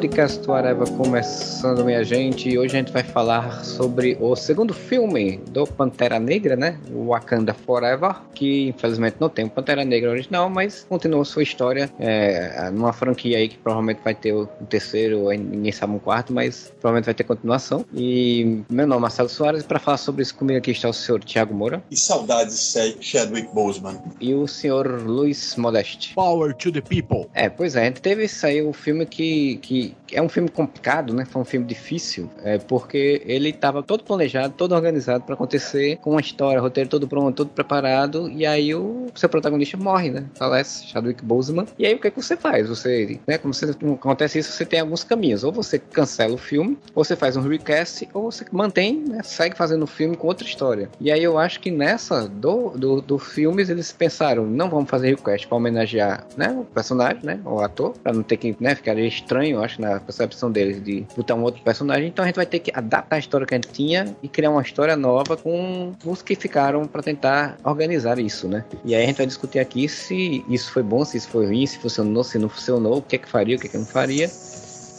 Podcast Whatever começando, minha gente. E hoje a gente vai falar sobre o segundo filme do Pantera Negra, né? Wakanda Forever, que infelizmente não tem o Pantera Negra original, mas continua sua história é, numa franquia aí que provavelmente vai ter o terceiro, ninguém sabe um quarto, mas provavelmente vai ter continuação. E meu nome é Marcelo Soares, e para falar sobre isso comigo aqui está o senhor Thiago Moura. E saudades, Chadwick Boseman. E o senhor Luiz Modeste. Power to the people. É, pois é, a gente teve isso aí, o filme que, que é um filme complicado, né? Foi um filme difícil, é, porque ele estava todo planejado, todo organizado para acontecer, com uma história, roteiro todo pronto, todo preparado, e aí o seu protagonista morre, né? Falece, Chadwick Boseman. E aí o que, é que você faz? Você, né? Como você, acontece isso, você tem alguns caminhos. Ou você cancela o filme, ou você faz um recast, ou você mantém, né? Segue fazendo o filme com outra história. E aí eu acho que nessa do, do, do filmes eles pensaram, não vamos fazer request para homenagear, né? O personagem, né? O ator, para não ter que, né? Ficaria estranho, eu acho, na percepção deles de botar um outro personagem. Então a gente vai ter que adaptar a história que a gente tinha e criar uma história nova com os que ficaram para tentar organizar isso, né? E aí a gente vai discutir aqui se isso foi bom, se isso foi ruim, se funcionou, se não funcionou, o que é que faria, o que é que não faria.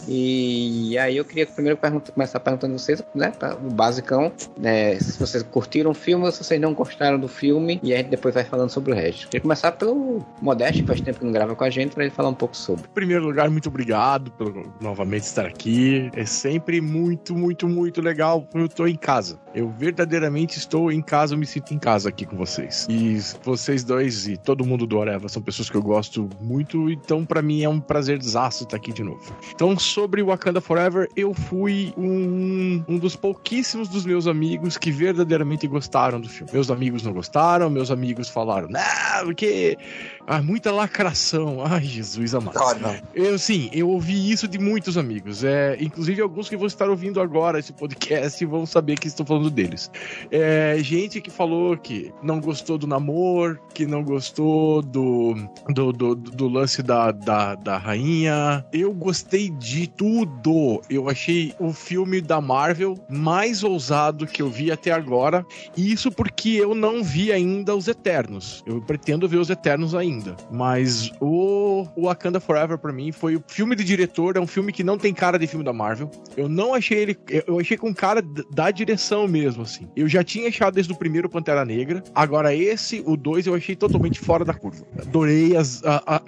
E aí eu queria primeiro começar perguntando a vocês, né, o basicão, né, se vocês curtiram o filme ou se vocês não gostaram do filme, e a gente depois vai falando sobre o resto. Queria começar pelo Modeste, que faz tempo que não grava com a gente, para ele falar um pouco sobre. Em primeiro lugar, muito obrigado por novamente estar aqui. É sempre muito, muito, muito legal. Eu estou em casa. Eu verdadeiramente estou em casa, eu me sinto em casa aqui com vocês. E vocês dois e todo mundo do Oreva são pessoas que eu gosto muito, então para mim é um prazer desastre estar aqui de novo. Então, sobre Wakanda Forever, eu fui um, um dos pouquíssimos dos meus amigos que verdadeiramente gostaram do filme. Meus amigos não gostaram, meus amigos falaram, não, porque ah, muita lacração. Ai, Jesus amado. Ah, não. Eu, sim, eu ouvi isso de muitos amigos. É, inclusive alguns que vão estar ouvindo agora esse podcast vão saber que estou falando deles. É, gente que falou que não gostou do namoro, que não gostou do, do, do, do lance da, da, da rainha. Eu gostei de tudo. Eu achei o filme da Marvel mais ousado que eu vi até agora. Isso porque eu não vi ainda os Eternos. Eu pretendo ver os Eternos ainda ainda. Mas o Wakanda Forever, para mim, foi o filme de diretor. É um filme que não tem cara de filme da Marvel. Eu não achei ele. Eu achei com cara da direção mesmo, assim. Eu já tinha achado desde o primeiro Pantera Negra. Agora, esse, o dois, eu achei totalmente fora da curva. Adorei as. A, a,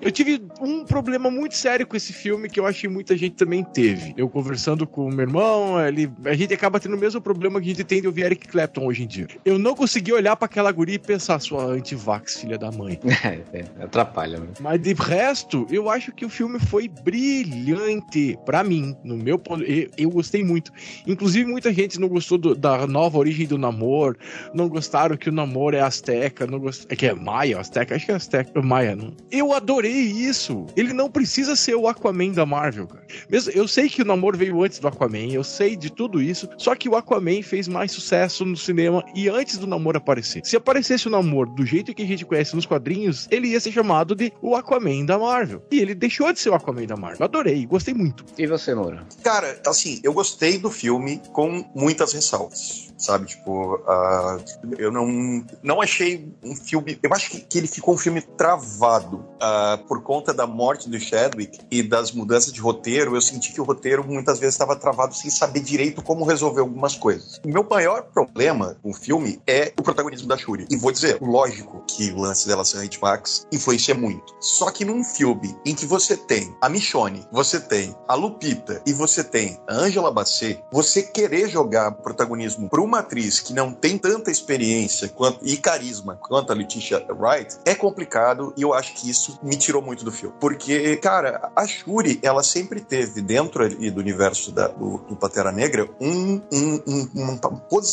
eu tive um problema muito sério com esse filme que eu achei muita gente também teve. Eu conversando com o meu irmão, ele, a gente acaba tendo o mesmo problema que a gente tem de ouvir Eric Clapton hoje em dia. Eu não consegui olhar para aquela guria e pensar, sua anti-vax, filha da mãe. É, é, atrapalha. Né? Mas de resto, eu acho que o filme foi brilhante para mim, no meu ponto. Eu, eu, gostei muito. Inclusive, muita gente não gostou do, da nova origem do namoro, não gostaram que o namoro é asteca, não gost... é que é maia, asteca, acho que é asteca, maia, não. Eu adorei isso. Ele não precisa ser o Aquaman da Marvel, cara. Mesmo, eu sei que o namoro veio antes do Aquaman, eu sei de tudo isso, só que o Aquaman fez mais sucesso no cinema e antes do namoro aparecer. Se aparecesse o namoro do jeito que a gente conhece nos quadrinhos, quadrinhos, ele ia ser chamado de o Aquaman da Marvel. E ele deixou de ser o Aquaman da Marvel. Adorei, gostei muito. E você, Moura? Cara, assim, eu gostei do filme com muitas ressalvas sabe? Tipo, uh, eu não, não achei um filme. Eu acho que, que ele ficou um filme travado uh, por conta da morte do Chadwick e das mudanças de roteiro. Eu senti que o roteiro muitas vezes estava travado sem saber direito como resolver algumas coisas. O meu maior problema com o filme é o protagonismo da Shuri. E vou dizer, lógico que o lance dela ser Hitchcock influencia muito. Só que num filme em que você tem a Michonne, você tem a Lupita e você tem a Angela Bassett, você querer jogar protagonismo para uma atriz que não tem tanta experiência quanto, e carisma quanto a Letitia Wright é complicado e eu acho que isso me tirou muito do filme. Porque, cara, a Shuri, ela sempre teve dentro do universo da, do, do Negra um, um, um, uma,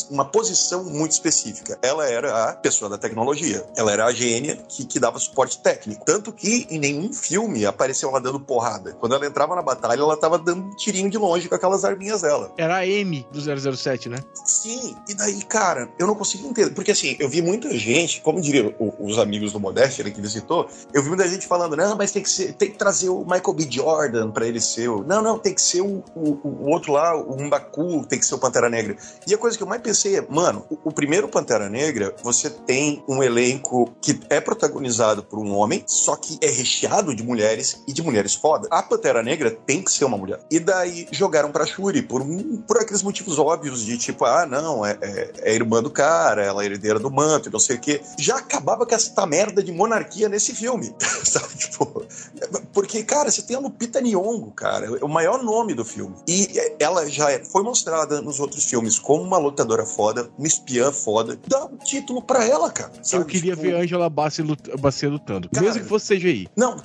uma posição muito específica. Ela era a pessoa da tecnologia. Ela era a gênia que, que dava suporte técnico. Tanto que em nenhum filme apareceu ela dando porrada. Quando ela entrava na batalha, ela tava dando tirinho de longe com aquelas arminhas dela. Era a M do 007, né? Sim, e daí, cara, eu não consigo entender. Porque assim, eu vi muita gente, como diria os amigos do Modeste que ele citou, eu vi muita gente falando, não, mas tem que, ser, tem que trazer o Michael B. Jordan para ele ser o. Não, não, tem que ser o, o, o outro lá, o Mbaku, tem que ser o Pantera Negra. E a coisa que eu mais pensei é, mano, o, o primeiro Pantera Negra, você tem um elenco que é protagonizado por um homem, só que é recheado de mulheres e de mulheres foda. A Pantera Negra tem que ser uma mulher. E daí jogaram pra Shuri por, um, por aqueles motivos óbvios de tipo, ah, não, é, é, é irmã do cara, ela é herdeira do manto e não sei o quê. Já acabava com essa merda de monarquia nesse filme, sabe? Tipo, porque, cara, você tem a Lupita Nyong'o, cara, o maior nome do filme. E ela já é, foi mostrada nos outros filmes como uma lutadora foda, uma espiã foda. Dá um título pra ela, cara. Sabe? Eu queria tipo... ver Angela Bassi, lut lutando, cara, mesmo que fosse CGI. Não,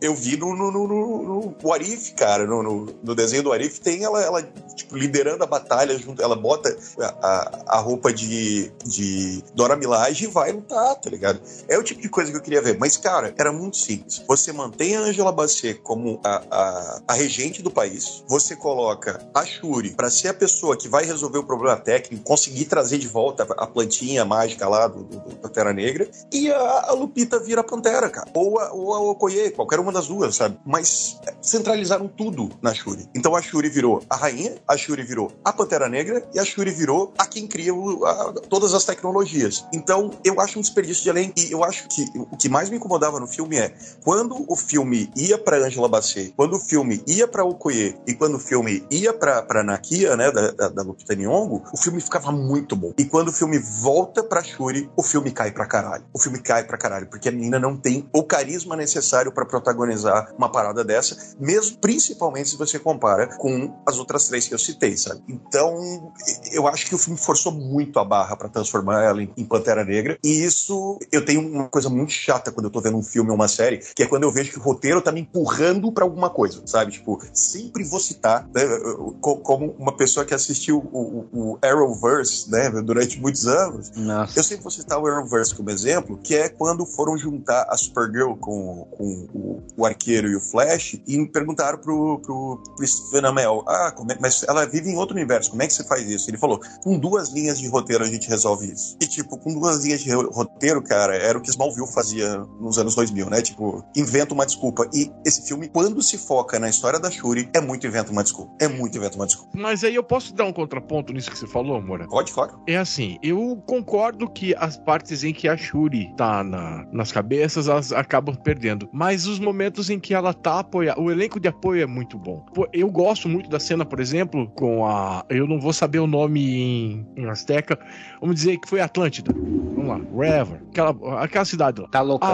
eu, vi no, no, no, no, no Arif, cara, no, no, no, desenho do Arif, tem ela, ela tipo, liderando a batalha junto, ela bota a, a, roupa de, de Dora Milaje e vai lutar, tá ligado? É o tipo de coisa que eu queria ver. Mas, cara, era muito simples. Você mantém a Angela Bassett como a, a, a regente do país, você coloca a Shuri para ser a pessoa que vai resolver o problema técnico, conseguir trazer de volta a plantinha mágica lá do, do, do Pantera Negra, e a, a, Lupita vira Pantera, cara. Ou a, ou a Okoye, qualquer uma das duas, sabe? Mas centralizaram tudo na Shuri. Então a Shuri virou a rainha, a Shuri virou a Pantera Negra e a Shuri virou a quem cria o, a, todas as tecnologias. Então eu acho um desperdício de além. E eu acho que o que mais me incomodava no filme é quando o filme ia para Angela Bassett, quando o filme ia para Okoye e quando o filme ia para para Nakia, né, da, da, da Lupita Nyong'o, o filme ficava muito bom. E quando o filme volta para Shuri, o filme cai pra caralho. O filme cai pra caralho porque a menina não tem o carisma necessário para protagonizar uma parada dessa, mesmo principalmente se você compara com as outras três que eu citei, sabe? Então, eu acho que o filme forçou muito a barra para transformar ela em, em Pantera Negra. E isso eu tenho uma coisa muito chata quando eu tô vendo um filme ou uma série, que é quando eu vejo que o roteiro tá me empurrando para alguma coisa, sabe? Tipo, sempre vou citar, né, como uma pessoa que assistiu o, o, o, Arrowverse, né, durante muitos anos, Nossa. eu sempre vou citar o Arrowverse como exemplo, que é quando foram juntar a Supergirl com, com o, o Arqueiro e o Flash e perguntaram pro, pro Christopher Amell, ah, é, mas ela vive em outro universo, como é que você faz isso? Ele falou, com duas linhas de roteiro a gente resolve isso. E tipo, com duas linhas de roteiro, cara, era o que Smallville fazia nos anos 2000, né? Tipo, inventa uma desculpa. E esse filme, quando se foca na história da Shuri, é muito inventa uma desculpa. É muito inventa uma desculpa. Mas aí eu posso dar um contraponto nisso que você falou, Moura? Pode, claro. É assim, eu concordo que as partes em que a Shuri tá na, nas cabeças, elas acabam perdendo. Mas os momentos em que ela tá apoiada, o elenco de apoio é muito bom. Eu gosto muito da cena, por exemplo, com a. Eu não vou saber o nome em, em Azteca. Vamos dizer que foi Atlântida. Vamos lá, Rever. Aquela, aquela cidade lá. Tá louca.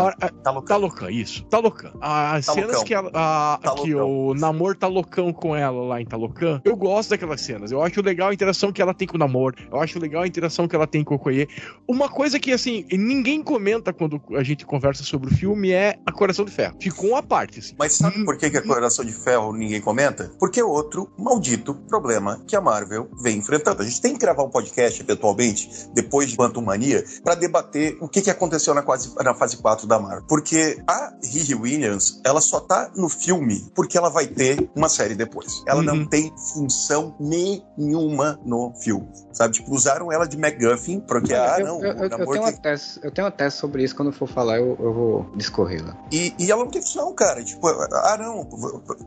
Tá louca. Tá louca, isso. Tá louca. As tá cenas que, ela, a, tá que o Namor tá loucão com ela lá em Talocan, eu gosto daquelas cenas. Eu acho legal a interação que ela tem com o Namor. Eu acho legal a interação que ela tem com o Koye. Uma coisa que, assim, ninguém comenta quando a gente conversa sobre o filme é a Coração de Ferro. Ficou uma parte, assim. Mas sabe por que, que a Coração de Ferro ninguém comenta? Porque é outro maldito problema que a Marvel vem enfrentando. A gente tem que gravar um podcast, eventualmente, depois de Quantum Mania, para debater o que, que aconteceu na, quase, na fase 4 da Marvel. Porque a Riri Williams, ela só tá no filme porque ela vai ter uma série depois. Ela uhum. não tem função nenhuma no filme. Sabe? Tipo, usaram ela de MacGuffin porque, ah, não, eu, eu, eu, tenho uma tese, eu tenho uma tese sobre isso, quando eu for falar, eu, eu vou discorrê-la. E, e ela não tem função, cara. Tipo, ah, não,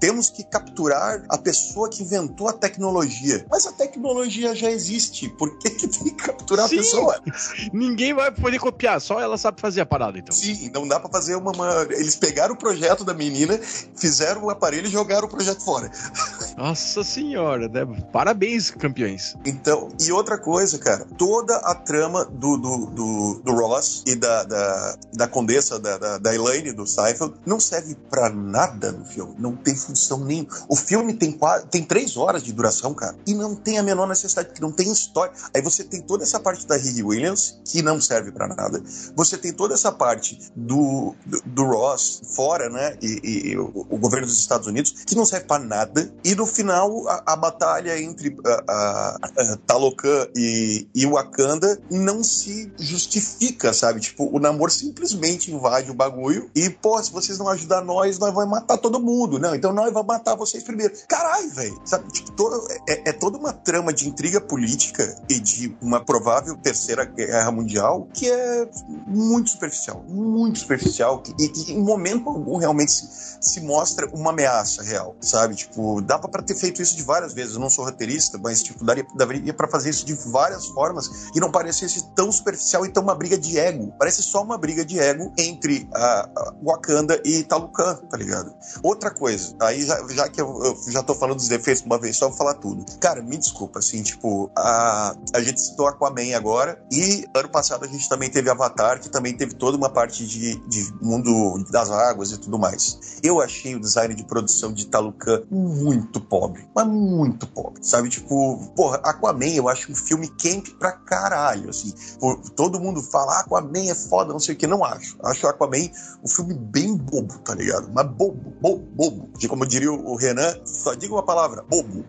temos que capturar a pessoa que inventou a tecnologia. Mas a tecnologia já existe. Por que, que tem que capturar Sim. a pessoa? Ninguém vai poder copiar, só ela sabe fazer a parada, então. Sim, não dá pra fazer uma. uma... Eles pegaram o projeto da menina, fizeram o aparelho e jogaram o projeto fora. Nossa senhora, né? parabéns, campeões. Então, e outra coisa, cara, toda a trama do, do, do, do Ross e da, da, da condessa, da, da, da Elaine, do Seifeld, não serve para nada no filme. Não tem função nenhuma. O filme tem, quatro, tem três horas de duração, cara, e não tem a menor necessidade, porque não tem história. Aí você tem toda essa parte da Riri Williams, que não serve para nada. Você tem toda essa parte do, do, do Ross fora, né? E, e o, o, governo dos Estados Unidos, que não serve para nada. E no final, a, a batalha entre a, a, a Talocan e, e Wakanda não se justifica, sabe? Tipo, o namoro simplesmente invade o bagulho e, pô, se vocês não ajudar nós, nós vamos matar todo mundo. Não, então nós vamos matar vocês primeiro. Caralho, velho. Sabe? Tipo, todo, é, é, toda uma trama de intriga política e de uma provável terceira guerra mundial que é muito superficial, muito superficial e que em momento algum realmente se, se mostra uma ameaça real, sabe? Tipo, dá para ter feito isso de várias vezes. Eu não sou roteirista, mas tipo, daria, daria para fazer isso de várias formas e não parecesse tão superficial e tão uma briga de ego. Parece só uma briga de ego entre a, Wakanda e Talucan, tá ligado? Outra coisa, aí já, já que eu, eu, já tô falando dos defeitos de uma vez só, vou falar tudo. Cara, me desculpa, assim, tipo, a, a gente citou Aquaman agora e ano passado a gente também teve Avatar, que também teve toda uma parte de, de mundo das águas e tudo mais. Eu achei o design de produção de Talucan muito pobre, mas muito pobre, sabe? Tipo, porra, Aquaman eu acho um filme camp pra caralho, assim. Por, todo mundo fala, ah, Aquaman é foda, não sei o que, não acho. Acho Aquaman um filme bem bobo, tá ligado? Mas bobo, bobo, bobo. De como diria o Renan, só diga uma palavra, bobo.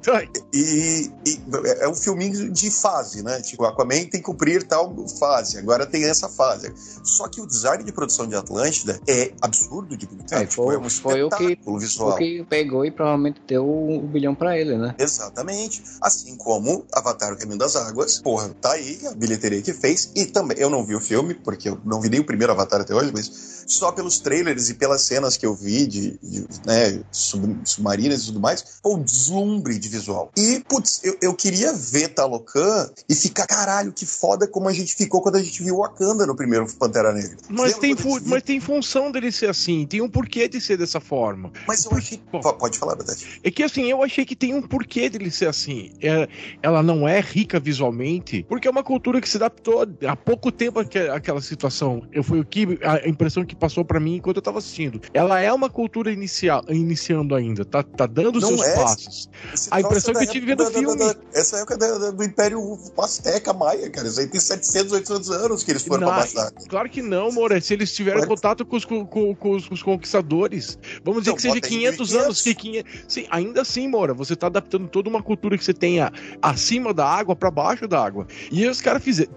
E, e, é um filminho de fase, né? Tipo, Aquaman tem que cumprir tal fase, agora tem essa fase. Só que o design de produção de Atlântida é absurdo de bonito. É, tipo, foi, é um foi o que, visual. o que pegou e provavelmente deu um bilhão pra ele, né? Exatamente. Assim como Avatar, o Caminho das Águas, porra, tá aí a bilheteria que fez. E também, eu não vi o filme, porque eu não vi nem o primeiro Avatar até hoje, mas só pelos trailers e pelas cenas que eu vi de, de né, sub, submarinas e tudo mais, o deslumbre de visual. E, putz, eu, eu queria ver Talocan e ficar, caralho, que foda como a gente ficou quando a gente viu Wakanda no primeiro Pantera Negra. Mas, tem, mas tem função dele ser assim, tem um porquê de ser dessa forma. Mas eu achei. Bom, pode falar, verdade. É que assim, eu achei que tem um porquê dele ser assim. É, ela não é rica visualmente, porque é uma cultura que se adaptou há pouco tempo àquela situação. Eu foi o que a impressão que passou para mim enquanto eu tava assistindo. Ela é uma cultura inicial, iniciando ainda, tá, tá dando não seus é. passos. Esse a impressão que eu tive vendo o filme. Da, da, essa época da, do Império Azteca Maia, cara. Isso aí tem 700, 800 anos que eles foram não, pra passar. Claro que não, Moura. Se eles tiveram contato com os, com, com, com os, os, conquistadores, vamos dizer não, que seja 500 anos, que 500... Sim, ainda assim, Moura, você tá adaptando toda uma cultura que você tenha acima da água para baixo da água. E os caras fizeram,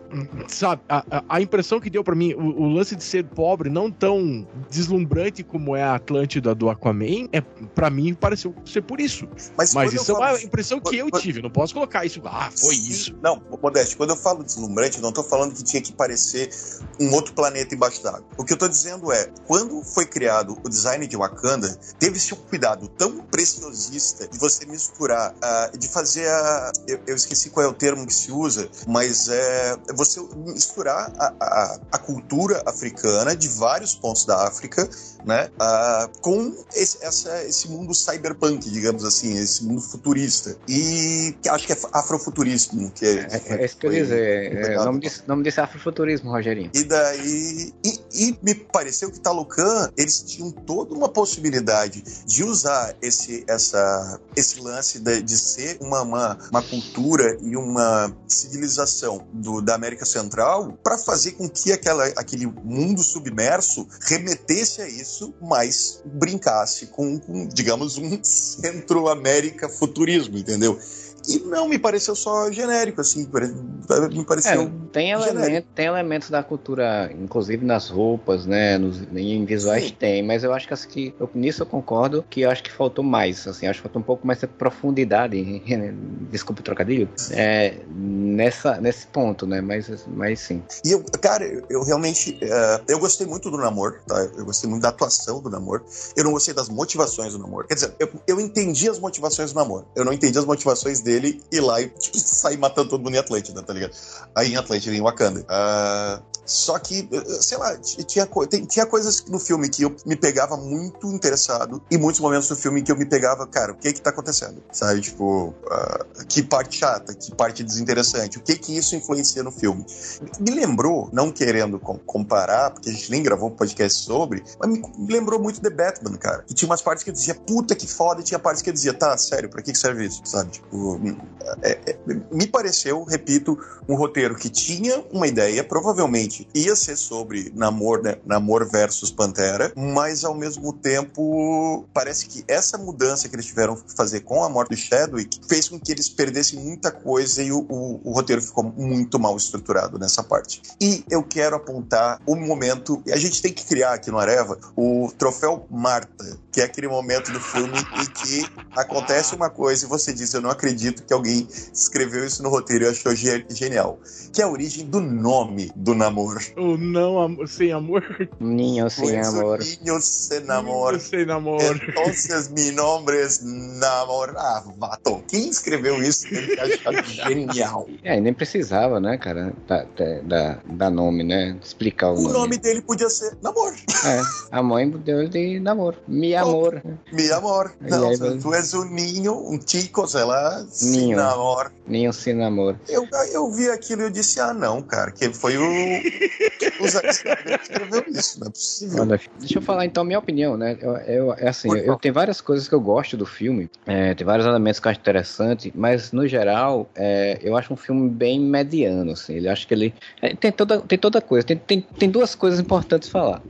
sabe, a, a, a, impressão que deu para mim, o, o, lance de ser pobre, não tão deslumbrante como é a Atlântida do Aquaman, é para mim pareceu ser por isso. Mas, Mas isso é uma impressão que eu tive, não posso colocar isso, ah, foi Sim, isso. Não, Modeste, quando eu falo deslumbrante, não tô falando que tinha que parecer um outro planeta embaixo d'água. O que eu tô dizendo é, quando foi criado o design de Wakanda, teve-se um cuidado tão preciosista de você misturar, uh, de fazer a. Eu, eu, esqueci qual é o termo que se usa, mas é você misturar a, a, a cultura africana de vários pontos da África, né, uh, com esse, essa, esse mundo cyberpunk, digamos assim, esse mundo futurista. E acho que é afrofuturismo, que é. É, é isso que eu ia dizer. É, o nome disso, nome disso é afrofuturismo, Rogerinho. E daí. E, e me pareceu que Talucan, eles tinham toda uma possibilidade de usar esse, essa, esse lance de, de ser uma, uma, uma, cultura e uma civilização do, da América Central para fazer com que aquela, aquele mundo submerso remetesse a isso, mas brincasse com, com digamos, um Centro-América futurismo, entendeu? E não, me pareceu só genérico, assim. Me pareceu. É, tem, elemento, tem elementos da cultura, inclusive nas roupas, né? Nos, em visuais Sim. tem, mas eu acho que, assim, que eu, nisso eu concordo que eu acho que faltou mais. Assim, acho que faltou um pouco mais de profundidade. Desculpa o trocadilho. É, nessa, nesse ponto, né? Mas, mas sim. E eu, cara, eu realmente. Uh, eu gostei muito do namoro, tá? Eu gostei muito da atuação do namoro. Eu não gostei das motivações do namoro. Quer dizer, eu, eu entendi as motivações do namoro. Eu não entendi as motivações dele dele ir lá e tipo, sair matando todo mundo em Atlântida, tá ligado? Aí em Atlântida, em Wakanda. Uh, só que, sei lá, tinha, tinha coisas no filme que eu me pegava muito interessado e muitos momentos no filme que eu me pegava, cara, o que que tá acontecendo? Sabe, tipo, uh, que parte chata, que parte desinteressante, o que que isso influencia no filme? Me lembrou, não querendo comparar, porque a gente nem gravou um podcast sobre, mas me lembrou muito The Batman, cara. Que tinha umas partes que eu dizia, puta que foda, e tinha partes que eu dizia, tá, sério, pra que serve isso? Sabe, tipo, é, é, me pareceu, repito, um roteiro que tinha uma ideia, provavelmente ia ser sobre Namor, né? Namor versus Pantera, mas ao mesmo tempo parece que essa mudança que eles tiveram que fazer com a morte do Chadwick fez com que eles perdessem muita coisa e o, o, o roteiro ficou muito mal estruturado nessa parte. E eu quero apontar o momento, a gente tem que criar aqui no Areva o troféu Marta, que é aquele momento do filme em que acontece uma coisa e você diz, eu não acredito acredito que alguém escreveu isso no roteiro e achou genial. Que é a origem do nome do namoro. O não am sem amor? Ninho sem amor. Ninho sem amor. Ninho sem amor. Então, mi nome é namor. Ah. Quem escreveu isso tem que achar genial. É, nem precisava, né, cara, da, da, da nome, né? Explicar o, o nome. O nome dele podia ser namor. É, a mãe deu ele de namoro. Mi amor. Mi amor. Não, aí, tu és um ninho, um tico, sei lá, ninho. sem amor. Ninho sem namoro. Eu, eu vi aquilo e eu disse, ah, não, cara, que foi o. o Zack Snyder que escreveu isso, não é possível. Olha, deixa eu falar então a minha opinião, né? Eu, eu é assim, eu, eu tenho várias coisas que eu gosto do filme, é, tem vários elementos que eu acho interessante, mas no geral, é, eu acho um filme bem mediano, assim. Ele acho que ele. É, tem, toda, tem toda coisa, tem, tem, tem duas coisas importantes falar.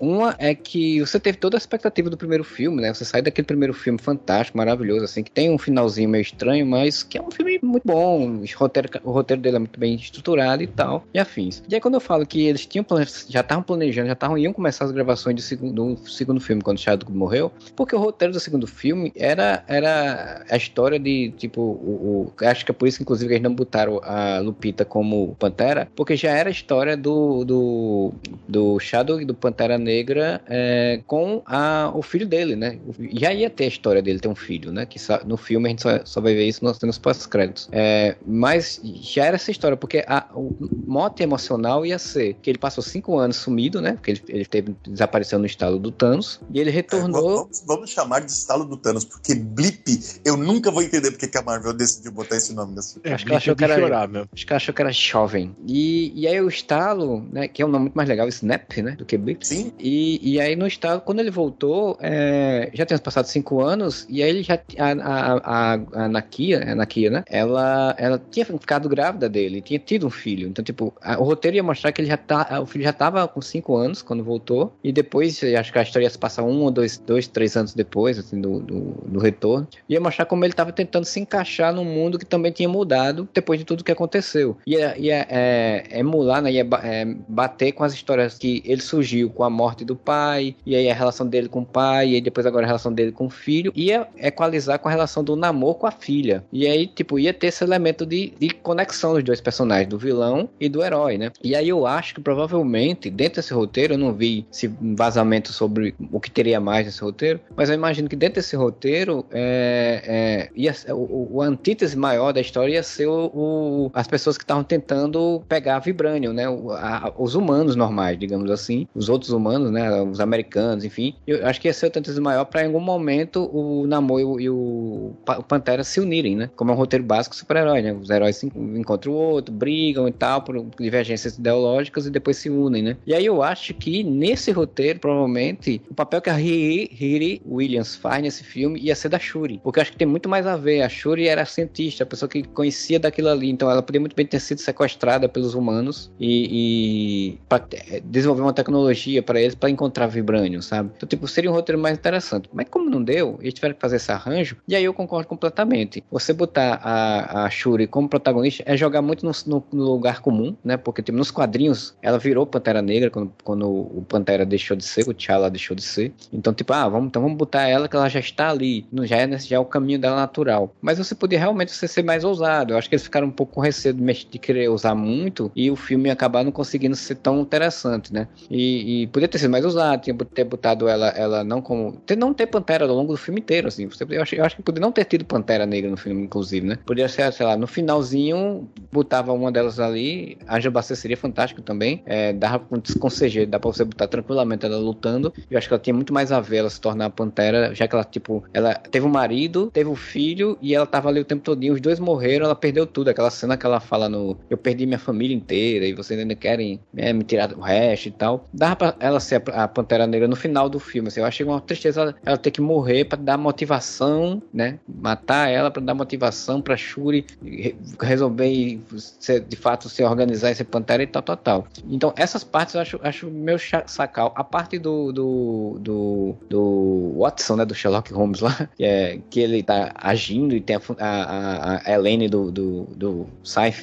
Uma é que você teve toda a expectativa do primeiro filme, né? Você sai daquele primeiro filme fantástico, maravilhoso, assim, que tem um finalzinho meio estranho, mas que é um filme muito bom. O roteiro, o roteiro dele é muito bem estruturado e tal, e afins. E aí, quando eu falo que eles tinham já estavam planejando, já estavam iam começar as gravações do segundo, do segundo filme, quando Chadwick morreu, porque o roteiro do segundo filme era, era a história de, tipo, o, o acho que é por isso, inclusive, que eles não botaram a Lupita como Pantera, porque já era a história do, do, do Shadow do Pantera Negra é, com a, o filho dele, né? Já ia ter a história dele ter um filho, né? Que no filme a gente só, só vai ver isso nos, nos pós-créditos. É, mas já era essa história, porque a, o mote emocional ia ser que ele passou cinco anos sumido, né? Porque ele, ele teve, desapareceu no estalo do Thanos, e ele retornou. É, vamos, vamos, chamar de estalo do Thanos, porque Blip, eu nunca vou entender porque que a Marvel decidiu botar esse nome nesse filme. É, acho que ela achou que era. Chorar, meu. Acho que ela achou que era jovem. E, e aí o estalo, né? Que é um nome muito mais legal, Snap, né? Do que Blip. Sim. E, e aí no estado, quando ele voltou, é, já tinha passado cinco anos, e aí ele já. A, a, a, a Nakia, a Nakia, né? Ela, ela tinha ficado grávida dele, tinha tido um filho. Então, tipo, a, o roteiro ia mostrar que ele já tá. O filho já tava com cinco anos quando voltou. E depois, acho que a história ia se passar um ou dois, dois três anos depois, assim, do, do, do retorno. Ia mostrar como ele tava tentando se encaixar num mundo que também tinha mudado depois de tudo que aconteceu. Ia, ia é, emular, né? Ia é, bater com as histórias que ele surgiu com a morte do pai, e aí a relação dele com o pai, e aí depois agora a relação dele com o filho, ia equalizar com a relação do namoro com a filha. E aí, tipo, ia ter esse elemento de, de conexão dos dois personagens, do vilão e do herói, né? E aí eu acho que provavelmente, dentro desse roteiro, eu não vi esse vazamento sobre o que teria mais nesse roteiro, mas eu imagino que dentro desse roteiro, é, é, ia, o, o antítese maior da história ia ser o, o as pessoas que estavam tentando pegar a Vibranium, né? O, a, os humanos normais, digamos assim, os outros humanos, né? Os americanos, enfim. Eu acho que ia ser o tanto maior para em algum momento o Namor e o, Pantera se unirem, né? Como é um roteiro básico super-herói, né? Os heróis encontram o outro, brigam e tal, por divergências ideológicas e depois se unem, né? E aí eu acho que nesse roteiro, provavelmente, o papel que a Riri Williams faz nesse filme ia ser da Shuri. Porque eu acho que tem muito mais a ver. A Shuri era cientista, a pessoa que conhecia daquilo ali. Então ela poderia muito bem ter sido sequestrada pelos humanos e, e desenvolver uma tecnologia para eles para encontrar vibrânio, sabe? Então, tipo, seria um roteiro mais interessante. Mas como não deu, eles tiveram que fazer esse arranjo, e aí eu concordo completamente. Você botar a, a Shuri como protagonista é jogar muito no, no, no lugar comum, né? Porque, tipo, nos quadrinhos, ela virou Pantera Negra quando, quando o Pantera deixou de ser, o T'Challa deixou de ser. Então, tipo, ah, vamos, então vamos botar ela que ela já está ali, já é, já é o caminho dela natural. Mas você podia realmente ser mais ousado. Eu acho que eles ficaram um pouco com receio de, de querer usar muito e o filme acabar não conseguindo ser tão interessante, né? E, e podia ter sido mais ousado, tinha ter botado ela, ela não como. Ter, não ter Pantera ao longo do filme inteiro, assim. Você, eu, acho, eu acho que poderia não ter tido Pantera Negra no filme, inclusive, né? Poderia ser, sei lá, no finalzinho, botava uma delas ali. A Jabacê seria fantástico também. É, dava com desconceger, dá pra você botar tranquilamente ela lutando. Eu acho que ela tinha muito mais a ver ela se tornar Pantera, já que ela, tipo, ela teve um marido, teve um filho e ela tava ali o tempo todinho. Os dois morreram, ela perdeu tudo. Aquela cena que ela fala no. Eu perdi minha família inteira e vocês ainda querem né, me tirar o resto e tal. Dava pra ela ser a Pantera Negra no final do filme. Assim, eu achei uma tristeza ela ter que morrer para dar motivação, né? Matar ela para dar motivação para Shuri resolver e ser, de fato se organizar e ser Pantera e tal, tal, tal. Então essas partes eu acho, acho meio sacal. A parte do, do, do, do Watson, né? Do Sherlock Holmes lá, que, é, que ele tá agindo e tem a, a, a Elaine do, do, do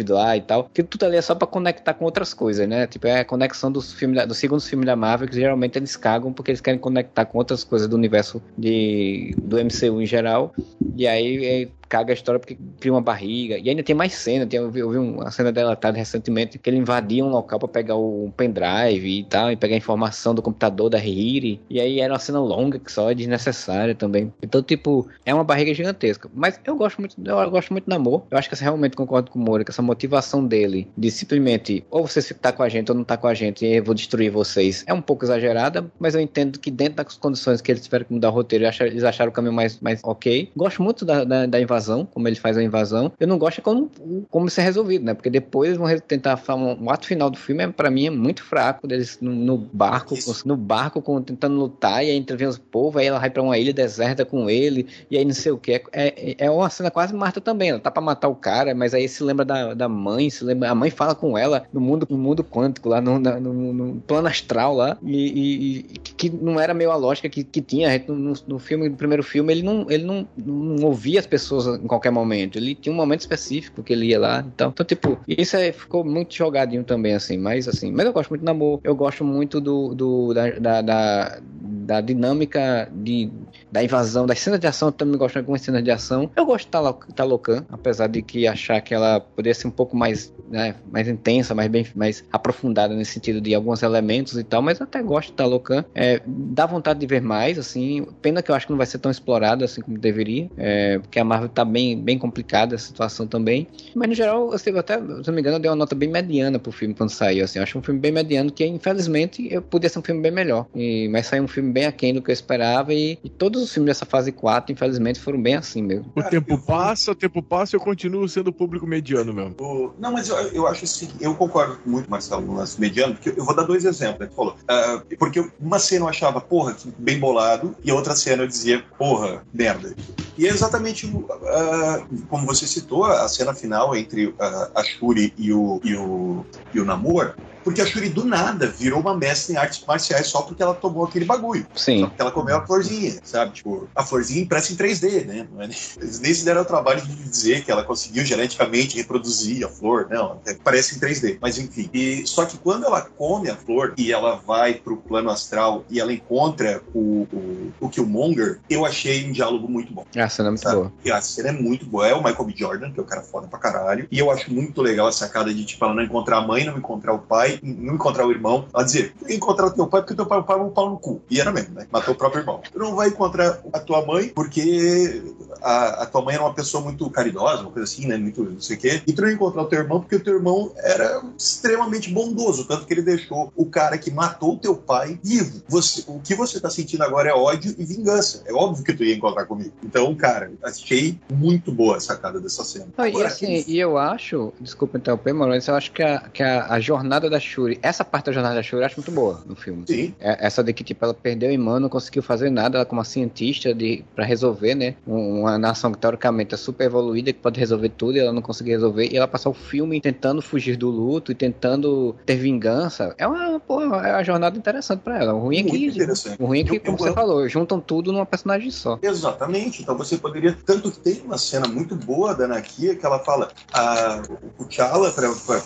lá e tal. Que tudo ali é só para conectar com outras coisas, né? Tipo, é a conexão dos filmes, do segundo filme da Marvel, que geralmente eles cagam porque eles querem conectar com outras coisas do universo de, do MCU em geral. E aí caga a história porque cria uma barriga. E ainda tem mais cena. Tem, eu vi, eu uma cena delatada recentemente que ele invadia um local para pegar o pendrive e tal, e pegar a informação do computador da Riri. E aí era uma cena longa que só é desnecessária também. Então, tipo, é uma barriga gigantesca. Mas eu gosto muito, eu gosto muito do amor. Eu acho que realmente concordo com o Moura, que essa motivação dele de simplesmente ou você tá com a gente ou não tá com a gente e eu vou destruir vocês é um pouco exagerada, mas eu entendo que dentro das condições que eles tiveram que mudar o roteiro, eles acharam o caminho mais, mais ok. Gosto muito da, da, da invasão, como ele faz a invasão. Eu não gosto é como, como isso é resolvido, né? Porque depois vão tentar falar um, o ato final do filme, é, para mim, é muito fraco. Deles no, no barco, com, no barco com, tentando lutar, e aí intervém os povos, aí ela vai para uma ilha deserta com ele, e aí não sei o que. É, é, é uma cena quase Marta também. Ela tá pra matar o cara, mas aí se lembra da, da mãe, se lembra. A mãe fala com ela no mundo, no mundo quântico, lá no, no, no plano astral lá, e, e, e, que não era meio a lógica que, que tinha. No, no filme, no primeiro filme, ele não, ele não, não ouvia as pessoas em qualquer momento. Ele tinha um momento específico que ele ia lá. Então, então tipo, isso é, ficou muito jogadinho também, assim. Mas assim, mas eu gosto muito do namoro. Eu gosto muito do, do da, da, da, da dinâmica de, da invasão, das cenas de ação. Eu também gosto de algumas cenas de ação. Eu gosto de Talocan, apesar de que achar que ela poderia ser um pouco mais, né, mais intensa, mais bem mais aprofundada nesse sentido de alguns elementos e tal. Mas eu até gosto de Talocan. É, dá vontade de ver mais, assim. Pena que eu acho que não vai ser tão explorado assim como deveria. É, porque a Marvel tá bem, bem complicada a situação também. Mas no geral, eu até, se não me engano, eu dei uma nota bem mediana pro filme quando saiu. Assim. Eu acho um filme bem mediano que, infelizmente, eu podia ser um filme bem melhor. E, mas saiu um filme bem aquém do que eu esperava. E, e todos os filmes dessa fase 4, infelizmente, foram bem assim mesmo. O tempo passa, o tempo passa e eu continuo sendo público mediano mesmo. O... Não, mas eu, eu acho assim, eu concordo muito, Marcelo, no lance mediano, porque eu vou dar dois exemplos, né? Falou. Uh, porque uma cena eu achava, porra, bem bolado, e outra cena eu dizia, porra, merda. E é exatamente uh, como você citou, a cena final entre uh, a Shuri e o, e o, e o Namor, porque a Shuri do nada virou uma mestre em artes marciais só porque ela tomou aquele bagulho. Sim. Só porque ela comeu a florzinha, sabe? Tipo, a florzinha impressa em 3D, né? É Eles nem se deram o trabalho de dizer que ela conseguiu geneticamente reproduzir a flor, não. É, parece em 3D, mas enfim. E, só que quando ela come a flor e ela vai pro plano astral e ela encontra o, o, o Killmonger, eu achei um diálogo muito bom. A cena é muito sabe? boa. E a cena é muito boa. É o Michael B. Jordan, que é o cara foda pra caralho. E eu acho muito legal a sacada de, tipo, ela não encontrar a mãe, não encontrar o pai, não encontrar o irmão, ela dizia, encontrar o teu pai porque teu pai, o pai é um pau no cu. E era mesmo, né? Matou o próprio irmão. Tu não vai encontrar a tua mãe porque a, a tua mãe era uma pessoa muito caridosa, uma coisa assim, né? Muito não sei o quê. E tu não ia encontrar o teu irmão porque o teu irmão era extremamente bondoso, tanto que ele deixou o cara que matou o teu pai vivo. Você, o que você tá sentindo agora é ódio e vingança. É óbvio que tu ia encontrar comigo. Então, cara, achei muito boa a sacada dessa cena. Não, agora, e assim, e eu acho, desculpa interromper, mas eu acho que a, que a, a jornada da Shuri, essa parte da jornada da Shuri eu acho muito boa no filme. Sim. É, essa de que, tipo, ela perdeu o irmão, não conseguiu fazer nada, ela como uma cientista de, pra resolver, né? Uma nação que teoricamente é super evoluída, que pode resolver tudo, e ela não conseguiu resolver, e ela passou o filme tentando fugir do luto e tentando ter vingança. É uma, porra, é uma jornada interessante pra ela. O ruim é que, o ruim é que, como eu, você eu... falou, juntam tudo numa personagem só. Exatamente. Então você poderia. Tanto que tem uma cena muito boa da Anakia que ela fala: a, o T'Challa,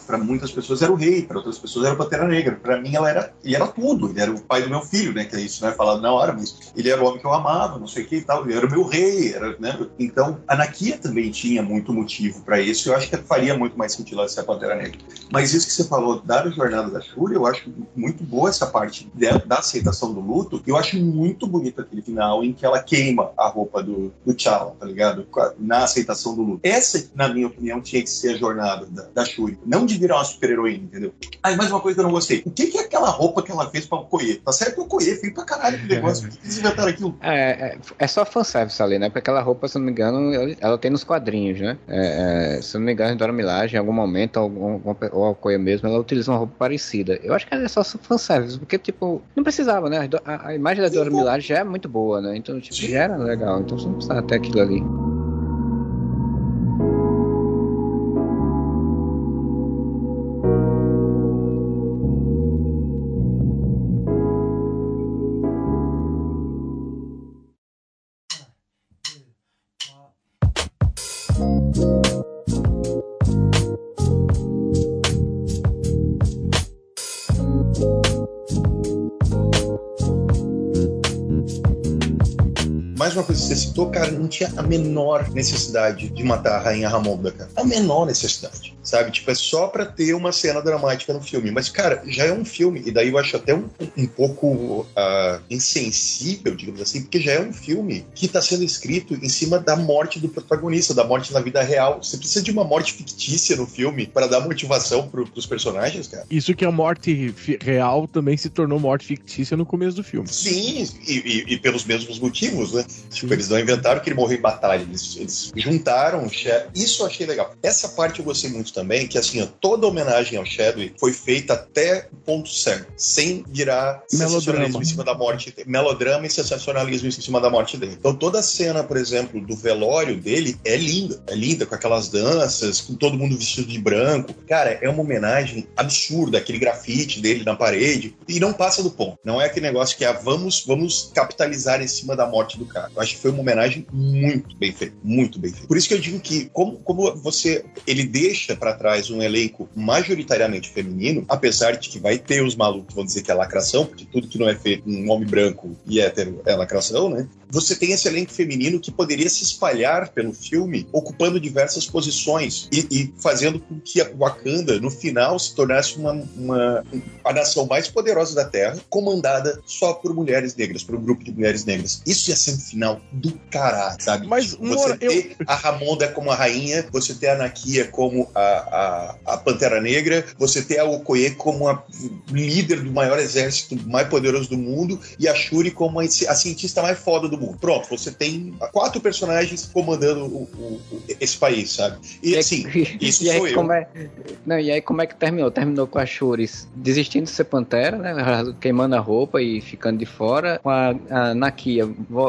para muitas pessoas, era o rei, para outras pessoas, era o Pantera Negra. Para mim, ela era, ele era tudo. Ele era o pai do meu filho, né? Que é isso, né? Falado na hora, mas ele era o homem que eu amava, não sei o que e tal. Ele era o meu rei, era, né? Então, a Anakia também tinha muito motivo para isso. Eu acho que faria muito mais sentido ela ser a Pantera Negra. Mas isso que você falou da jornada da Shuri, eu acho muito boa essa parte da, da aceitação do luto. Eu acho muito bonito aquele final em que ela queima a roupa do, do T'Challa, tá ligado? Na aceitação do luto. Essa, na minha opinião, tinha que ser a jornada da, da Shuri. Não de virar uma super-heroína, entendeu? Mais uma coisa que eu não gostei. O que, que é aquela roupa que ela fez pra Okoye? Tá certo que o Okoye feio pra caralho que negócio. Por que eles inventaram aquilo? É, é, é só fanservice ali, né? Porque aquela roupa, se não me engano, ela tem nos quadrinhos, né? É, é, se não me engano, em Dora Milagem, em algum momento, algum, ou a Okoye mesmo, ela utiliza uma roupa parecida. Eu acho que é só fanservice, porque, tipo, não precisava, né? A, a imagem da Dora Milagem já é muito boa, né? Então, tipo, já era legal. Então você não precisava ter aquilo ali. Thank you. Mais uma coisa que você citou, cara, não tinha a menor necessidade de matar a Rainha Ramonda, cara. A menor necessidade, sabe? Tipo, é só pra ter uma cena dramática no filme. Mas, cara, já é um filme, e daí eu acho até um, um pouco uh, insensível, digamos assim, porque já é um filme que tá sendo escrito em cima da morte do protagonista, da morte na vida real. Você precisa de uma morte fictícia no filme para dar motivação pro, pros personagens, cara. Isso que a morte real também se tornou morte fictícia no começo do filme. Sim, e, e, e pelos mesmos motivos, né? Tipo, eles não inventaram que ele morreu em batalha, eles, eles juntaram o Shadow. Isso eu achei legal. Essa parte eu gostei muito também, que assim, toda homenagem ao Shadow foi feita até o ponto certo, sem virar sensacionalismo em cima da morte dele. Melodrama e sensacionalismo em cima da morte dele. Então toda a cena, por exemplo, do velório dele é linda. É linda, com aquelas danças, com todo mundo vestido de branco. Cara, é uma homenagem absurda, aquele grafite dele na parede. E não passa do ponto. Não é aquele negócio que é vamos, vamos capitalizar em cima da morte do cara. Eu acho que foi uma homenagem muito bem feita. Muito bem feita. Por isso que eu digo que, como, como você. Ele deixa para trás um elenco majoritariamente feminino, apesar de que vai ter os malucos que vão dizer que é lacração, porque tudo que não é feito um homem branco e hétero é lacração, né? Você tem esse elenco feminino que poderia se espalhar pelo filme, ocupando diversas posições e, e fazendo com que a Wakanda, no final, se tornasse uma, uma, a nação mais poderosa da Terra, comandada só por mulheres negras, por um grupo de mulheres negras. Isso ia ser um final do caralho, sabe? Mas tipo, você Mora, ter eu... a Ramonda como a rainha, você ter a Nakia como a, a, a Pantera Negra, você ter a Okoye como a líder do maior exército mais poderoso do mundo e a Shuri como a, a cientista mais foda do mundo. Pronto, você tem quatro personagens comandando o, o, esse país, sabe? E, assim, isso e sou aí, eu. Como é... Não, e aí como é que terminou? Terminou com a Shuri desistindo de ser Pantera, né? Queimando a roupa e ficando de fora, com a, a Nakia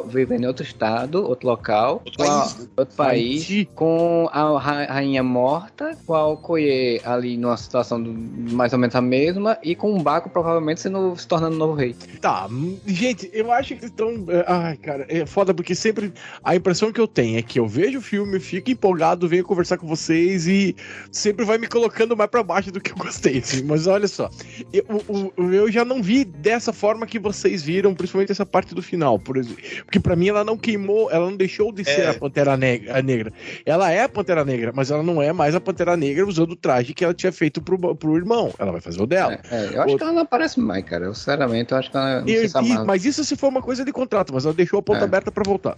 vivendo em outro estado, outro local, Outro país, né? outro país, Haiti. com a ra- rainha morta, com a Okoye ali numa situação do- mais ou menos a mesma, e com o Baco provavelmente sendo, se tornando novo rei. Tá, gente, eu acho que estão. é, Ai, cara, é foda porque sempre. A impressão que eu tenho é que eu vejo o filme, fico empolgado, venho conversar com vocês e sempre vai me colocando mais pra baixo do que eu gostei, assim. Mas olha só, eu, o- eu já não vi dessa forma que vocês viram, principalmente essa parte do final, por exemplo. Porque pra mim ela não queimou, ela não deixou de ser É. a Pantera Negra, a Negra. Ela é a Pantera Negra, mas ela não é mais a Pantera Negra usando o traje que ela tinha feito pro, pro irmão. Ela vai fazer o dela. É, é, eu acho Outro- que ela não aparece mais, cara. Eu, sinceramente, eu acho que ela não E- se e- mas isso se for uma coisa de contrato, mas ela deixou a ponta É. aberta pra voltar.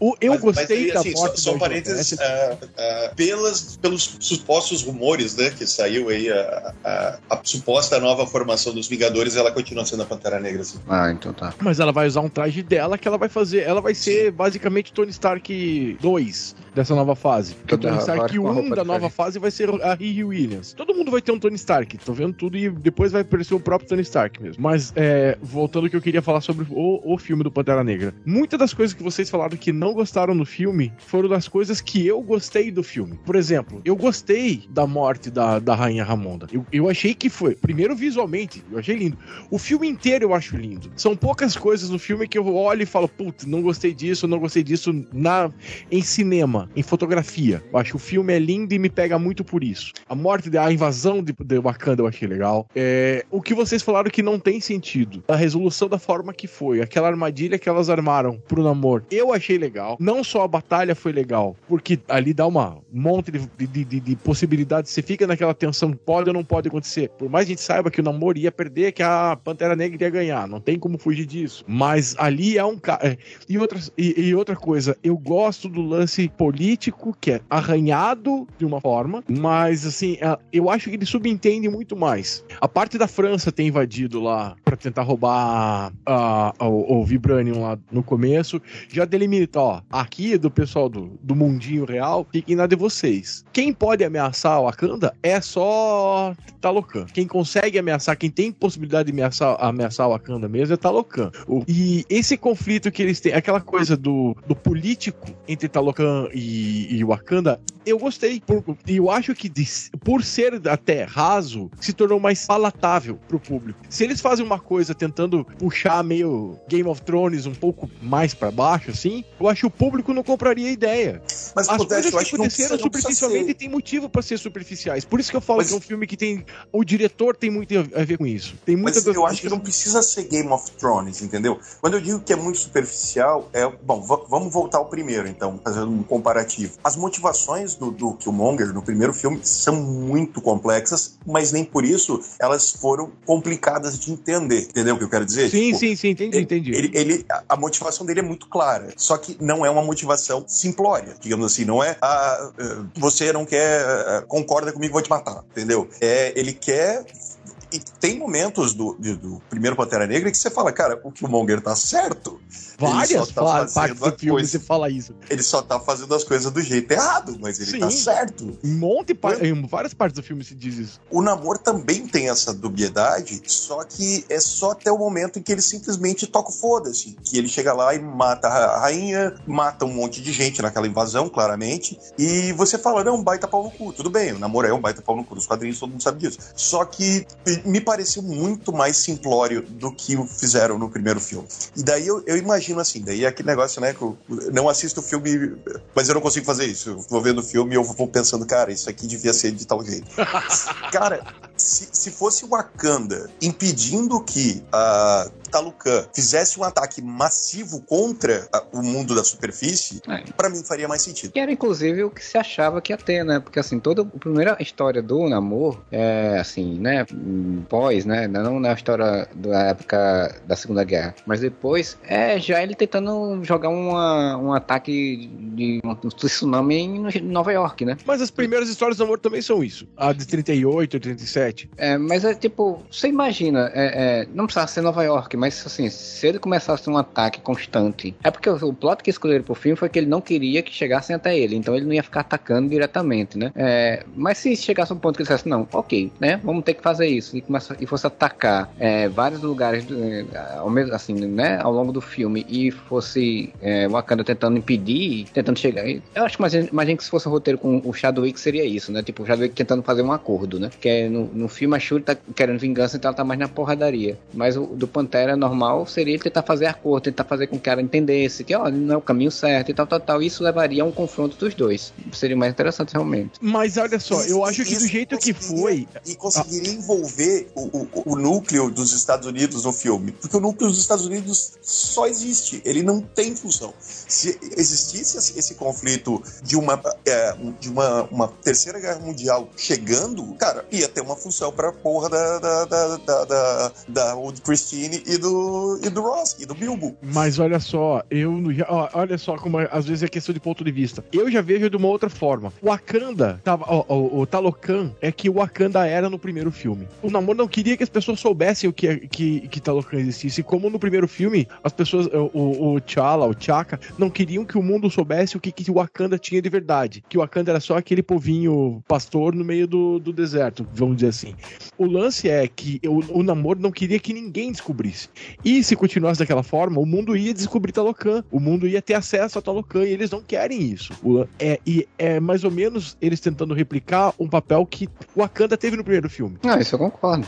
O, eu Mas- gostei mas, da assim, morte Só, só da parênteses, ah, ah, pelas, pelos supostos rumores, né, que saiu aí a, a, a suposta nova formação dos Vingadores, ela continua sendo a Pantera Negra. Assim. Ah, então tá. Mas ela vai usar um traje dela que ela vai fazer. Ela vai ser basicamente Tony Stark 2 dessa nova fase. Porque o Tony Stark agora com a 1 roupa da nova fase vai ser a Riri Williams. Todo mundo vai ter um Tony Stark. Tô vendo tudo e depois vai aparecer o próprio Tony Stark mesmo. Mas, é, voltando ao que eu queria falar sobre o, o filme do Pantera Negra. Muitas das coisas que vocês falaram que não gostaram no filme foram das coisas que eu gostei do filme. Por exemplo, eu gostei da morte da, da Rainha Ramonda. Eu, eu achei que foi. Primeiro, visualmente, eu achei lindo. O filme inteiro eu acho lindo. São poucas coisas no filme que eu olho e falo, putz, não gostei disso, não gostei disso na, em cinema, em fotografia. Eu acho que o filme é lindo e me pega muito por isso. A morte, a invasão de, de Wakanda eu achei legal. É, o que vocês falaram que não tem sentido. A resolução da forma que foi. Aquela armadilha que elas armaram pro namoro. Eu achei legal. Não só a batalha foi legal, porque ali dá uma um monte de, de, de, de possibilidades. Você fica naquela tensão, pode ou não pode acontecer. Por mais que a gente saiba que o namoro ia perder, que a Pantera Negra ia ganhar. Não tem como fugir disso. Mas ali é um cara. E, outras, e, e outra coisa, eu gosto do lance político, que é arranhado de uma forma, mas assim, é- eu acho que ele subentende muito mais. A parte da França ter invadido lá pra tentar roubar a- a- o, o Vibranium lá no começo, já delimita, ó, aqui do pessoal do, do mundinho real, fiquem na de vocês. Quem pode ameaçar o Wakanda é só Talocan. Quem consegue ameaçar, quem tem possibilidade de ameaçar, ameaçar o Wakanda mesmo é Talocan. O- e esse conflito que eles têm, aquela coisa do, do político entre Talocan e, e Wakanda, eu gostei. E eu acho que de- por ser até raso, se tornou mais palatável pro público. Se eles fazem uma coisa tentando puxar meio Game of Thrones um pouco mais para baixo, assim, eu acho que o público não compraria a ideia. Mas, As Modeste, coisas eu que acho que não precisa, aconteceram não precisa superficialmente ser. tem motivo para ser superficiais. Por isso que eu falo Mas- que é um filme que tem. O diretor tem muito a ver com isso. Tem muitas Mas eu acho que não precisa ser Game of Thrones, entendeu? Quando eu digo que é muito superficial, é. Bom, va- vamos voltar ao primeiro, então, fazendo um comparativo. As motivações do, do Killmonger no primeiro filme são muito complexas, mas nem por isso elas foram complicadas de entender. Entendeu o que eu quero dizer? Sim, Tipo, sim, sim, entendi, Ele, entendi. ele- ele- a- a motivação dele é muito clara, só que não é uma motivação simplória, digamos assim, não é ah, eh, você não quer, eh, concorda comigo, vou te matar, entendeu? É, ele quer. E tem momentos do, do primeiro Pantera Negra que você fala, cara, o Killmonger tá certo. Várias tá partes do filme coisa- você fala isso. Ele só tá fazendo as coisas do jeito errado, mas ele tá Sim. certo. Em, um monte, de par- em várias partes do filme se diz isso. O namoro também tem essa dubiedade, só que é só até o momento em que ele simplesmente toca o foda-se. Que ele chega lá e mata a rainha, mata um monte de gente naquela invasão, claramente. E você fala, não, baita pau no cu. Tudo bem, o namoro é um baita pau no cu. Nos quadrinhos todo mundo sabe disso. Só que me pareceu muito mais simplório do que fizeram no primeiro filme. E daí eu, eu imagino assim, daí é aquele negócio, né, que eu não assisto o filme, mas eu não consigo fazer isso. Eu vou vendo o filme e eu vou pensando, cara, isso aqui devia ser de tal jeito. Cara, se, se fosse o Wakanda impedindo que a Talucan fizesse um ataque massivo contra a- o mundo da superfície, É. pra mim faria mais sentido. Que era inclusive o que se achava que ia ter, né? Porque assim, toda a primeira história do namoro é assim, né? hum, Pós, né? Não na história da época da Segunda Guerra, mas depois é já ele tentando jogar uma, um ataque de um tsunami em Nova York, né? Mas as primeiras histórias do amor também são isso. A de 38, 37. É, mas é tipo, você imagina, é, é, não precisava ser Nova York, mas assim, se ele começasse um ataque constante. É porque o, plot que escolheram pro filme foi que ele não queria que chegassem até ele, então ele não ia ficar atacando diretamente, né? É, mas se chegasse um ponto que ele dissesse, não, ok, né? Vamos ter que fazer isso, e, começa, e fosse atacar é, vários lugares é, ao mesmo, assim, né? Ao longo do filme, e fosse é, Wakanda tentando impedir, tentando chegar. Eu acho que imagina, imagina que se fosse o roteiro com o Chadwick seria isso, né? Tipo, o Chadwick tentando fazer um acordo, né? Que é no, no filme a Shuri tá querendo vingança, então ela tá mais na porradaria. Mas o do Pantera normal seria ele tentar fazer acordo, tentar fazer com que cara entendesse que, ó, não é o caminho certo e tal, tal, tal. Isso levaria a um confronto dos dois. Seria mais interessante realmente. Mas olha só, eu acho que do jeito que foi. E conseguiria envolver o, o- o núcleo dos Estados Unidos no filme. Porque o núcleo dos Estados Unidos só existe. Ele não tem função. Se existisse esse, esse conflito de uma, é, de uma, uma terceira guerra mundial chegando, cara, ia ter uma função pra porra da, da, da, da, da, da Old Christine e do, e do Ross, e do Bilbo. Mas olha só, eu olha só como é- às vezes é questão de ponto de vista. Eu já vejo de uma outra forma. O Wakanda, tava, ó, ó, o Talocan é que o Wakanda era no primeiro filme. O Namor não queria que as pessoas soubessem o que, é- que, que Talocan existisse. Como no primeiro filme, as pessoas, o, o, o T'Challa, o T'Chaka, não queriam que o mundo soubesse o que, que o Wakanda tinha de verdade. Que o Wakanda era só aquele povinho pastor no meio do, do deserto, vamos dizer assim. O lance é que o, o Namor não queria que ninguém descobrisse. E se continuasse daquela forma, o mundo ia descobrir Talocan. O mundo ia ter acesso a Talocan e eles não querem isso. O- é, e é mais ou menos eles tentando replicar um papel que o Wakanda teve no primeiro filme. Não, isso eu concordo.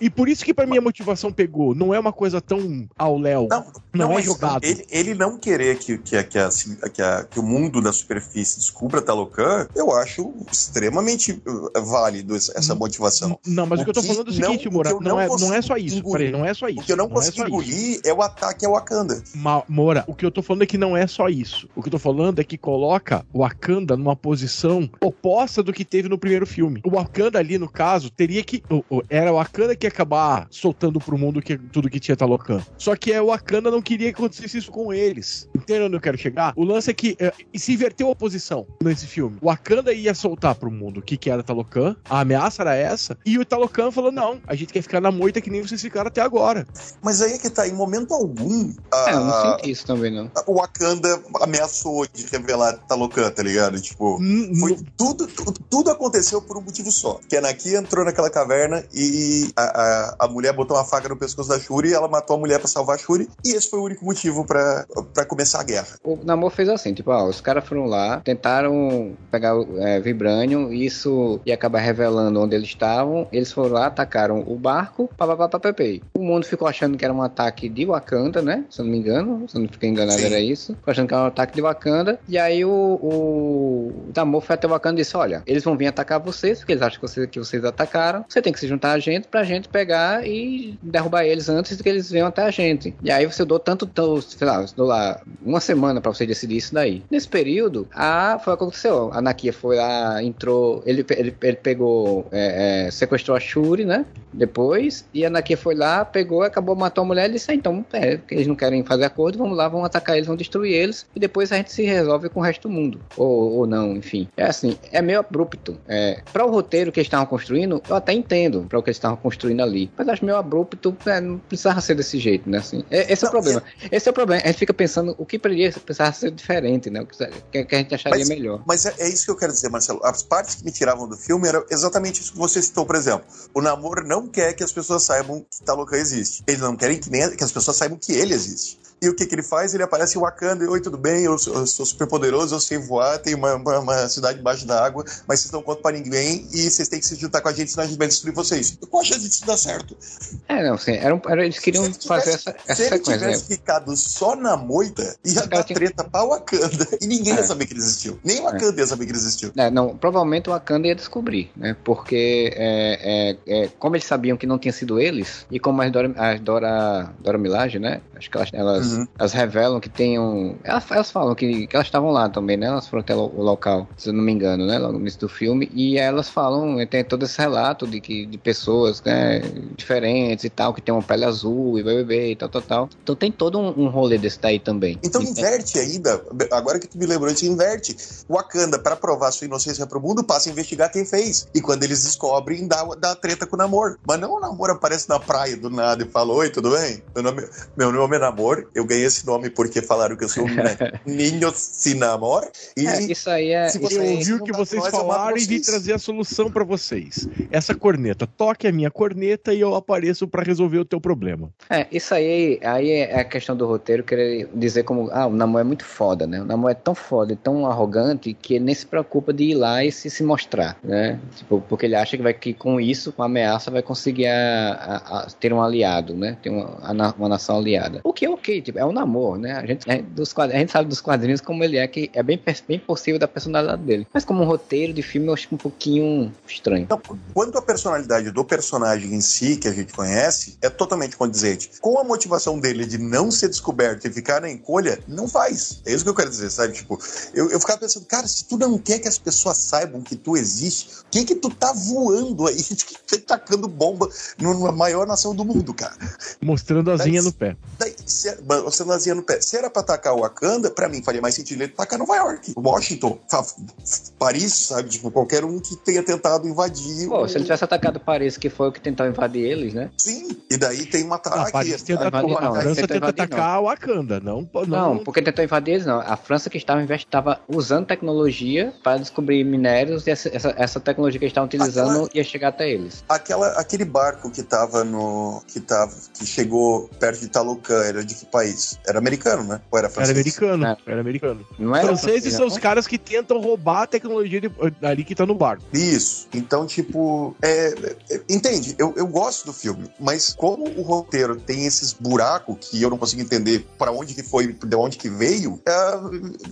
E por isso que pra mim a motivação pegou. Não é uma coisa tão ao léu. Não, Não é mas jogado. Ele, ele não querer que, que, que, a- que, a- que o mundo da superfície descubra Talocan, eu acho extremamente uh, válido essa, motivação. Não, mas o, O que eu tô falando é o não- seguinte, Moura, não, não é, não é só isso. Peraí, não é só isso. O que eu não é só isso. engolir é o ataque ao Wakanda. Ma- Moura, o que eu tô falando é que não é só isso. O que eu tô falando é que coloca o Wakanda numa posição oposta do que teve no primeiro filme. O Wakanda ali, no caso, teria que. Era o Wakanda que ia acabar soltando pro mundo que, tudo que tinha Talocan. Só que é, o Wakanda não queria que acontecesse isso com eles. Entende onde eu quero chegar? O lance é que é, e se inverteu a posição nesse filme. O Wakanda ia soltar pro mundo o que, que era Talocan, a ameaça era essa, e o Talocan falou: não, a gente quer ficar na moita que nem vocês ficaram até agora. mas aí é que tá, em momento algum. A, é, eu não senti isso também, não. O Wakanda ameaçou de revelar Talocan, tá ligado? Tipo, hum, foi tudo, tudo, tudo, aconteceu por um motivo só. Que a Naki entrou naquela caverna e a, a, a, mulher botou uma faca no pescoço da Shuri, ela matou a mulher pra salvar a Shuri, e esse foi o único motivo pra, pra começar a guerra. O Namor fez assim, tipo, ó, os caras foram lá, tentaram pegar o é, Vibranium, isso ia acabar revelando onde eles estavam, eles foram lá, atacaram o barco, papapá. O mundo ficou achando que era um ataque de Wakanda, né? Se eu não me engano, se eu não fiquei enganado, Sim. era isso. Ficou achando que era um ataque de Wakanda, e aí o, o, Namor foi até o Wakanda e disse, olha, eles vão vir atacar vocês, porque eles acham que vocês, que vocês atacaram, você tem que se juntar a gente pra gente pegar e derrubar eles antes de que eles venham até a gente. E aí você dou tanto, sei lá, dou lá uma semana pra você decidir isso daí. Nesse período, a, foi o que aconteceu. A Nakia foi lá, entrou, ele, ele, ele pegou, é, é, sequestrou a Shuri, né? Depois, e a Nakia foi lá, pegou, acabou matou a mulher e disse: ah, então, é, eles não querem fazer acordo, vamos lá, vamos atacar eles, vamos destruir eles, e depois a gente se resolve com o resto do mundo. Ou, ou não, enfim. É assim, é meio abrupto. É, para o roteiro que eles estavam construindo, eu até entendo para o que eles estavam construindo ali. Mas acho meio abrupto, é, não precisava ser desse jeito, né? Assim, é, esse é o problema. Esse é o problema. A gente fica pensando o que poderia precisar ser diferente, né? O que, que a gente acharia mas, melhor. Mas é, é, isso que eu quero dizer, Marcelo. As partes que me tiravam do filme eram exatamente isso que você citou, por exemplo. O namoro não quer que as pessoas saibam que Talocan existe. Eles não querem que, nem, que as pessoas saibam que ele existe. E o que, que ele faz? Ele aparece em Wakanda e, oi, tudo bem, eu sou, eu sou super poderoso, eu sei voar, tenho uma, uma, uma, cidade embaixo da água, mas vocês não contam pra ninguém e vocês têm que se juntar com a gente, senão a gente vai destruir vocês. Qual a chance disso dar certo? É, não, sim, era, era eles queriam tivesse, fazer essa, essa se sequência. Se ele tivesse né? ficado só na moita, ia dar tinha... treta pra Wakanda e ninguém é. ia saber que ele existiu. Nem Wakanda é. ia saber que ele existiu. É, não, provavelmente o Wakanda ia descobrir, né? Porque é, é, é, como eles sabiam que não tinha sido eles, e como as Dora, as Dora, Dora Milaje, né? Acho que elas, elas, uhum. elas revelam que tem um. Elas, elas falam que, que elas estavam lá também, né? Elas foram até o local, se eu não me engano, né? Logo no início do filme. E elas falam, tem todo esse relato de que de pessoas né, diferentes e tal, que tem uma pele azul e bebê e tal, tal, tal. Então tem todo um, um rolê desse daí também. Então inverte ainda. Agora que tu me lembrou, isso inverte. Wakanda, para provar sua inocência pro mundo, passa a investigar quem fez. E quando eles descobrem, dá, dá treta com o namoro. Mas não o namoro aparece na praia do nada e fala: Oi, tudo bem? Meu nome, meu nome é Namor, eu ganhei esse nome porque falaram que eu sou um ninho sin amor. E é, isso aí é. Se você ouviu o que vocês falaram e vim trazer a solução para vocês. Essa corneta, toque a minha corneta e eu apareço para resolver o teu problema. É, isso aí, aí é a questão do roteiro querer dizer como, ah, o Namor é muito foda, né? O Namor é tão foda, tão arrogante que ele nem se preocupa de ir lá e se, se mostrar, né? Tipo, porque ele acha que vai que com isso, com a ameaça, vai conseguir a, a, a ter um aliado, né? Ter uma, uma nação aliada. O que é ok, tipo, é o Namor, né? A gente, é, dos a gente sabe dos quadrinhos como ele é, que é bem, bem possível da personalidade dele. Mas como um roteiro de filme, eu acho um pouquinho estranho. Então, quanto à personalidade do personagem em si, que a gente conhece, é totalmente condizente. Com a motivação dele de não ser descoberto e ficar na encolha, não faz. É isso que eu quero dizer, sabe? Tipo, eu, eu ficava pensando, cara, se tu não quer que as pessoas saibam que tu existe, o que que tu tá voando aí, tacando bomba na maior nação do mundo, cara? Mostrando a asinha no pé. Daí, mostrando a asinha no pé. Se era pra atacar o Wakanda, pra mim faria mais sentido ele atacar Nova York, Washington, Paris, sabe? Tipo, qualquer um que tenha tentado invadir. Pô, o... se ele tivesse atacado Paris, que foi o que tentou invadir eles, né? Sim, e daí tem um ataque. Ah, Paris tenta, a, invadir, não, a França tenta invadir, atacar não. o Wakanda, não, não. Não, porque tentou invadir eles, não. A França que estava, estava usando tecnologia para descobrir minérios e essa, essa, essa tecnologia que eles estavam utilizando Aquela... ia chegar até eles. Aquela, aquele barco que tava no. que tava. que chegou perto de Talocan, era de que país? Era americano, né? Ou era francês? Era americano. É. Era americano. Não era Franceses são os caras que tentam roubar a tecnologia de, ali que tá no barco. Isso. Então, tipo, é, é, entende? Eu, eu gosto do filme, mas como o roteiro tem esses buracos que eu não consigo entender para onde que foi, de onde que veio, é,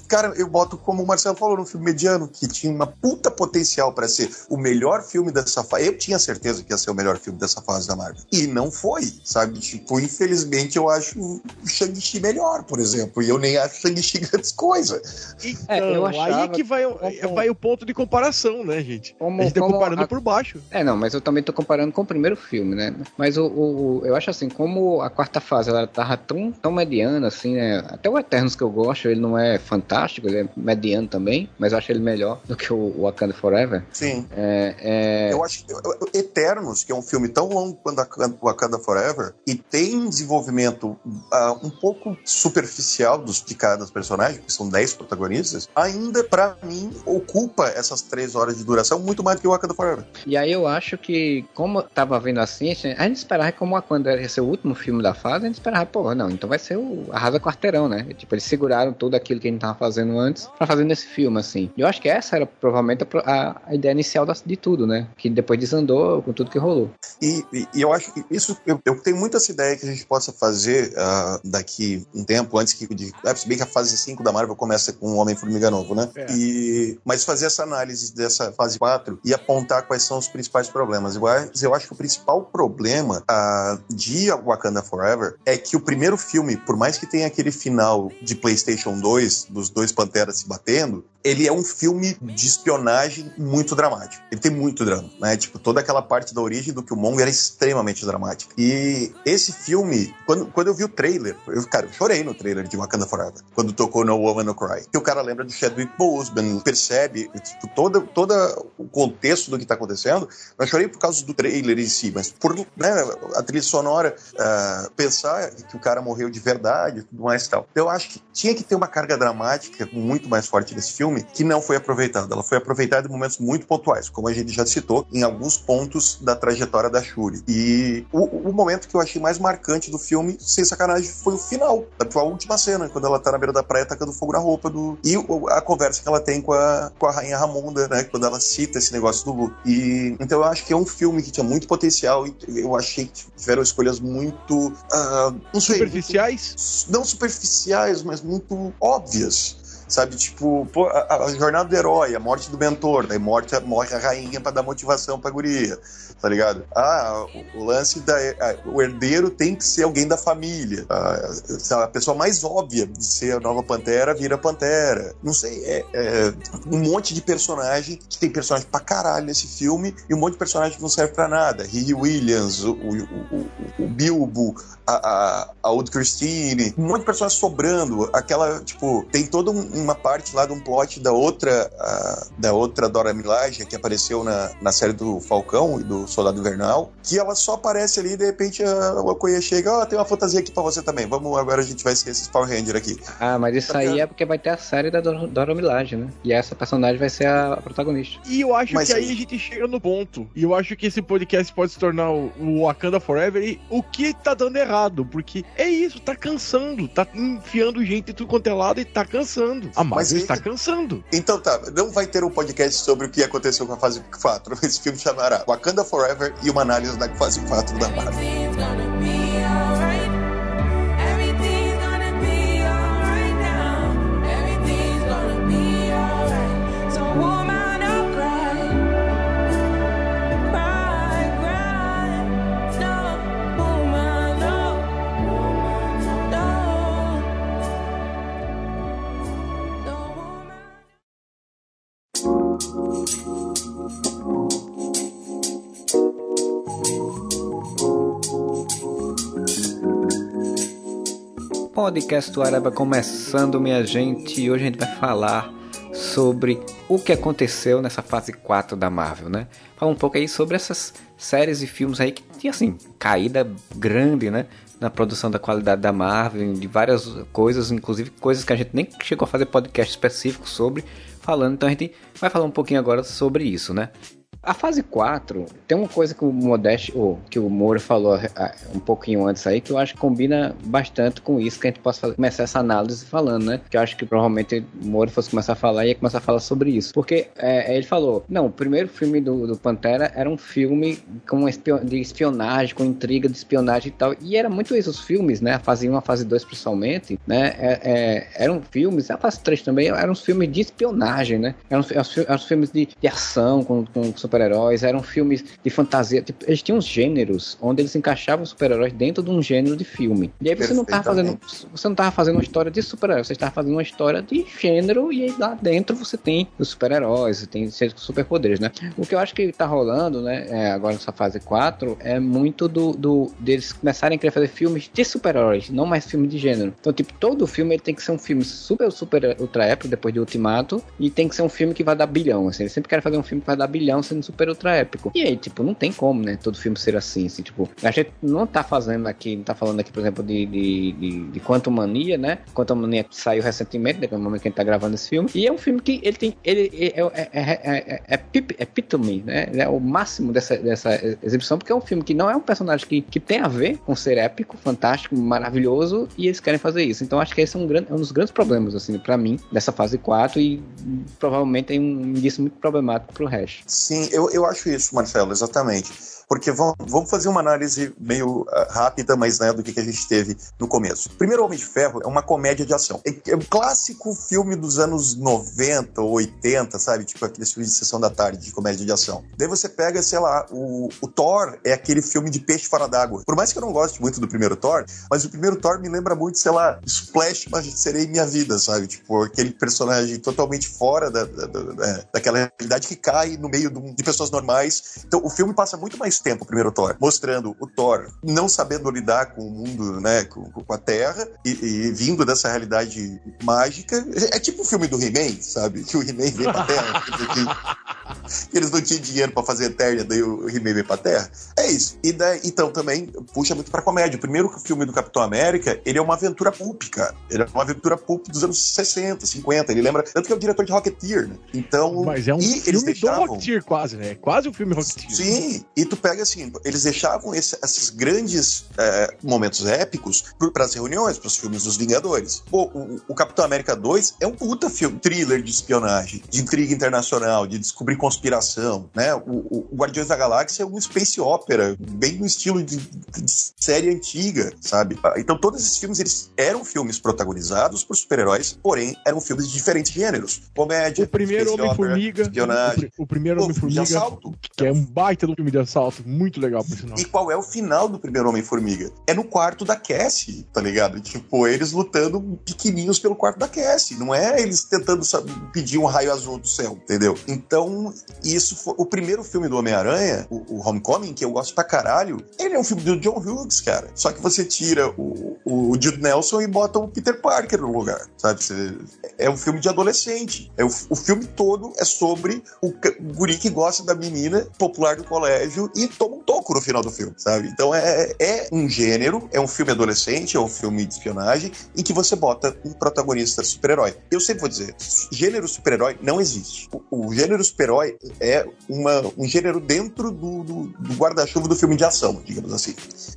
cara, eu boto como o Marcelo falou no filme mediano, que tinha uma puta potencial para ser o melhor filme dessa fase. Eu tinha certeza que ia ser o melhor filme dessa fase da Marvel. E não foi, sabe? Tipo, infelizmente eu acho Shang-Chi melhor, por exemplo. E eu nem acho Shang-Chi grandes coisa. Então, é, eu achava... aí que vai, como... vai o ponto de comparação, né, gente? Como, a gente tá comparando a... por baixo. É, não, mas eu também tô comparando com o primeiro filme, né? Mas o, o, o eu acho assim, como a quarta fase ela tava tão, tão mediana, assim, né? Até o Eternos que eu gosto, ele não é fantástico, ele é mediano também, mas eu acho ele melhor do que o Wakanda Forever. Sim. É, é... Eu acho que Eternos, que é um filme tão longo quanto a Wakanda Forever, e tem um desenvolvimento uh, um pouco superficial dos, de cada personagem, que são 10 protagonistas, ainda, para mim, ocupa essas três horas de duração muito mais do que o Wakanda Forever. E aí eu acho que, como tava vendo assim, a gente esperava que como o Wakanda ia ser o último filme da fase, a gente esperava, pô, não, então vai ser o Arrasa Quarteirão, né? Tipo, eles seguraram tudo aquilo que a gente tava fazendo antes para fazer nesse filme, assim. E eu acho que essa era provavelmente a, a ideia inicial de tudo, né? Que depois desandou com tudo que rolou. E, e, e eu acho que isso, eu, eu, tenho muito essa ideia que a gente possa fazer uh, daqui um tempo, antes que, de, é, se bem que a fase 5 da Marvel começa com o Homem-Formiga Novo, né? É. E, mas fazer essa análise dessa fase 4 e apontar quais são os principais problemas. Eu, eu acho que o principal problema uh, de Wakanda Forever é que o primeiro filme, por mais que tenha aquele final de PlayStation 2, dos dois Panteras se batendo, ele é um filme de espionagem muito dramático. Ele tem muito drama, né? Tipo, toda aquela parte da origem do Killmonger era extremamente dramática. E esse filme, quando, quando eu vi o trailer, eu, cara, eu chorei no trailer de Wakanda Forever, quando tocou No Woman No Cry. Que o cara lembra do Chadwick Boseman, percebe, tipo, todo, todo o contexto do que tá acontecendo. Eu chorei por causa do trailer em si, mas por né, a trilha sonora, uh, pensar que o cara morreu de verdade e tudo mais e tal. Eu acho que tinha que ter uma carga dramática muito mais forte nesse filme que não foi aproveitada. Ela foi aproveitada em momentos muito pontuais, como a gente já citou, em alguns pontos da trajetória da Shuri. E o, o momento que eu achei mais marcante do filme, sem sacanagem, foi final, a última cena, quando ela tá na beira da praia tacando fogo na roupa do. E a conversa que ela tem com a, com a rainha Ramonda, né? Quando ela cita esse negócio do Luke. E então eu acho que é um filme que tinha muito potencial e eu achei que tiveram escolhas muito. Uh, não sei, superficiais? Muito, não superficiais, mas muito óbvias sabe? Tipo, pô, a, a, jornada do herói, a morte do mentor, daí morte, morre a rainha para dar motivação pra guria, tá ligado? Ah, o, lance da. A, o herdeiro tem que ser alguém da família. A, a, pessoa mais óbvia de ser a nova Pantera vira Pantera. Não sei, é, é, um monte de personagem que tem personagem pra caralho nesse filme e um monte de personagem que não serve pra nada. Riri Williams, o, o, o, o Bilbo, a, a, a Old Christine, um monte de personagens sobrando. Aquela, tipo, tem todo um uma parte lá de um plot da outra, uh, da outra Dora Milaje, que apareceu na, na série do Falcão e do Soldado Invernal, que ela só aparece ali e de repente a Okoye chega, ó, oh, tem uma fantasia aqui pra você também, vamos, agora a gente vai esquecer esses Power Ranger aqui. Ah, mas isso aí é porque vai ter a série da Dora Milaje, né? E essa personagem vai ser a protagonista. E eu acho mas que aí a gente chega no ponto, e eu acho que esse podcast pode se tornar o Wakanda Forever e o que tá dando errado, porque é isso, tá cansando, tá enfiando gente tudo quanto é lado e tá cansando cansando. A Marvel está cansando. Então tá, não vai ter um podcast sobre o que aconteceu com a fase 4. Esse filme chamará Wakanda Forever e uma análise da fase 4 da Marvel. Podcast do Araba começando, minha gente, e hoje a gente vai falar sobre o que aconteceu nessa fase 4 da Marvel, né? Falar um pouco aí sobre essas séries e filmes aí que tinha assim, caída grande, né? Na produção da qualidade da Marvel, de várias coisas, inclusive coisas que a gente nem chegou a fazer podcast específico sobre, falando, então a gente vai falar um pouquinho agora sobre isso, né? A fase 4 tem uma coisa que o Modeste, ou que o Moura falou ah, um pouquinho antes aí, que eu acho que combina bastante com isso, que a gente possa começar essa análise falando, né? Que eu acho que provavelmente o Moura fosse começar a falar e ia começar a falar sobre isso. Porque é, ele falou: não, o primeiro filme do, do Pantera era um filme com espion de espionagem, com intriga de espionagem e tal. E era muito isso, os filmes, né? A fase 1, a fase 2 principalmente, né? É, é, eram filmes, a fase 3 também, eram filmes de espionagem, né? Eram, eram, eram filmes de, de ação, com, com super-heróis, eram filmes de fantasia. Tipo, eles tinham uns gêneros onde eles encaixavam os super-heróis dentro de um gênero de filme. E aí você não tava fazendo. Você não tava fazendo uma história de super-herói, você estava fazendo uma história de gênero, e aí lá dentro você tem os super-heróis, tem superpoderes, né? O que eu acho que tá rolando, né, é, agora nessa fase 4, é muito do, do deles começarem a querer fazer filmes de super-heróis, não mais filmes de gênero. Então, tipo, todo filme ele tem que ser um filme super, super ultra épico depois de Ultimato, e tem que ser um filme que vai dar bilhão, assim. Eles sempre querem fazer um filme que vai dar bilhão sendo super ultra épico. E aí, tipo, não tem como, né, todo filme ser assim, assim, tipo, a gente não tá fazendo aqui, não tá falando aqui, por exemplo, de, de, de, de Quantum Mania, né? Quantum Mania saiu recentemente, no momento que a gente tá gravando esse filme, e é um filme que ele tem, ele é, é, é, é, é epitome, né? É o máximo dessa, dessa exibição, porque é um filme que não é um personagem que, que tem a ver com ser épico, fantástico, maravilhoso, e eles querem fazer isso. Então acho que esse é um, grande, um dos grandes problemas, assim, para mim, dessa fase 4 e provavelmente tem um indício muito problemático pro resto. Sim, eu, eu acho isso, Marcelo, exatamente porque vamos fazer uma análise meio uh, rápida, mas né, do que, que a gente teve no começo. Primeiro Homem de Ferro é uma comédia de ação. É, é um clássico filme dos anos 90 ou 80, sabe? Tipo aqueles filmes de sessão da tarde de comédia de ação. Daí você pega, sei lá, o, o Thor é aquele filme de peixe fora d'água. Por mais que eu não goste muito do primeiro Thor, mas o primeiro Thor me lembra muito, sei lá, Splash, mas serei minha vida, sabe? Tipo, aquele personagem totalmente fora da, da, da, daquela realidade que cai no meio de pessoas normais. Então o filme passa muito mais tempo, o primeiro Thor, mostrando o Thor não sabendo lidar com o mundo, né, com, com a Terra, e, e, vindo dessa realidade mágica. É, é tipo o filme do He-Man, sabe? Que o He-Man vem pra Terra, que eles não tinham dinheiro para fazer Eternia, daí o He-Man vem pra Terra. É isso. E daí, então também puxa muito pra comédia. O primeiro filme do Capitão América, ele é uma aventura pulp, cara. Ele é uma aventura pulp dos anos 60, 50. Ele lembra. Tanto que é o diretor de Rocketeer, né? Então. Mas é um filme deixavam... do Rocketeer, quase, né? Quase um filme Rocketeer. Sim, e tu pega assim, eles deixavam esse, esses grandes é, momentos épicos para as reuniões, para os filmes dos Vingadores. Pô, o, o, Capitão América 2 é um puta filme, thriller de espionagem, de intriga internacional, de descobrir conspiração, né? O, o Guardiões da Galáxia é um space opera, bem no estilo de, de série antiga, sabe? Então todos esses filmes, eles eram filmes protagonizados por super-heróis, porém eram filmes de diferentes gêneros. Comédia, o primeiro Homem-Formiga, espionagem. O, o primeiro Homem-Formiga, que é um baita do filme de assalto, muito legal, por sinal. E qual é o final do primeiro Homem-Formiga? É no quarto da Cassie, tá ligado? Tipo, eles lutando pequenininhos pelo quarto da Cassie. Não é eles tentando sabe, pedir um raio azul do céu, entendeu? Então, isso foi. O primeiro filme do Homem-Aranha, o, o, Homecoming, que eu gosto pra caralho, ele é um filme do John Hughes, cara. Só que você tira o, o, Jude Nelson e bota o Peter Parker no lugar, sabe? Você, é um filme de adolescente. É o, o filme todo é sobre o, o guri que gosta da menina popular do colégio e toma um toco no final do filme, sabe? Então é, é um gênero, é um filme adolescente, é um filme de espionagem, em que você bota um protagonista super-herói. Eu sempre vou dizer, gênero super-herói não existe. O, o gênero super-herói é uma, um gênero dentro do, do, do guarda-chuva do filme de ação, digamos assim.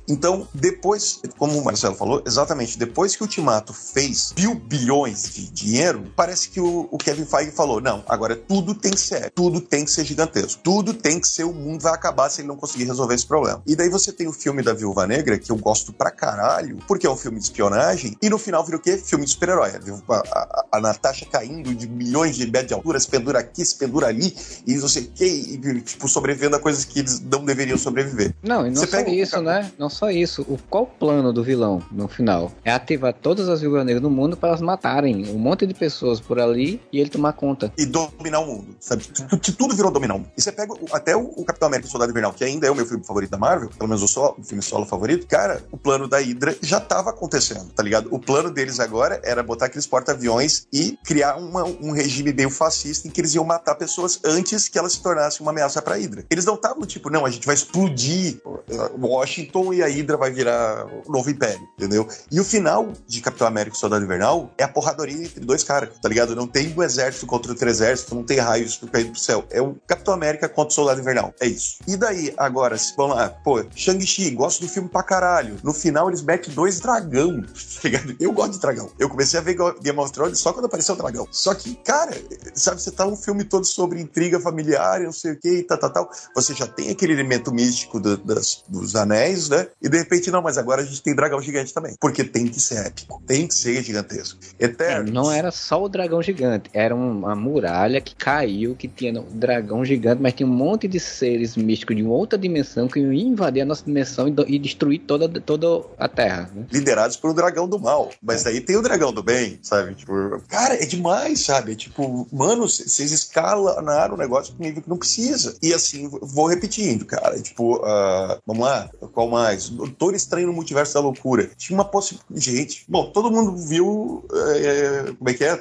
Então, depois, como o Marcelo falou, exatamente, depois que o Ultimato fez mil bilhões de dinheiro, parece que o, o Kevin Feige falou, não, agora tudo tem que ser, tudo tem que ser gigantesco, tudo tem que ser, o mundo vai acabar se ele não conseguir resolver esse problema. E daí você tem o filme da Viúva Negra, que eu gosto pra caralho, porque é um filme de espionagem, e no final vira o quê? Filme de super-herói. A, a, a, Natasha caindo de milhões de metros de altura, se pendura aqui, se pendura ali, e não sei o quê, e, tipo, sobrevivendo a coisas que eles não deveriam sobreviver. Não, e não você só isso, um... né? Não só isso. O, qual o plano do vilão no final? É ativar todas as viúvas negras do mundo para elas matarem um monte de pessoas por ali e ele tomar conta. E dominar o mundo, sabe? Tudo virou dominar o mundo. E você pega até o, o Capitão América Soldado Invernal, que ainda é o meu filme favorito da Marvel, pelo menos o, solo, o filme solo favorito, cara, o plano da Hydra já tava acontecendo, tá ligado? O plano deles agora era botar aqueles porta-aviões e criar uma, um regime meio fascista em que eles iam matar pessoas antes que elas se tornassem uma ameaça pra Hydra. Eles não estavam tipo, não, a gente vai explodir Washington e a Hydra vai virar o novo império, entendeu? E o final de Capitão América e Soldado Invernal é a porradoria entre dois caras, tá ligado? Não tem um exército contra outro exército, não tem raios caindo pro céu. É o Capitão América contra o Soldado Invernal. É isso. E daí, agora, vamos lá, pô, Shang-Chi, gosto do filme pra caralho. No final eles metem dois dragão, tá ligado? Eu gosto de dragão. Eu comecei a ver Game of Thrones só quando apareceu o dragão. Só que, cara, sabe, você tá um filme todo sobre intriga familiar, não sei o que, tal, tal, tal. Você já tem aquele elemento místico do, das, dos, anéis, né? E de repente, não, mas agora a gente tem dragão gigante também. Porque tem que ser épico, tem que ser gigantesco. Eterno. Não era só o dragão gigante, era uma muralha que caiu, que tinha um dragão gigante, mas tinha um monte de seres místicos de outra dimensão que iam invadir a nossa dimensão e, e destruir toda, toda a Terra. Né? Liderados pelo dragão do mal. Mas daí tem o dragão do bem, sabe? Tipo, cara, é demais, sabe? É tipo, mano, vocês escalaram o negócio pro nível que não precisa. E assim, vou repetindo, cara. É tipo, uh, vamos lá, qual mais? Doutor Estranho no Multiverso da Loucura. Tinha uma possibilidade. Gente, bom, todo mundo viu. É, como é que é?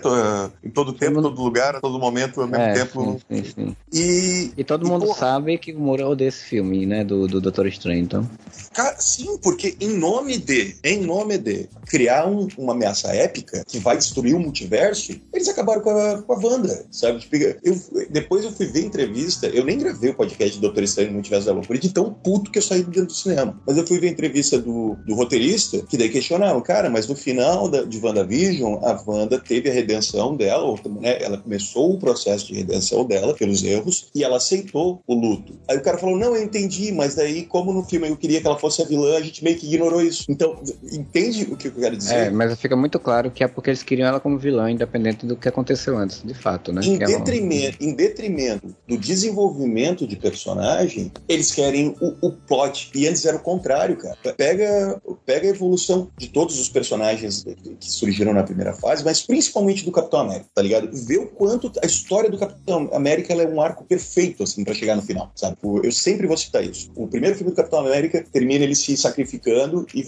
Em todo tempo, todo, todo lugar, a todo momento, ao mesmo é, tempo. Sim, sim, sim. E, e todo e, mundo porra, sabe que o moral desse filme, né? Do, do Doutor Estranho, então. Cara, sim, porque em nome de, em nome de criar um, uma ameaça épica que vai destruir o multiverso, eles acabaram com a, com a Wanda, sabe? Tipo, eu, depois eu fui ver entrevista, eu nem gravei o podcast do Doutor Estranho no Multiverso da Loucura, de tão puto que eu saí dentro do cinema. Mas eu fui ver a entrevista do, do roteirista, que daí questionaram, cara, mas no final da, de WandaVision, a Wanda teve a redenção dela, ou, né, ela começou o processo de redenção dela pelos erros, e ela aceitou o luto. Aí o cara falou, não, eu entendi, mas daí, como no filme eu queria que ela fosse a vilã, a gente meio que ignorou isso. Então, entende o que eu quero dizer? É, mas fica muito claro que é porque eles queriam ela como vilã, independente do que aconteceu antes, de fato, né? Em, detrimento, ela... em detrimento do desenvolvimento de personagem, eles querem o, o plot. E antes era o contrário, cara. Pega, pega a evolução de todos os personagens que surgiram na primeira fase, mas principalmente do Capitão América, tá ligado? Vê o quanto a história do Capitão América é um arco perfeito, assim, para chegar no final, sabe? Eu sempre vou citar isso. O primeiro filme do Capitão América termina ele se sacrificando e,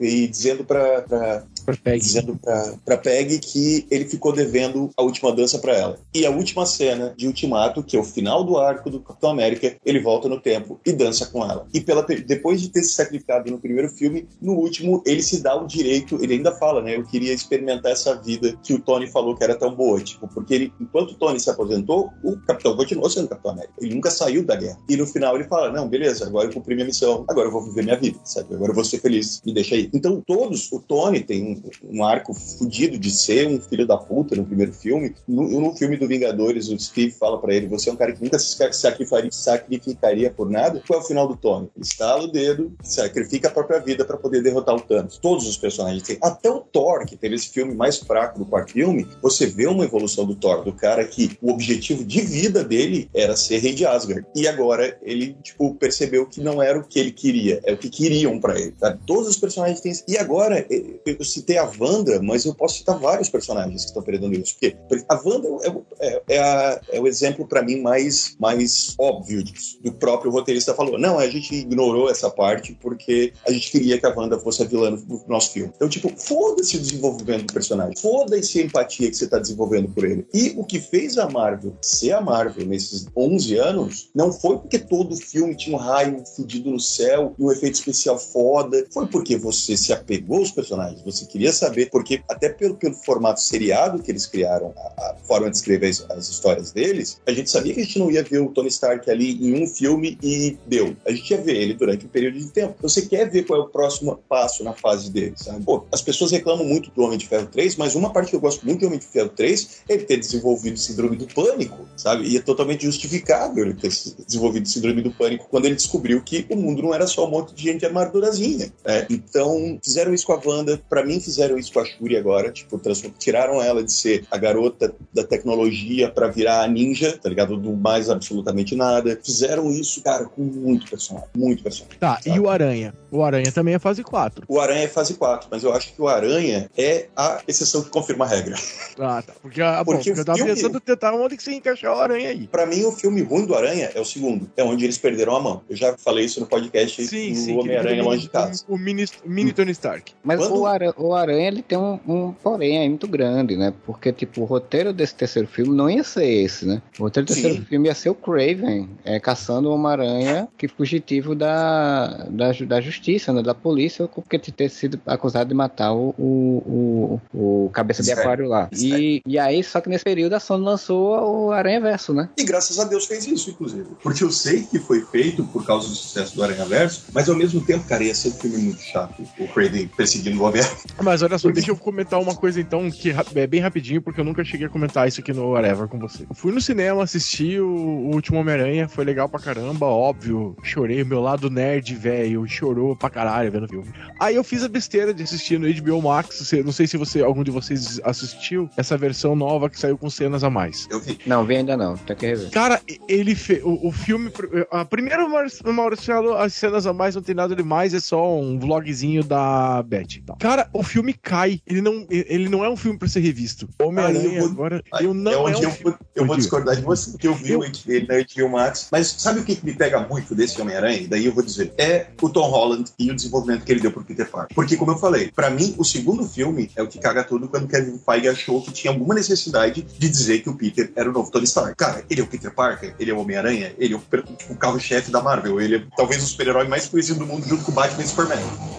e dizendo Peg. dizendo pra Peg que ele ficou devendo a última dança para ela. E a última cena de Ultimato, que é o final do arco do Capitão América, ele volta no tempo e dança com ela. E pela, depois de ter se sacrificado no primeiro filme, no último ele se dá o direito, ele ainda fala, né? Eu queria experimentar essa vida que o Tony falou que era tão boa, tipo, porque ele, enquanto o Tony se aposentou, o Capitão continuou sendo Capitão América. Ele nunca saiu da guerra. E no final ele fala: Não, beleza, agora eu cumpri minha missão, agora eu vou viver minha vida, sabe? Agora eu vou ser feliz, me deixa aí. Então todos, o Tony tem um, arco fudido de ser um filho da puta no primeiro filme. No, no filme do Vingadores, o Steve fala para ele: você é um cara que nunca se sacrificaria, sacrificaria por nada. Qual é o final do Tony? Estala o dedo, sacrifica a própria vida para poder derrotar o Thanos. Todos os personagens têm. Até o Thor, que teve esse filme mais fraco do quarto filme, você vê uma evolução do Thor, do cara que o objetivo de vida dele era ser rei de Asgard. E agora ele, tipo, percebeu que não era o que ele queria, é o que queriam para ele. Tá? Todos os personagens têm. E agora, eu citei a Wanda, mas eu posso citar vários personagens que estão perdendo isso. Porque a Wanda é, é, é, a, é o exemplo, para mim, mais, mais óbvio disso. Do próprio roteirista falou: não, a gente ignorou essa parte porque a gente queria que a Wanda fosse a vilã do nosso filme. Então, tipo, foda-se o desenvolvimento do personagem, foda-se a empatia que você tá desenvolvendo por ele. E o que fez a Marvel ser a Marvel nesses 11 anos não foi porque todo filme tinha um raio fudido no céu e um efeito especial foda, foi porque você se apegou aos personagens, você queria saber porque até pelo, pelo formato seriado que eles criaram, a, a forma de escrever as, as, histórias deles, a gente sabia que a gente não ia ver o Tony Stark ali em um filme e deu. A gente ia ver ele durante um período de tempo. Você quer ver qual é o próximo passo na fase dele, sabe? Pô, as pessoas reclamam muito do Homem de Ferro 3, mas uma parte que eu gosto muito do Homem de Ferro 3 é ele ter desenvolvido síndrome do pânico, sabe? E é totalmente justificável ele ter desenvolvido síndrome do pânico quando ele descobriu que o mundo não era só um monte de gente armadurazinha. Né? Então, fizeram isso com a Wanda, para mim fizeram isso com a Shuri agora, tipo, tiraram ela de ser a garota da tecnologia para virar a ninja, tá ligado? Do mais absolutamente nada. Fizeram isso, cara, com muito personagem, muito personagem. Tá, sabe? e o Aranha? O Aranha também é fase 4. O Aranha é fase 4, mas eu acho que o Aranha é a exceção que confirma a regra. Ah, tá. Porque, ah, bom, porque, porque eu tava filme... pensando tentar onde que você encaixar o Aranha aí. Pra mim, o filme ruim do Aranha é o segundo. É onde eles perderam a mão. Eu já falei isso no podcast sim, do sim, Homem-Aranha Longe de Casa. O mini, mini Tony Stark. Mas Quando... o, Aranha, o Aranha, ele tem um, um porém aí muito grande, né? Porque, tipo, o roteiro desse terceiro filme não ia ser esse, né? O roteiro do terceiro filme ia ser o Craven, é, caçando o Homem-Aranha que fugitivo da, da, da justiça, né? Da polícia, porque ter sido acusado de matar o, o, o, o cabeça de aquário lá. E, e aí, só que nesse período a Sony lançou o Aranha Verso, né? E graças a Deus fez isso, inclusive. Porque eu sei que foi feito por causa do sucesso do Aranha Verso, mas ao mesmo tempo, cara, ia ser um filme muito chato. O Craven perseguindo seguindo o Homem-Aranha. Mas olha só, deixa eu comentar uma coisa então, que é bem rapidinho, porque eu nunca cheguei a comentar isso aqui no Whatever com você. Eu fui no cinema, assisti o, o último Homem-Aranha, foi legal pra caramba, óbvio. Chorei, meu lado nerd, velho, chorou pra caralho vendo o filme. Aí eu fiz a besteira de assistir no HBO Max, não sei se você, algum de vocês assistiu essa versão nova que saiu com cenas a mais. Eu vi. Não, vi ainda não, tem que rever. Cara, ele fez. O, o, filme. A primeira Maurício as cenas a mais não tem nada demais, é só um vlogzinho da Beth. Cara, o filme cai. Ele não, ele não é um filme pra ser revisto. Homem-Aranha agora. Eu não é onde é um eu, filme... eu vou discordar de você, porque eu vi eu... ele na HBO Max. Mas sabe o que me pega muito desse Homem-Aranha? Daí eu vou dizer: é o Tom Holland e o desenvolvimento que ele deu pro Peter Parker. Porque, como eu falei, pra mim, o segundo filme é o que caga tudo quando Kevin Feige achou que tinha alguma necessidade de dizer que o Peter era o novo Tony Stark. Cara, ele é o Peter Parker, ele é o Homem-Aranha, ele é o, tipo, o carro-chefe da Marvel, ele é talvez o super-herói mais conhecido do mundo junto com o Batman e Superman.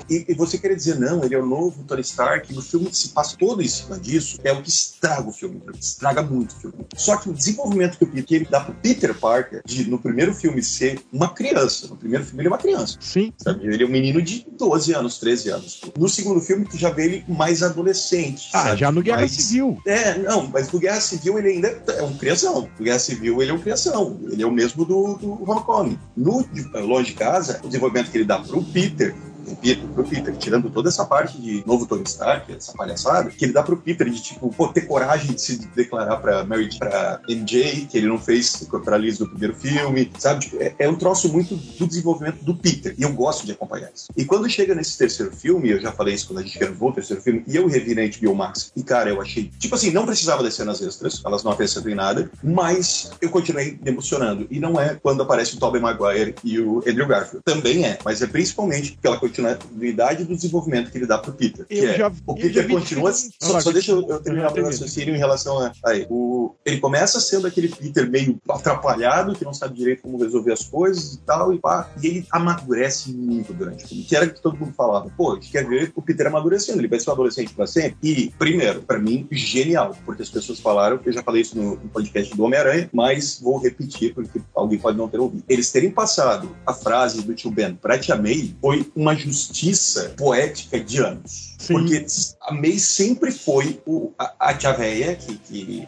E, e, você querer dizer, não, ele é o novo Tony Stark, e o filme se passa todo em cima disso, é o que estraga o filme, estraga muito o filme. Só que o desenvolvimento que o Peter ele dá pro Peter Parker, de no primeiro filme ser uma criança, no primeiro filme ele é uma criança. Sim. Sabe? Ele é um menino de 12 anos, 13 anos. No segundo filme, tu já vê ele mais adolescente. Ah, sabe? já no Guerra mais... Civil. É, não, mas no Guerra Civil ele ainda é um crianção. No Guerra Civil ele é um crianção. Ele é o mesmo do, do Homecoming. No Longe de Casa, o desenvolvimento que ele dá pro Peter o Peter, pro Peter, tirando toda essa parte de novo Tony Stark, essa palhaçada, que ele dá pro Peter de, tipo, pô, ter coragem de se declarar pra Mary, pra MJ, que ele não fez pra Liz no primeiro filme, sabe? Tipo, é, é, um troço muito do desenvolvimento do Peter, e eu gosto de acompanhar isso. E quando chega nesse terceiro filme, eu já falei isso quando a gente gravou o terceiro filme, e eu revi na HBO Max, e cara, eu achei, tipo assim, não precisava das cenas extras, elas não acrescentam em nada, mas eu continuei me emocionando. E não é quando aparece o Tobey Maguire e o Andrew Garfield. Também é, mas é principalmente pela continuidade do desenvolvimento que ele dá pro Peter. Eu é, já, o Peter continua. Só, só, deixa eu, eu terminar o raciocínio em relação a. Aí, o, ele começa sendo aquele Peter meio atrapalhado, que não sabe direito como resolver as coisas e tal, e pá. E ele amadurece muito durante o filme. Que era que todo mundo falava. Pô, a gente quer ver o Peter amadurecendo, ele vai ser um adolescente pra sempre. E, primeiro, pra mim, genial, porque as pessoas falaram, eu já falei isso no, no podcast do Homem-Aranha, mas vou repetir, porque alguém pode não ter ouvido. Eles terem passado a frase do tio Ben pra Tia May foi uma justiça poética de anos. Sim. Porque a May sempre foi o, a, a tia véia que, que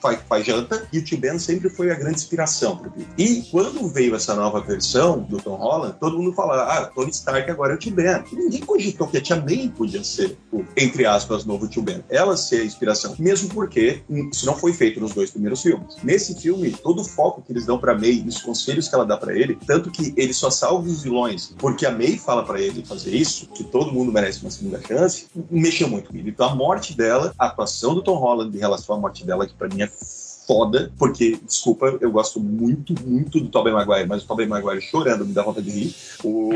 faz, faz, janta e o tio Ben sempre foi a grande inspiração pro Peter. E quando veio essa nova versão do Tom Holland, todo mundo fala, ah, Tony Stark agora é o Ben. E ninguém cogitou que a tia May podia ser o, entre aspas, novo tio Ben. Ela ser a inspiração. Mesmo porque isso não foi feito nos dois primeiros filmes. Nesse filme, todo o foco que eles dão pra May e os conselhos que ela dá para ele, tanto que ele só salva os vilões porque a May fala para ele fazer isso, que todo mundo merece uma segunda chance, mexeu muito comigo. Então a morte dela, a atuação do Tom Holland em relação à morte dela, que para mim é foda, porque, desculpa, eu gosto muito, muito do Tobey Maguire, mas o Tobey Maguire chorando me dá vontade de rir. O...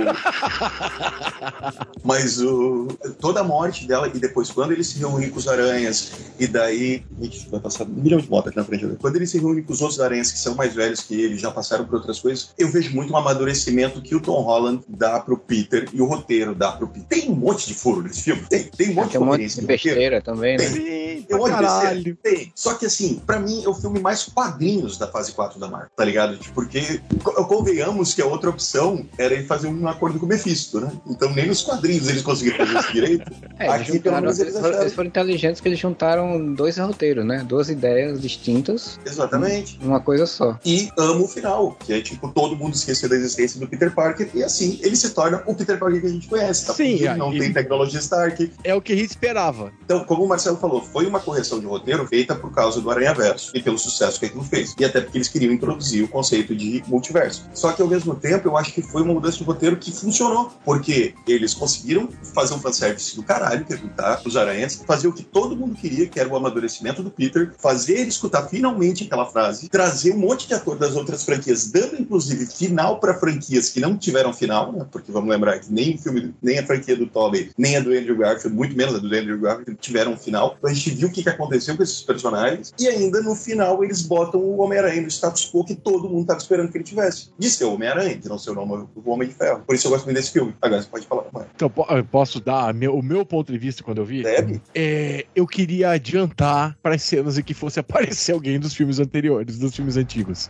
mas o... toda a morte dela, e depois quando ele se reúne com os aranhas, e daí. Gente, vai passar um milhão de motos aqui na frente. Quando ele se reúne com os outros aranhas que são mais velhos que ele, já passaram por outras coisas, eu vejo muito um amadurecimento que o Tom Holland dá pro Peter e o roteiro dá pro Peter. Tem um monte de furo nesse filme? Tem. Tem um monte tem de um monte de besteira também, né? Tem, tem um monte de besteira? Tem. Só que assim, pra mim, eu filme mais quadrinhos da fase 4 da Marvel, tá ligado? Tipo, porque convenhamos que a outra opção era ele fazer um acordo com o Mephisto, né? Então nem nos quadrinhos eles conseguiram fazer isso direito. É, Aqui, juntaram, eles, eles, foram, eles, foram, inteligentes que eles juntaram dois roteiros, né? Duas ideias distintas. Exatamente. Uma coisa só. E amo o final, que é tipo, todo mundo esqueceu da existência do Peter Parker e assim ele se torna o Peter Parker que a gente conhece, tá? Sim, ele não tem tecnologia Stark. É o que a gente esperava. Então, como o Marcelo falou, foi uma correção de roteiro feita por causa do Aranha Verso e pelo sucesso que aquilo fez. E até porque eles queriam introduzir o conceito de multiverso. Só que ao mesmo tempo, eu acho que foi uma mudança de roteiro que funcionou, porque eles conseguiram fazer um fanservice do caralho, que juntar os aranhas, fazer o que todo mundo queria, que era o amadurecimento do Peter, fazer ele escutar finalmente aquela frase, trazer um monte de ator das outras franquias, dando inclusive final para franquias que não tiveram final, né? Porque vamos lembrar que nem o filme, nem a franquia do Tobey, nem a do Andrew Garfield, muito menos a do Andrew Garfield, tiveram final. Então a gente viu o que aconteceu com esses personagens e ainda no final final eles botam o Homem-Aranha no status quo que todo mundo tava esperando que ele tivesse. De ser o Homem-Aranha, de não ser o nome do Homem de Ferro. Por isso eu gosto muito desse filme. Agora você pode falar. Mano. Então, posso dar meu- o meu ponto de vista quando eu vi? Deve? É, eu queria adiantar para as cenas em que fosse aparecer alguém dos filmes anteriores, dos filmes antigos.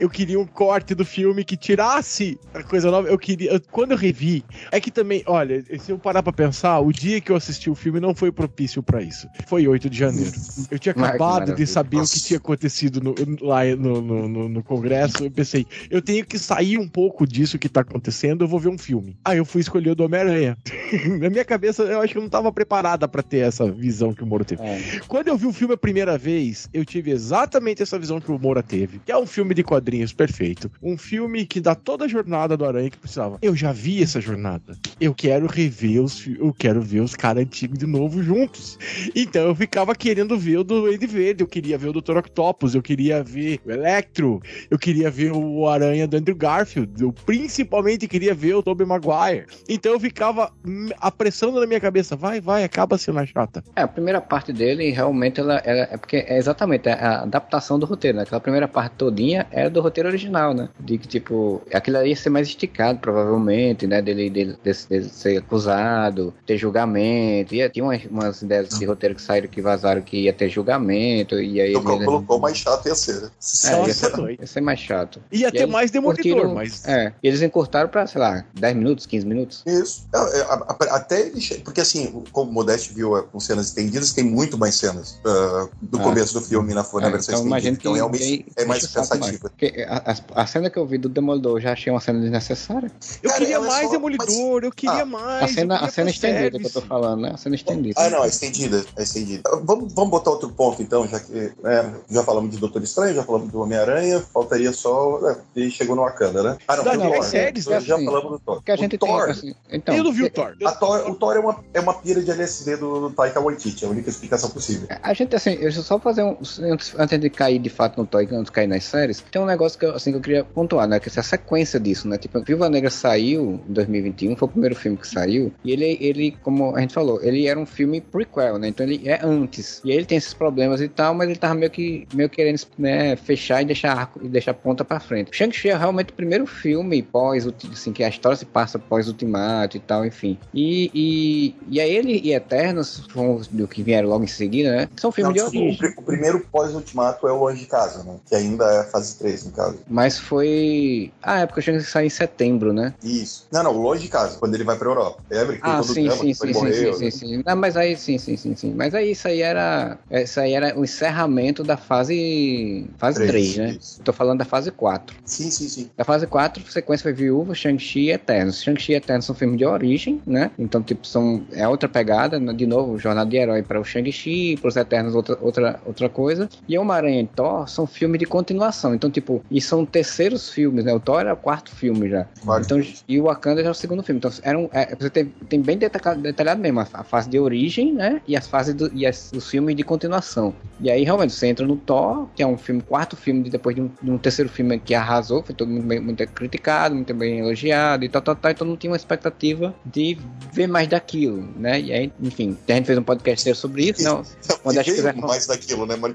Eu queria um corte do filme que tirasse a coisa nova. Eu queria. eu- quando eu revi, é que também, olha, se eu parar pra pensar, o dia que eu assisti o filme não foi propício pra isso. Foi 8 de janeiro. Eu tinha acabado de saber o Nossa. que tinha acontecido no- lá no, no, no- Congresso. Eu pensei, eu tenho que sair um pouco disso que tá acontecendo, eu vou ver um filme. Aí eu fui escolher o do Homem-Aranha. Na minha cabeça, eu acho que eu não tava preparada pra ter essa visão que o Moro teve. É. Quando eu vi o filme a primeira vez, eu tive exatamente essa visão que o Moura teve. Que é um filme de quadrinhos perfeito. Um filme que dá toda a jornada do Aranha que precisava. Eu já vi essa jornada. Eu quero rever os Eu quero ver os caras antigos de novo juntos. Então eu ficava querendo ver o do Duende Verde. Eu queria ver o Dr. Octopus. Eu queria ver o Electro. Eu queria ver o Aranha do Andrew Garfield. Eu principalmente queria ver o Tobey Maguire. Então eu ficava apressando na minha cabeça. Vai, vai, acaba sendo a chata. É, a primeira parte dele realmente ela, ela- é porque é exatamente a adaptação do roteiro, né? Aquela primeira parte todinha é do roteiro original, né? De que tipo, aquilo ia ser mais esticado, provavelmente, né? Dele, dele, desse- dele ser acusado, ter julgamento. Ia, tinha umas, umas ideias de roteiro que saíram que vazaram que ia ter julgamento, e aí. Então, ele- colocou mais chato ia ser. né? É, ia ser, ia ser mais chato. Ia E ter mais demolidor, mas. É, e eles encurtaram pra, sei lá, 10 minutos, 15 minutos. Isso. É, é, a- a- Até ele che- Porque assim, como o Modeste viu é, com cenas estendidas, tem muito mais cenas ah, do Ah. começo do filme na, na É, versão então estendida. Então realmente é mais cansativa. A, a- a cena que eu vi do Demolidor eu já achei uma cena desnecessária. Eu Cara, queria é mais só- demolidor, eu queria Ah, mais. A cena, a cena estendida que eu tô falando, né? A cena estendida. Ah, não, é estendida. É estendida. Vamos, vamos botar outro ponto, então, já que já falamos de Doutor Estranho, já falamos do Homem-Aranha, faltaria só. É, e chegou no Wakanda, né? Ah, não, Não, não, Thor. é séries, já, é já assim, falamos do Thor. Porque a gente o Thor, tem. Assim, então, eu não vi o Thor. a Thor, o Thor é uma, é uma pira de LSD do, do Taika Waititi, é a única explicação possível. A gente, assim, eu só fazer um. Antes, antes de cair de fato no Toy, antes de cair nas séries, tem um negócio que eu, assim, que eu queria pontuar, né? Que essa sequência disso, né? Tipo, Viúva Negra saiu em 2021, foi o primeiro filme que saiu, e ele, ele, como a gente falou, ele era um filme prequel, né? Então ele é antes. E aí ele tem esses problemas e tal, mas ele tava meio que meio querendo né, fechar e deixar arco e deixar ponta pra frente. Shang-Chi é realmente o primeiro filme pós, assim, que a história se passa pós Ultimato e tal, enfim. E, e, e aí ele e Eternos, do que vieram logo em seguida, né? São filmes Não, de o, origem. o primeiro pós-ultimato é o Longe de Casa, né? Que ainda é a fase 3, no caso. Mas foi. Ah, é porque que saiu em setembro, né? Isso. Não, não, o Longe de Casa, quando ele vai pra Europa. Lembra que Ah, sim, drama, sim, sim, ele sim, sim, né? sim, sim. Não, mas aí sim, sim, sim, sim. Mas aí isso aí era. Isso aí era o encerramento da fase. Fase Três, 3, né? isso. Tô falando da fase 4. Sim, sim, sim. Da fase 4, a sequência foi Viúva, Shang-Chi e Eternos. Shang-Chi e Eternos são filmes de origem, né? Então, tipo, são, é outra pegada, né? de novo, jornada de herói para o Shang-Chi, para os Eternos outra, outra, outra coisa. E Homem-Aranha e Thor são filmes de continuação. Então, tipo, e são terceiros filmes, né? O Thor era o quarto filme já. Quarto então, e o Wakanda já é o segundo filme. Então, eram, é, você tem, tem bem detalhado, detalhado mesmo a, a fase de origem, né? E as fases do, e as, os filmes de continuação. E aí, realmente, você entra no Thor, que é um filme, quarto filme de, depois de um, de um terceiro filme que arrasou, foi todo mundo bem, muito criticado, muito bem elogiado e tal, tal, tal. Então não tinha uma expectativa de ver mais daquilo, né? E aí, enfim, a gente fez um podcast sobre isso, não? Quando acho que mais daquilo, né, Mar-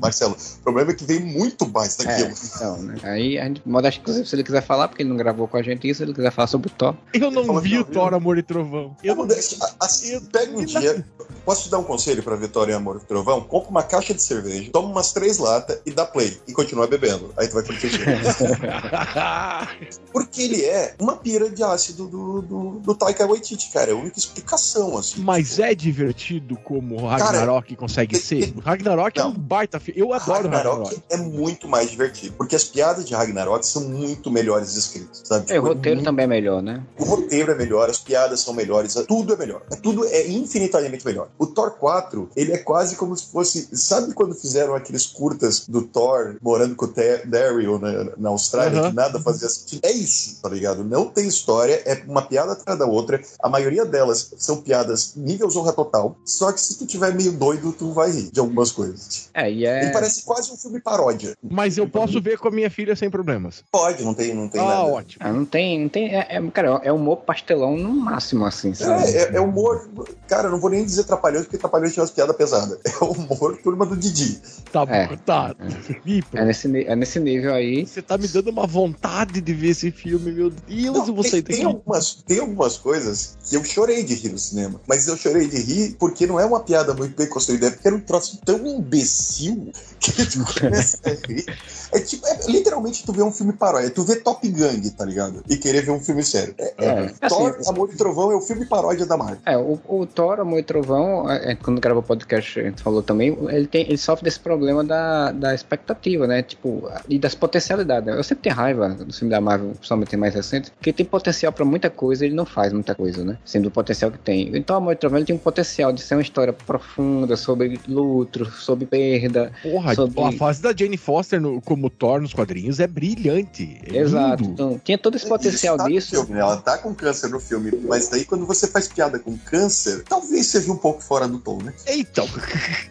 Marcelo? O problema é que veio muito mais É, daquilo. então, né? Aí a gente, Modesto, inclusive, se ele quiser falar, porque ele não gravou com a gente isso, se ele quiser falar sobre o Thor. Eu não vi que o. Thor, Amor e Trovão. Eu não... Assim, pega um dia. Posso te dar um conselho pra Vitória e Amor e Trovão? Compra uma caixa de cerveja, toma umas três latas e dá play. E continua bebendo. Aí tu vai curtir o filme. Porque ele é uma pira de ácido do, do, do Taika Waititi, cara. É a única explicação, assim. Mas é divertido como o Ragnarok consegue tem- ser? O Ragnarok é Não. um baita filme. Eu adoro o Ragnarok. Ragnarok é muito mais divertido. Porque as piadas de Ragnarok são muito melhores escritas, sabe? É, o Tipo, roteiro muito- também é melhor, né? O roteiro é melhor, as piadas são melhores, tudo é melhor. Tudo é infinitamente melhor. O Thor 4, ele é quase como se fosse. Sabe quando fizeram aqueles curtas do Thor morando com o Daryl na, na Austrália, Aham. que nada fazia sentido? É isso, tá ligado? Não tem história, é uma piada atrás da outra. A maioria delas são piadas nível zorra total. Só que se tu tiver meio doido, tu vai rir de algumas coisas. É, e é. Ele parece quase um filme paródia. Mas eu posso ver com a minha filha sem problemas. Pode, não tem, não tem Ah, nada. ótimo. Ah, não tem. Não tem é, é- cara, é humor pastelão no máximo, assim, sabe? É, é, é humor. Cara, eu não vou nem dizer tra- Trapalhões porque Trapalhões tinha umas piadas pesadas. É o humor turma do Didi. Tá É. bom, tá. Pô, É nesse, é nesse nível aí. Você tá me dando uma vontade de ver esse filme, meu Deus, Não, eu vou sair tem, tem, algumas, tem algumas coisas que eu chorei de rir no cinema. Mas eu chorei de rir porque não é uma piada muito bem construída, é porque era um troço tão imbecil que tu começa a rir. É tipo, é, literalmente tu vê um filme paródia, tu vê Top Gang, tá ligado? E querer ver um filme sério. É, É, Thor, assim, Amor e Trovão é o filme paródia da Marvel. É, o, o Thor, Amor e Trovão, é, é, quando gravou o podcast, a gente falou também, ele, tem, ele sofre desse problema da, da expectativa, né? Tipo, e das potencialidades. né? Eu sempre tenho raiva do filme da Marvel, principalmente mais recente, porque tem potencial pra muita coisa e ele não faz muita coisa, né? Sendo o potencial que tem. Então, Amor e Trovão ele tem um potencial de ser uma história profunda sobre luto, sobre perda. Porra, sobre- a fase da Jane Foster no- como Thor nos quadrinhos é brilhante. É Exato. lindo. Então, tinha todo esse potencial Isso tá disso. filme, né? Ela tá com câncer no filme, mas daí quando você faz piada com câncer, talvez seja um pouco fora do tom, né? Então,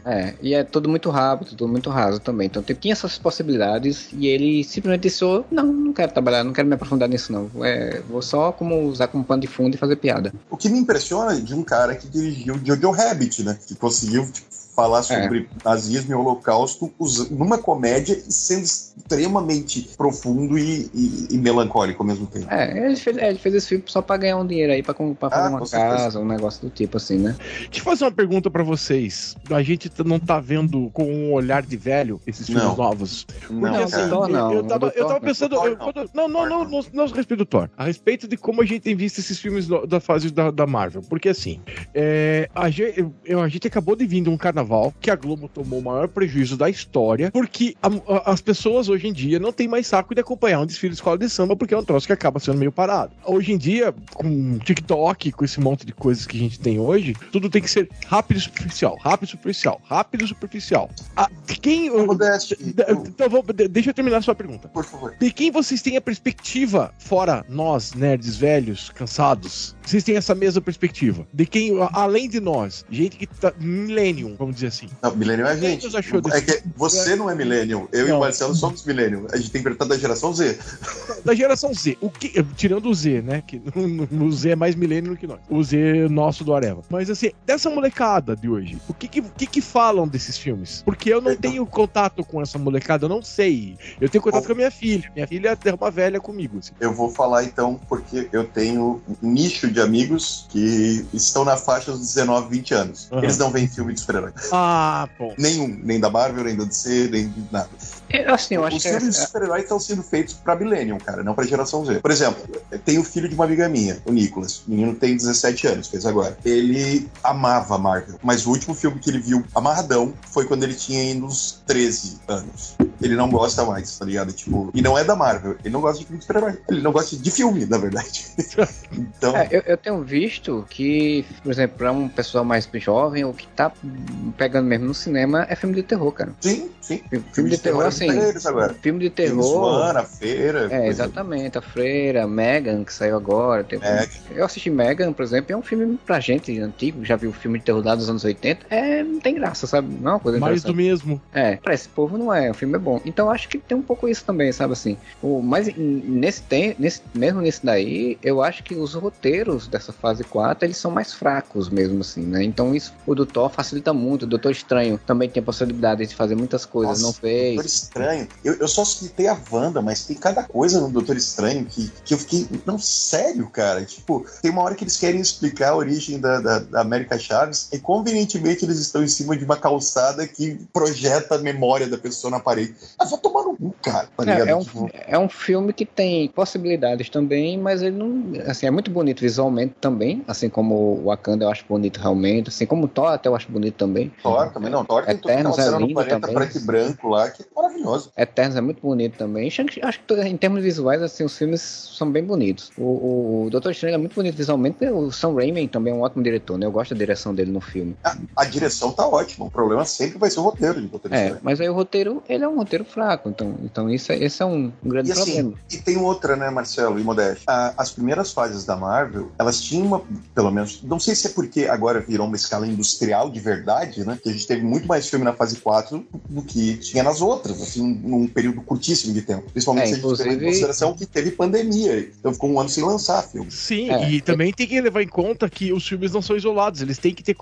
É, e é tudo muito rápido, tudo muito raso também. Então tem- tinha essas possibilidades e ele simplesmente disse: "Oh, não, não quero trabalhar, não quero me aprofundar nisso, não. É, vou só como usar como pano de fundo e fazer piada. O que me impressiona de um cara que dirigiu Jojo Rabbit, né? Que conseguiu tipo, falar sobre nazismo e holocausto numa comédia e sendo extremamente profundo e, e- e melancólico ao mesmo tempo. É, ele fez, é, ele fez esse filme só pra ganhar um dinheiro aí, pra, pra fazer Ah, uma casa, um negócio do tipo assim, né? deixa eu fazer uma pergunta pra vocês. A gente não tá vendo com um olhar de velho esses filmes Não. novos. Não, Porque Não, assim, Thor não, eu, tava, eu tava não. pensando. Thor eu- não. quando- não, não, não, não, não a respeito do Thor. A respeito de como a gente tem visto esses filmes da fase da, da Marvel. Porque assim, é, a, gente, eu- a gente acabou de vir de um carnaval que a Globo tomou o maior prejuízo da história, porque a- a- as pessoas hoje em dia não têm mais saco de acompanhar um desfile de escola de samba, porque é um troço que acaba sendo meio parado. Hoje em dia, com TikTok, com esse monte de coisas que a gente tem hoje, tudo tem que ser rápido e superficial, rápido e superficial, rápido e superficial. Ah, quem. Modeste, D- Então, vou- de- deixa eu terminar a sua pergunta. por favor. De quem vocês têm a perspectiva, fora nós, nerds velhos, cansados? Vocês têm essa mesma perspectiva? De quem, a- além de nós, gente que tá. Millennium, vamos dizer assim. Não, Millennium é a gente. É que você não é Millennium, eu e Não. o Marcelo somos Millennium. A gente tem que perguntar da geração Z. Da geração Z. O que, tirando o Z, né? Que o Z é mais milênio do que nós. O Z nosso do Areva. Mas assim, dessa molecada de hoje, o que que, que que falam desses filmes? Porque eu não tenho contato com essa molecada, eu não sei. Eu tenho contato com a minha filha. Minha filha é uma velha comigo. assim. Eu vou falar então, porque eu tenho um nicho de amigos que estão na faixa dos 19, 20 anos. Aham. Eles não veem filme de super-herói. Ah, bom. Nenhum, nem da Marvel, nem da DC, nem nada. É, assim, eu acho Os que filmes de é, super-herói estão sendo feitos pra Millennium, cara, não pra geração Z. Por exemplo, tem o filho de uma amiga minha, o Nicolas. O menino tem 17 anos, fez agora. Ele amava Marvel, mas o último filme que ele viu amarradão foi quando ele tinha uns 13 anos. Ele não gosta mais, tá ligado? Tipo, e não é da Marvel, ele não gosta de filme de super-herói. Ele não gosta de filme, na verdade. então, É, eu, eu tenho visto que, por exemplo, pra um pessoal mais jovem, o que tá pegando mesmo no cinema é filme de terror, cara. sim, sim. Filme de terror, é assim. agora. Filme de terror. Swan, a feira. É, exatamente. A Freira, Megan, que saiu agora. Tem- É. Eu assisti Megan, por exemplo, é um filme pra gente antigo, já viu filme de terror lá dos anos 80. É, não tem graça, sabe? Não é uma coisa Mais do mesmo. É, pra esse povo não é, o filme é bom. Então eu acho que tem um pouco isso também, sabe assim. O, mas nesse, tem, nesse mesmo nesse daí, eu acho que os roteiros dessa fase 4, eles são mais fracos mesmo assim, né? Então isso, o do Thor facilita muito, o Doutor Estranho também tem a possibilidade de fazer muitas coisas, Nossa, não fez. Estranho. Eu, eu só citei a Wanda, mas tem cada coisa no Doutor Estranho que, que eu fiquei. Não, sério, cara. Tipo, tem uma hora que eles querem explicar a origem da, da, da América Chaves e convenientemente eles estão em cima de uma calçada que projeta a memória da pessoa na parede. Ah, vai tomar no cu, cara. Tá ligado? É, é um, Tipo, é um filme que tem possibilidades também, mas ele não. Assim, é muito bonito visualmente também, assim como o Wakanda eu acho bonito realmente, assim como o Thor até eu acho bonito também. Thor também não. Thor tem toda aquela Eternos é cena no planeta também. e branco lá, que é maravilhoso. Eternos é muito bonito também. Acho que em termos visuais, assim, os filmes são bem bonitos. O, o, Doutor Estranho é muito bonito visualmente. O Sam Raimi também é um ótimo diretor, né? Eu gosto da direção dele no filme. A, a direção tá ótima. O problema sempre vai ser o roteiro de Doutor É, Estranho. mas aí o roteiro, ele é um roteiro fraco. Então, então isso, é, esse é um, grande e, assim, problema. E tem outra, né, Marcelo e Modeste? as primeiras fases da Marvel, elas tinham uma, pelo menos, não sei se é porque agora virou uma escala industrial de verdade, né? Que a gente teve muito mais filme na fase 4 do que tinha nas outras, assim, num período curtíssimo de tempo. Principalmente é, se a gente inclusive... em consideração que teve pandemia. Então ficou um ano sem lançar filme. Sim, é. e também tem que levar em conta que os filmes não são isolados, eles têm que ter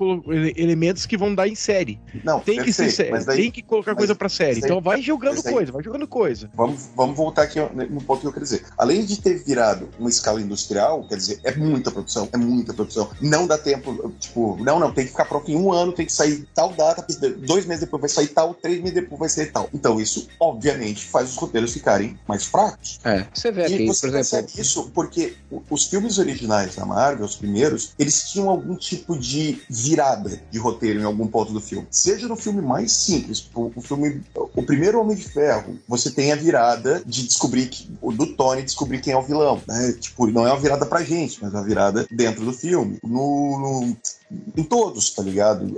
elementos que vão dar em série. Não, tem que ser série, daí, tem que colocar coisa pra série. Então vai jogando daí, coisa, vai jogando coisa. Vamos, vamos voltar aqui no ponto que eu quero dizer. Além de ter virado uma escala industrial, quer dizer, é muita produção, é muita produção. Não dá tempo, tipo, não, não, tem que ficar pronto em um ano, tem que sair tal data, dois meses depois vai sair tal, três meses depois vai sair tal. Então isso, obviamente, faz os roteiros ficarem mais fracos. É, você vê aqui, e você por exemplo... isso porque os filmes originais da Marvel, os primeiros, eles tinham algum tipo de virada de roteiro em algum ponto do filme. Seja no filme mais simples, o, o filme, o primeiro Homem de Ferro, você tem a virada de descobrir que, do Tony descobrir quem é o vilão. Né? Tipo, não é uma virada pra gente, mas é uma virada dentro do filme. No, no em todos, tá ligado?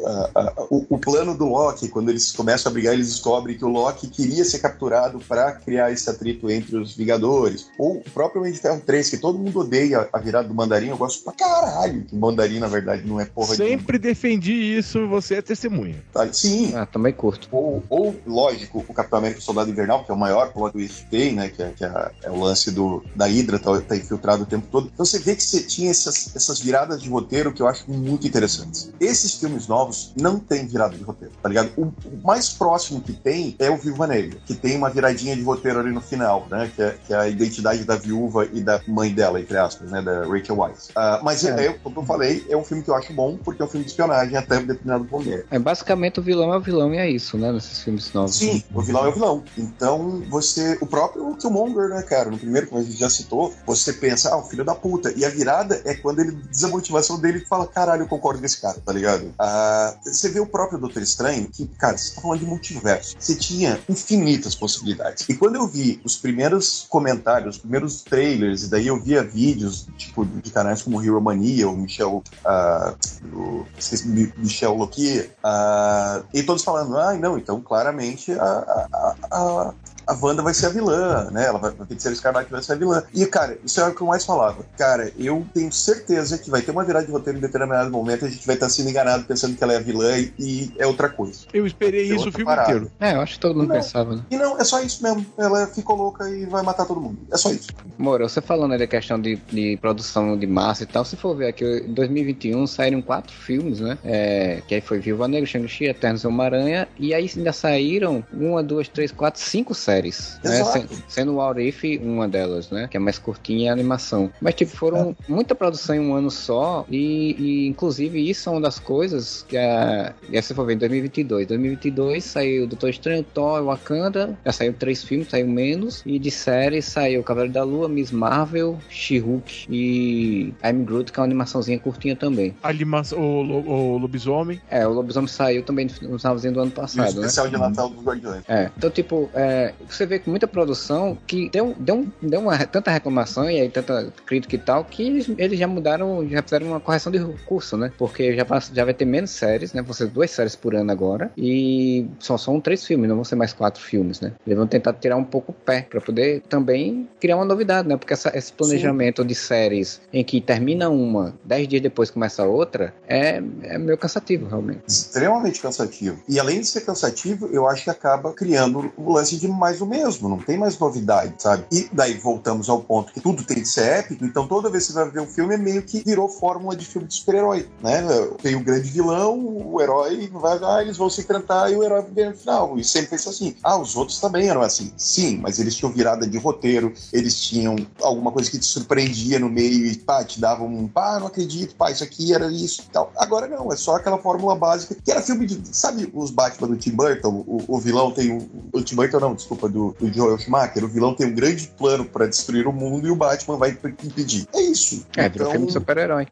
o, o, plano do Loki, quando eles começam a brigar, eles descobrem que o Loki queria ser capturado para criar esse atrito entre os Vingadores. Ou o próprio Homem de Ferro 3, que todo mundo odeia a virada do Mandarim, eu gosto pra caralho que o Mandarim, na verdade, não é porra Sempre de... defendi isso, você é testemunha. Tá, sim. Ah, também curto. Ou, ou, lógico, o Capitão América Soldado Invernal, que é o maior plot twist que tem, né? Que, é, que é, é, o lance do, da Hydra, tá, tá infiltrado o tempo todo. Então você vê que você tinha essas, essas viradas de roteiro que eu acho muito interessantes. Esses filmes novos não tem virada de roteiro, tá ligado? O, o mais próximo que tem é o Viúva Negra, que tem uma viradinha de roteiro ali no final, né? Que é, que é a identidade da viúva e da mãe dela, entre aspas, né? Da Rachel Weisz. Uh, mas é. é, como eu falei, é um filme que eu acho bom, porque é um filme de espionagem até um determinado ponto. É, basicamente o vilão é o vilão e é isso, né? Nesses filmes novos. Sim, o vilão é o vilão. Então, você. O próprio Killmonger, né, cara? No primeiro, como a gente já citou, você pensa, ah, o filho da puta. E a virada é quando ele diz a motivação dele e fala, caralho, eu concordo com esse cara, tá ligado? Ah, você vê o próprio Doutor Estranho, que, cara, você tá falando de multiverso. Você tinha infinitas possibilidades. E quando eu vi os primeiros comentários, os primeiros trailers, e daí eu via vídeos, tipo, de canais como Hero Mania, o Michel. Uh, o, esqueci, Michel Loki, uh, e todos falando, ah, não, então claramente a, a, a, a Wanda vai ser a vilã, né? Ela vai, ter que ser Escarlate vai ser a vilã. E, cara, isso é o que eu mais falava. Cara, eu tenho certeza que vai ter uma virada de roteiro em determinado momento e a gente vai estar sendo enganado pensando que ela é a vilã e, e é outra coisa. Eu esperei isso o filme parada. inteiro. É, eu acho que todo mundo não, pensava, né? E não, é só isso mesmo. Ela ficou louca e vai matar todo mundo. É só isso. Moro, você falando aí da questão de, de produção de massa e tal, se for ver aqui, em 2021 saíram quatro filmes, né? É, que aí foi Viúva Negra, Shang-Chi, Eternos e Homem-Aranha, e aí ainda saíram uma, duas, três, quatro, cinco séries. Né? Sendo o What If uma delas, né? Que é mais curtinha e a animação. Mas, tipo, foram é. muita produção em um ano só, e, e, inclusive isso é uma das coisas que a. E se for ver em 2022. 2022 saiu Doutor Estranho, Thor, Wakanda, já saiu três filmes, saiu menos, e de série saiu Cavaleiro da Lua, Miss Marvel, She-Hulk e I'm Groot, que é uma animaçãozinha curtinha também. A animação, o, o, Lobisomem. É, o Lobisomem saiu também no finalzinho do ano passado. E o né? especial né? de Natal dos Guardiões. É, então, tipo, é, você vê com muita produção que deu, deu, deu uma, tanta reclamação e aí tanta crítica e tal, que eles, eles já mudaram, já fizeram uma correção de recurso, né? Porque já, já vai ter menos séries, né? Vão ser duas séries por ano agora e só são três filmes, não vão ser mais quatro filmes, né? Eles vão tentar tirar um pouco o pé para poder também criar uma novidade, né? Porque essa, esse planejamento Sim. de séries em que termina uma, dez dias depois começa outra, é, é meio cansativo, realmente. Extremamente cansativo. E além de ser cansativo, eu acho que acaba criando o lance de mais o mesmo, não tem mais novidade, sabe? E daí voltamos ao ponto que tudo tem que ser épico, então toda vez que você vai ver um filme é meio que virou fórmula de filme de super-herói, né? Tem o grande vilão, o herói vai lá, eles vão se enfrentar e o herói vem no final. E sempre fez assim. Ah, os outros também eram assim. Sim, mas eles tinham virada de roteiro, eles tinham alguma coisa que te surpreendia no meio e pá, te davam um pá, não acredito, pá, isso aqui era isso e tal. Agora não, é só aquela fórmula básica que era filme de. Sabe os Batman do Tim Burton? O, o vilão tem um. O Tim Burton não, desculpa, do, do Joel Schumacher. O vilão tem um grande plano para destruir o mundo e o Batman vai impedir. É isso. É, então... filme de super-herói.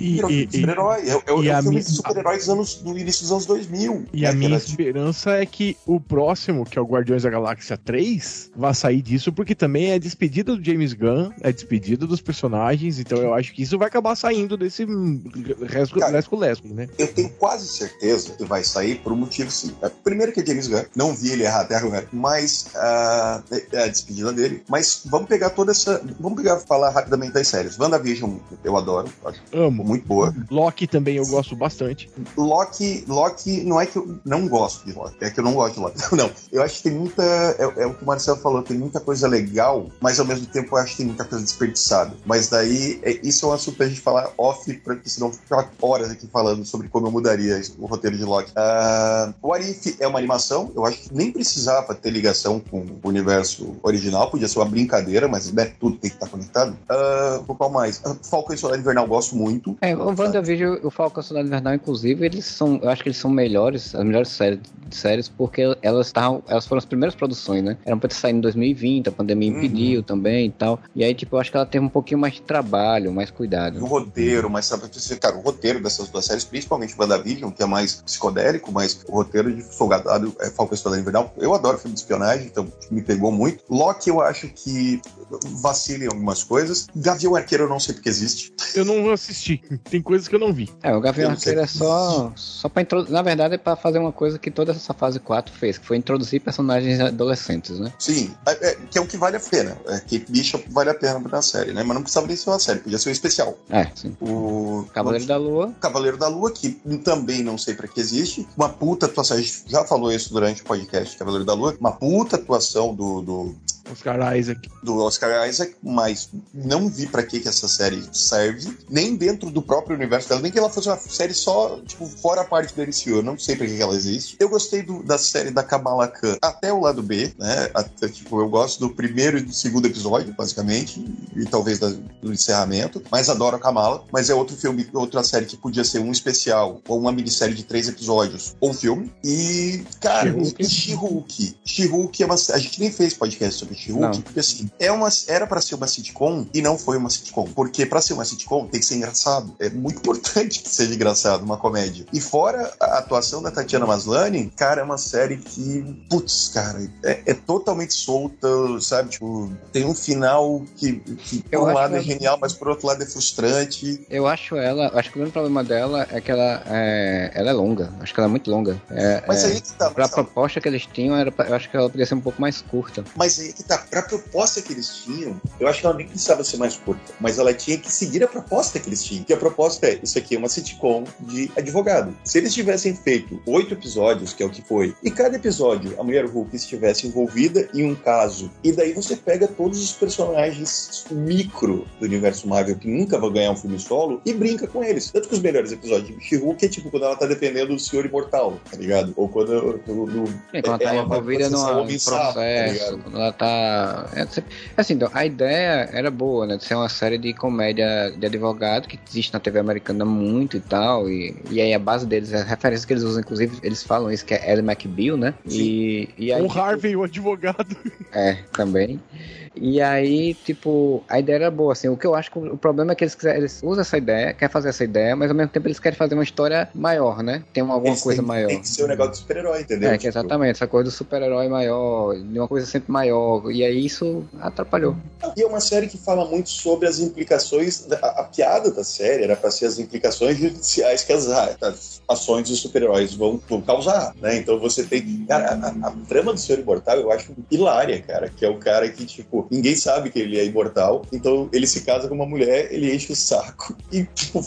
E, virou e, super-herói. É, é, é o filme mi... de super-heróis do início dos anos 2000. E né, a minha esperança é que o próximo, que é o Guardiões da Galáxia 3, vá sair disso, porque também é despedida do James Gunn, é despedida dos personagens, então eu acho que isso vai acabar saindo desse lesco-lesco, né? Eu tenho quase certeza que vai sair por um motivo sim. É, primeiro que é James Gunn, não vi ele errar até agora, mas uh, é a despedida dele. Mas vamos pegar toda essa. Vamos pegar falar rapidamente das séries. WandaVision, eu adoro, acho Amo. Muito boa. Loki também eu gosto bastante. Loki, Loki, não é que eu não gosto de Loki, é que eu não gosto de Loki. Não, eu acho que tem muita. É, é o que o Marcelo falou, tem muita coisa legal, mas ao mesmo tempo eu acho que tem muita coisa desperdiçada. Mas daí, é, isso é um assunto pra gente falar off, porque senão ficar horas aqui falando sobre como eu mudaria o roteiro de Loki. Uh, o Arif é uma animação, eu acho que nem precisava ter ligação com o universo original, podia ser uma brincadeira, mas né, tudo tem que estar conectado. Uh, qual mais? Uh, Falcão e Soldado Invernal gosto muito. É, o WandaVision e o Falcão e Soldado Invernal, inclusive, eles são, eu acho que eles são melhores, as melhores séries, séries porque elas estavam, elas foram as primeiras produções, né? Eram pra ter saído em 2020, a pandemia uhum. impediu também e tal. E aí, tipo, eu acho que ela teve um pouquinho mais de trabalho, mais cuidado. O roteiro, mas sabe, cara, o roteiro dessas duas séries, principalmente WandaVision, que é mais psicodélico, mas o roteiro de Soldado é Falcão e Soldado Invernal, eu adoro filme de espionagem, então me pegou muito. Loki, eu acho que vacila em algumas coisas. Gavião Arqueiro, eu não sei porque existe. Eu não assisti. Tem coisas que eu não vi. É, o Gavião Arqueiro é só, só pra introduzir. Na verdade, é pra fazer uma coisa que toda essa fase 4 fez, que foi introduzir personagens adolescentes, né? Sim, é, é, que é o que vale a pena. É, que Bishop vale a pena pra série, né? Mas não precisava nem ser uma série, podia ser um especial. É, sim. O Cavaleiro o... da Lua. Cavaleiro da Lua, que também não sei pra que existe. Uma puta atuação, a gente já falou isso durante o podcast Cavaleiro da Lua. Uma puta atuação do, do Oscar Isaac. Do Oscar Isaac, mas não vi para que que essa série serve, nem dentro do próprio universo dela, nem que ela fosse uma série só, tipo, fora a parte do MCU. Eu não sei para que, que ela existe. Eu gostei do, da série da Kamala Khan até o lado B, né? Até, tipo, eu gosto do primeiro e do segundo episódio, basicamente, e talvez da, do encerramento, mas adoro a Kamala. Mas é outro filme, outra série que podia ser um especial, ou uma minissérie de três episódios, ou um filme. E, cara, She-Hulk. She-Hulk é uma. A gente nem fez podcast sobre Porque assim, é uma, era para ser uma sitcom e não foi uma sitcom. Porque para ser uma sitcom tem que ser engraçado. É muito importante que seja engraçado, uma comédia. E fora a atuação da Tatiana Maslany, cara, é uma série que, putz, cara, é, é totalmente solta, sabe? Tipo, tem um final que, que por um lado é genial, mas por outro lado é frustrante. Eu acho ela, acho que o grande problema dela é que ela é, ela é longa. Acho que ela é muito longa. É, mas é, aí que tá. Pra proposta que eles tinham, era pra, eu acho que ela podia ser um pouco mais curta. Mas aí que tá. Pra proposta que eles tinham, eu acho que ela nem precisava ser mais curta. Mas ela tinha que seguir a proposta que eles tinham. Que a proposta é: isso aqui é uma sitcom de advogado. Se eles tivessem feito oito episódios, que é o que foi, e cada episódio a mulher Hulk estivesse envolvida em um caso, e daí você pega todos os personagens micro do universo Marvel que nunca vão ganhar um filme solo e brinca com eles. Tanto que os melhores episódios de She-Hulk é tipo quando ela tá defendendo o Senhor Imortal, tá ligado? Ou quando. É, quando ela tá envolvida no processo, tá quando ela tá. É, assim, então, a ideia era boa, né? De ser uma série de comédia de advogado que existe na TV americana muito e tal. E, e aí a base deles, a referência que eles usam, inclusive, eles falam isso, que é Ellie McBeal, né? E, e aí, o Harvey, o advogado. É, também. E aí, tipo, a ideia era boa, assim. O que eu acho que o problema é que eles, quiserem, eles usam essa ideia, querem fazer essa ideia, mas ao mesmo tempo eles querem fazer uma história maior, né? Tem alguma eles coisa tem, maior. Tem que ser um negócio de super-herói, entendeu? É, que tipo... exatamente, essa coisa do super-herói maior, de uma coisa sempre maior. E aí isso atrapalhou. E é uma série que fala muito sobre as implicações. A, a piada da série era para ser as implicações judiciais que as, as ações dos super-heróis vão, vão, causar, né? Então você tem. Cara, a, a, trama do Senhor Imortal eu acho hilária, cara. Que é o cara que, tipo, ninguém sabe que ele é imortal. Então ele se casa com uma mulher, ele enche o saco e, tipo,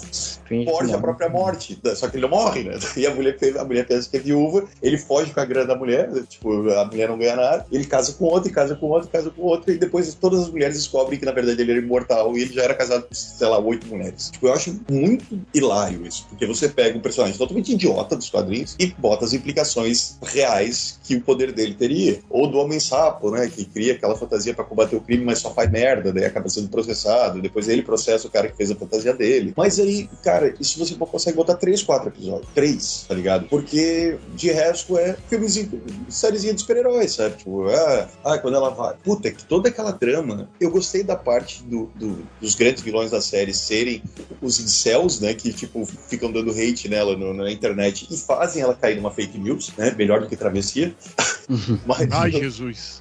foge a própria morte. Só que ele não morre, né? E a mulher, a mulher pensa que é viúva, ele foge com a grana da mulher, tipo, a mulher não ganha nada, ele casa com outro, e casa com outro, casa com outro, e depois todas as mulheres descobrem que na verdade ele era imortal e ele já era casado com, sei lá, oito mulheres. Tipo, eu acho muito hilário isso, porque você pega um personagem totalmente idiota dos quadrinhos e bota as implicações reais que o poder dele teria. Ou do Homem-Sapo, né, que cria aquela fantasia para combater o crime, mas só faz merda, daí acaba sendo processado, depois ele processa o cara que fez a fantasia dele. Mas aí, cara, isso você consegue botar três, quatro episódios. Três, tá ligado? Porque de resto é filmezinho, sériezinha de super-heróis, sabe? Tipo, ah, ah, quando ela vai. Puta, que toda aquela trama. Eu gostei da parte do, do, dos grandes vilões da série serem os incels, né? Que, tipo, ficam dando hate nela no, na internet e fazem ela cair numa fake news, né? Melhor do que travessia. Mas, Ai, Jesus.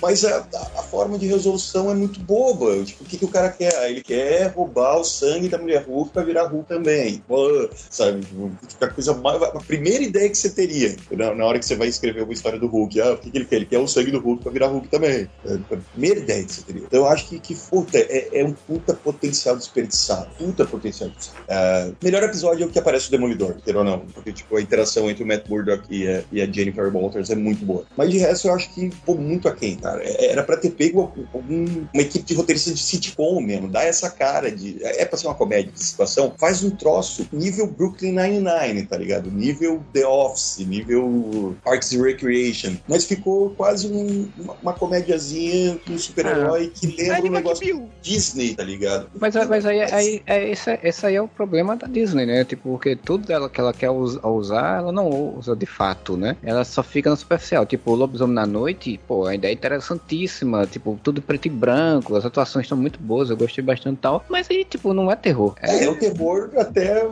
Mas a, a, forma de resolução é muito boba. Tipo, o que, que o cara quer? Ele quer roubar o sangue da mulher Hulk pra virar Hulk também. Sabe? Tipo, a coisa mais. A primeira ideia que você teria na, na, hora que você vai escrever uma história do Hulk. Ah, o que, que ele quer? Ele quer o sangue do Hulk pra virar Hulk também. É a primeira ideia que você teria. Então eu acho que, que puta, é, é um puta potencial desperdiçado. Puta potencial desperdiçado. Uh, melhor episódio é o que aparece o Demolidor, queira ou não. Porque, tipo, a interação entre o Matt Murdock e a, e a Jennifer Walters é muito boa. Mas de resto, eu acho que pô, muito aquém, cara. É, era pra ter pego algum, uma equipe de roteiristas de sitcom mesmo. Dá essa cara de. É pra ser uma comédia de situação. Faz um troço nível Brooklyn Nine-Nine, tá ligado? Nível The Office, nível Parks and Recreation. Mas ficou quase um, uma, uma comédiazinha com um super-herói ah. que lembra um negócio Disney, tá ligado? Mas, mas aí, aí, é, esse, esse aí é o problema da Disney, né? Tipo, porque tudo dela que ela quer usar, ela não usa de fato, né? Ela só fica no superficial. Tipo, o Lobisomem na Noite, pô, a ideia é interessantíssima. Tipo, tudo preto e branco, as atuações estão muito boas, eu gostei bastante e tal. Mas aí, tipo, não é terror. É, é o terror até,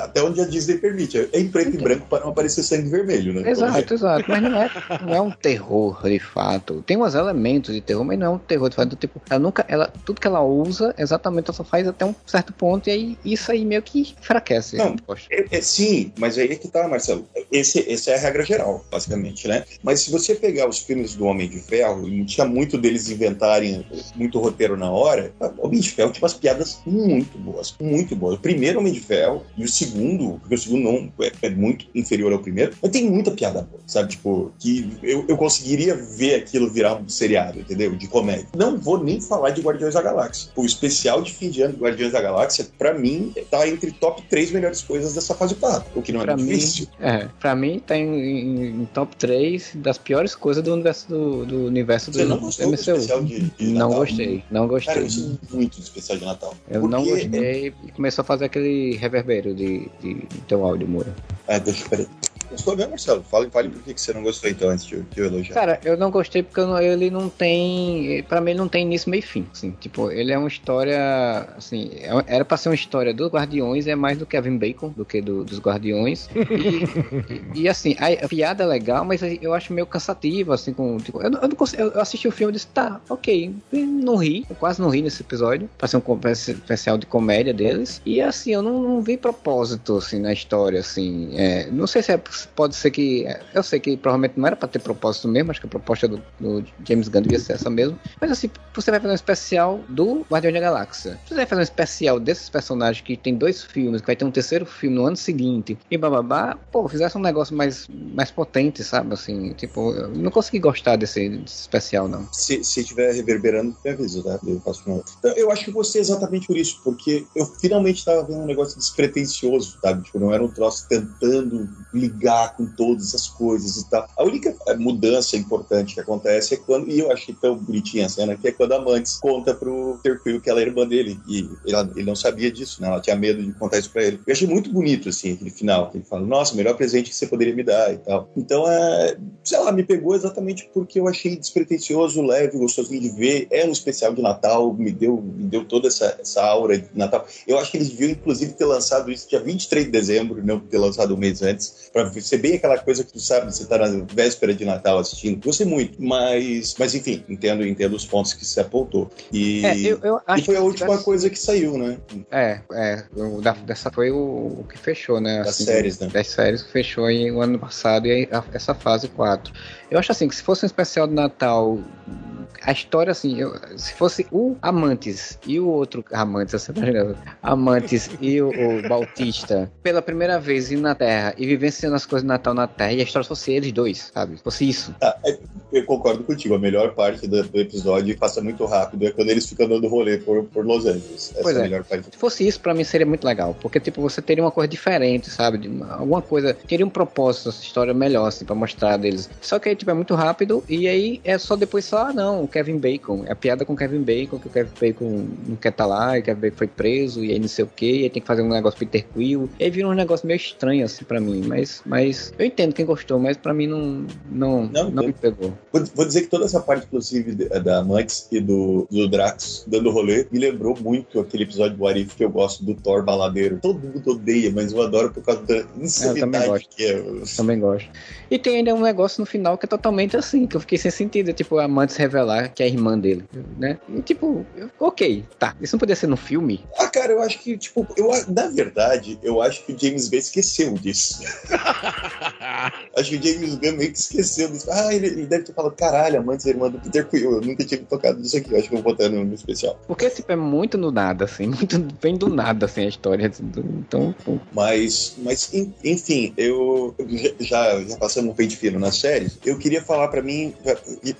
até onde a Disney permite. É em preto então. e branco para não aparecer sangue vermelho, né? Exato, exato. Mas não é, não é um terror de fato. Tem uns elementos de terror, mas não é um terror de fato. Tipo, ela nunca. Ela, tudo que ela usa, exatamente, ela só faz até um certo ponto, e aí isso aí meio que enfraquece. Não, é, é, sim, mas aí é que tá, Marcelo. Esse, essa é a regra geral, basicamente, né? Mas se você pegar os filmes do Homem de Ferro, e tinha muito deles inventarem muito roteiro na hora, o Homem de Ferro tinha umas piadas muito boas, muito boas. O primeiro Homem de Ferro e o segundo, porque o segundo não é, é muito inferior ao primeiro, mas tem muita piada boa, sabe? Tipo, que eu, eu conseguiria ver aquilo virar um seriado, entendeu? De comédia. Não vou nem falar de Guardiões da Galáxia. O especial de fim de ano de Guardiões da Galáxia, pra mim, tá entre top 3 melhores coisas dessa fase 4, o que não é pra mim, difícil. É, pra mim tá em, em, em, top 3 das piores coisas do universo do, do universo Você do não gostou MCU. Do especial de, de não Natal? gostei, não gostei. Cara, eu muito do especial de Natal. Eu Porque... não gostei e começou a fazer aquele reverbero de, de, de teu áudio, Moura. É, deixa eu Gostou mesmo, Marcelo? Fale, fale por que você não gostou então antes de, de eu elogiar. Cara, eu não gostei porque não, ele não tem. Pra mim, ele não tem início, meio fim. Assim, tipo, ele é uma história. Assim, é era pra ser uma história dos Guardiões, é mais do Kevin Bacon do que do, dos Guardiões. E, e, e, assim, a, a, piada é legal, mas eu acho meio cansativo, assim, com. Tipo, eu, eu, não consigo, eu assisti o filme e disse, tá, ok. Não ri, eu quase não ri nesse episódio. Pra ser um especial de comédia deles. E assim, eu não, não vi propósito, assim, na história, assim. É, não sei se é pode ser que. Eu sei que provavelmente não era para ter propósito mesmo, acho que a proposta do, do, James Gunn devia ser essa mesmo. Mas assim, você vai fazer um especial do Guardião da Galáxia. Você vai fazer um especial desses personagens que tem dois filmes, que vai ter um terceiro filme no ano seguinte, e bababá, pô, fizesse um negócio mais, mais potente, sabe? Assim, tipo, eu não consegui gostar desse, desse especial, não. Se estiver reverberando, me avisa, tá? Eu faço uma... Então, eu acho que você é exatamente por isso, porque eu finalmente tava vendo um negócio despretensioso, sabe? Tipo, não era um troço tentando ligar lidar com todas as coisas e tal. A única mudança importante que acontece é quando, e eu achei tão bonitinha a cena, que é quando a Mantis conta pro Terquil que ela é irmã dele, e ela, ele não sabia disso, né? Ela tinha medo de contar isso pra ele. Eu achei muito bonito, assim, aquele final, que ele fala, nossa, melhor presente que você poderia me dar e tal. Então, é, sei lá, me pegou exatamente porque eu achei despretensioso, leve, gostosinho de ver. É um especial de Natal, me deu, me deu toda essa, essa aura de Natal. Eu acho que eles deviam, inclusive, ter lançado isso dia 23 de dezembro, não ter lançado um mês antes, pra ser bem aquela coisa que tu sabe, você tá na véspera de Natal assistindo. Gostei muito, mas, mas enfim, entendo, entendo os pontos que se apontou. E, é, eu, eu e foi a última coisa que saiu, né? É, é. O, da, dessa foi o, o, que fechou, né? Das assim, séries, né? Das séries que fechou em, o ano passado e a, essa fase 4. Eu acho assim que se fosse um especial de Natal a história, assim, eu, se fosse o Amantes e o outro Amantes, você tá ligado? Amantes e o, o Bautista pela primeira vez indo na Terra e vivenciando as coisas de Natal na Terra, e a história fosse eles dois, sabe? Fosse isso. Ah, eu concordo contigo. A melhor parte do, do, episódio, passa muito rápido, é quando eles ficam dando rolê por, por Los Angeles. Essa pois é a é. melhor parte. Se fosse isso, pra mim seria muito legal. Porque, tipo, você teria uma coisa diferente, sabe? Alguma coisa. Teria um propósito essa história melhor, assim, pra mostrar deles. Só que aí, tipo, é muito rápido e aí é só depois só, ah, não, não, o Kevin Bacon. É a piada com o Kevin Bacon, que o Kevin Bacon não quer estar tá lá, e o Kevin Bacon foi preso, e aí não sei o que, e aí tem que fazer um negócio Peter Quill. E aí vira um negócio meio estranho, assim, pra mim. Mas, mas eu entendo quem gostou, mas pra mim não, não, não, não me pegou. Vou, vou, dizer que toda essa parte, inclusive, da Mantis e do, do Drax dando rolê, me lembrou muito aquele episódio do Arif que eu gosto do Thor baladeiro. Todo mundo odeia, mas eu adoro por causa da insanidade que é. Eu também gosto. E tem ainda um negócio no final que é totalmente assim, que eu fiquei sem sentido. Tipo, a Mantis revelar que é a irmã dele, né? E tipo, ok, tá. Isso não podia ser no filme? Ah, cara, eu acho que, tipo, eu, na verdade, eu acho que o James Gunn esqueceu disso. acho que o James Gunn meio que esqueceu disso. Ah, ele, ele deve ter falado, caralho, a Mantis é irmã do Peter Quill. Eu nunca tinha tocado nisso aqui. Eu acho que eu vou botar no, no especial. Porque, tipo, é muito no nada, assim. Muito bem do nada, assim, a história. Então, pô. Mas, mas enfim, eu já, já passamos um pente fino nas séries. Eu queria falar para mim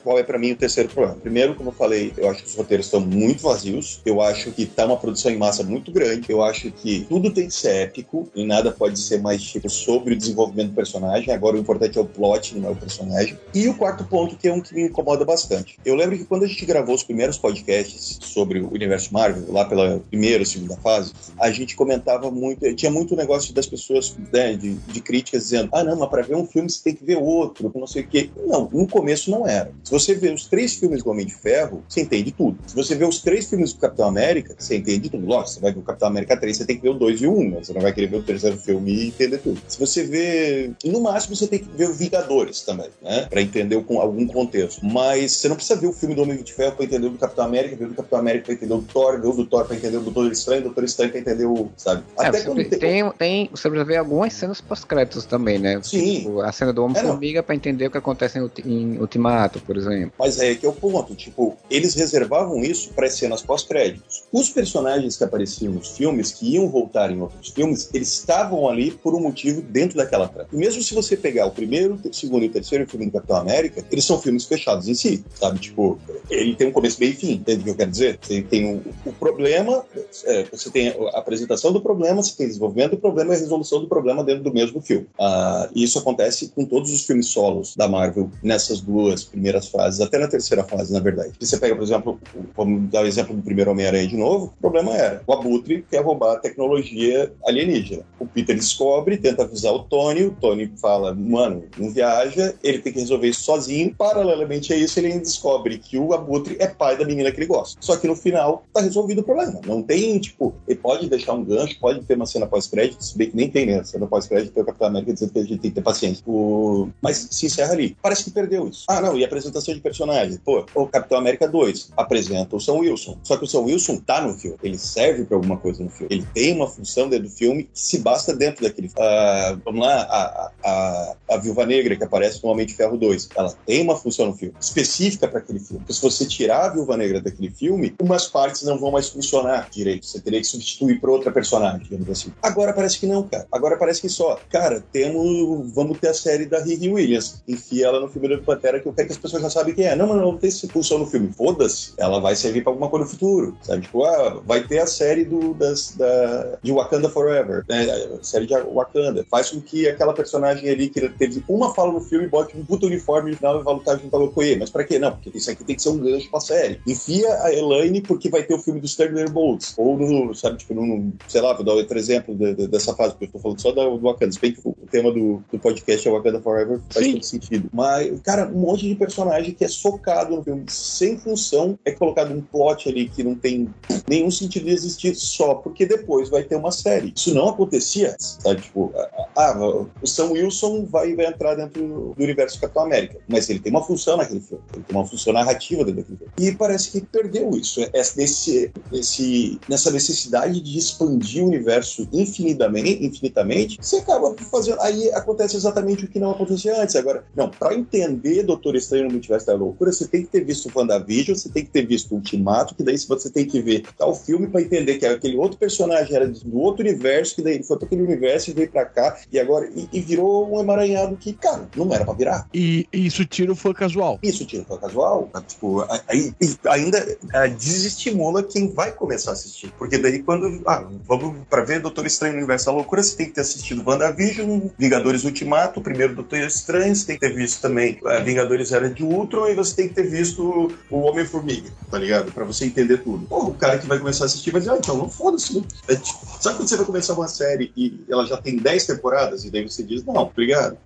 qual é para mim o terceiro problema. Primeiro, como eu falei, eu acho que os roteiros estão muito vazios. Eu acho que tá uma produção em massa muito grande. Eu acho que tudo tem que ser épico e nada pode ser mais tipo sobre o desenvolvimento do personagem. Agora o importante é o plot, não é o personagem. E o quarto ponto, que é um que me incomoda bastante. Eu lembro que quando a gente gravou os primeiros podcasts sobre o universo Marvel, lá pela primeira, segunda fase, a gente comentava muito, tinha muito negócio das pessoas, né, de, de críticas dizendo: ah, não, mas para ver um filme você tem que ver outro, não sei o quê. Não, no começo não era. Se você vê os três filmes do Homem de Ferro, você entende tudo. Se você vê os três filmes do Capitão América, você entende tudo. Lógico, você vai ver o Capitão América 3, você tem que ver o 2 e o 1, você não vai querer ver o terceiro filme e entender tudo. Se você vê. No máximo, você tem que ver o Vingadores também, né? Pra entender com algum contexto. Mas você não precisa ver o filme do Homem de Ferro pra entender o do Capitão América, ver o do Capitão América pra entender o Thor, ver o do Thor pra entender o Doutor Estranho, o Doutor Estranho pra entender o. Sabe? É, Até quando tem, tem, tem. Você precisa ver algumas cenas pós-créditos também, né? Sim. Tipo, a cena do Homem-Formiga é, pra entender o que acontece em, em Ultimato, por exemplo. Mas é que o ponto. Tipo, eles reservavam isso para cenas pós-créditos. Os personagens que apareciam nos filmes, que iam voltar em outros filmes, eles estavam ali por um motivo dentro daquela trama. E mesmo se você pegar o primeiro, o segundo e o terceiro filme do Capitão América, eles são filmes fechados em si, sabe? Tipo, ele tem um começo, meio e fim, entende o que eu quero dizer? Você tem o, o problema, é, você tem a apresentação do problema, você tem o desenvolvimento do problema e a resolução do problema dentro do mesmo filme. Ah, e isso acontece com todos os filmes solos da Marvel nessas duas primeiras fases, até na terceira fase, na verdade. Se você pega, por exemplo, vamos dar o exemplo do primeiro Homem-Aranha de novo, o problema era o Abutre quer roubar a tecnologia alienígena. O Peter descobre, tenta avisar o Tony, o Tony fala, mano, não viaja, ele tem que resolver isso sozinho. Paralelamente a isso, ele descobre que o Abutre é pai da menina que ele gosta. Só que no final, tá resolvido o problema. Não tem, tipo, ele pode deixar um gancho, pode ter uma cena pós-crédito, se bem que nem tem, né? Cena pós-crédito, tem o Capitão América dizendo que a gente tem que ter paciência. O... Mas se encerra ali. Parece que perdeu isso. Ah, não, e apresentação de personagem? Pô, o Capitão América 2 apresenta o Sam Wilson. Só que o Sam Wilson tá no filme. Ele serve pra alguma coisa no filme. Ele tem uma função dentro do filme que se basta dentro daquele filme. Uh, vamos lá, a, a, a Viúva Negra, que aparece no Homem de Ferro 2, ela tem uma função no filme, específica para aquele filme. Porque se você tirar a Viúva Negra daquele filme, umas partes não vão mais funcionar direito. Você teria que substituir por outra personagem, digamos assim. Agora parece que não, cara. Agora parece que só, cara, temos. Vamos ter a série da Riri Williams. Enfia ela no filme do Pantera, que eu quero que as pessoas já sabem quem é. Não, mas não, não tem essa função no filme. Foda-se. Ela vai servir para alguma coisa no futuro. Sabe? Tipo, ah, vai ter a série do, das, da, de Wakanda Forever. Né? A série de Wakanda. Faz com que aquela personagem ali que teve uma fala no filme bote um puta uniforme no final e vai lutar junto com Okoye. Mas pra quê? Não, porque isso aqui tem que ser um gancho pra série. Enfia a Elaine porque vai ter o filme dos Thunderbolts. Ou no, sabe, tipo, no, sei lá, vou dar outro exemplo de, de, dessa fase, porque eu tô falando só do, do Wakanda. Se bem que o tema do, do podcast é Wakanda Forever, faz Sim. todo sentido. Mas, cara, um monte de personagem que é socado no filme sem função, é colocado um plot ali que não tem nenhum sentido de existir só porque depois vai ter uma série. Isso não acontecia sabe? Tipo, ah, o Sam Wilson vai, vai entrar dentro do universo Capitão América, mas ele tem uma função naquele filme, ele tem uma função narrativa dentro daquele filme. E parece que perdeu isso, é, é nesse, nesse, nessa necessidade de expandir o universo infinitamente, infinitamente, você acaba fazendo. Aí acontece exatamente o que não acontecia antes. Agora, não, para entender Doutor Estranho no Multiverso da Loucura, você tem que ter visto WandaVision, você tem que ter visto Ultimato, que daí você tem que ver tal filme para entender que aquele outro personagem era do outro universo, que daí ele foi para aquele universo e veio para cá, e agora e, e, virou um emaranhado que, cara, não era para virar. E isso tira o fã casual. Isso tira o fã casual. Tá? Tipo, aí, ainda desestimula quem vai começar a assistir. Porque daí quando, ah, vamos para ver Doutor Estranho no Universo da Loucura, você tem que ter assistido WandaVision, Vingadores Ultimato, o primeiro Doutor Estranho, você tem que ter visto também uh, Vingadores Era de Ultron, e você tem que ter visto o Homem-Formiga, tá ligado? Pra você entender tudo. Pô, o cara que vai começar a assistir vai dizer, ah, então não foda-se. Né? É, tipo, sabe quando você vai começar uma série e ela já tem 10 temporadas e daí você diz, não, obrigado.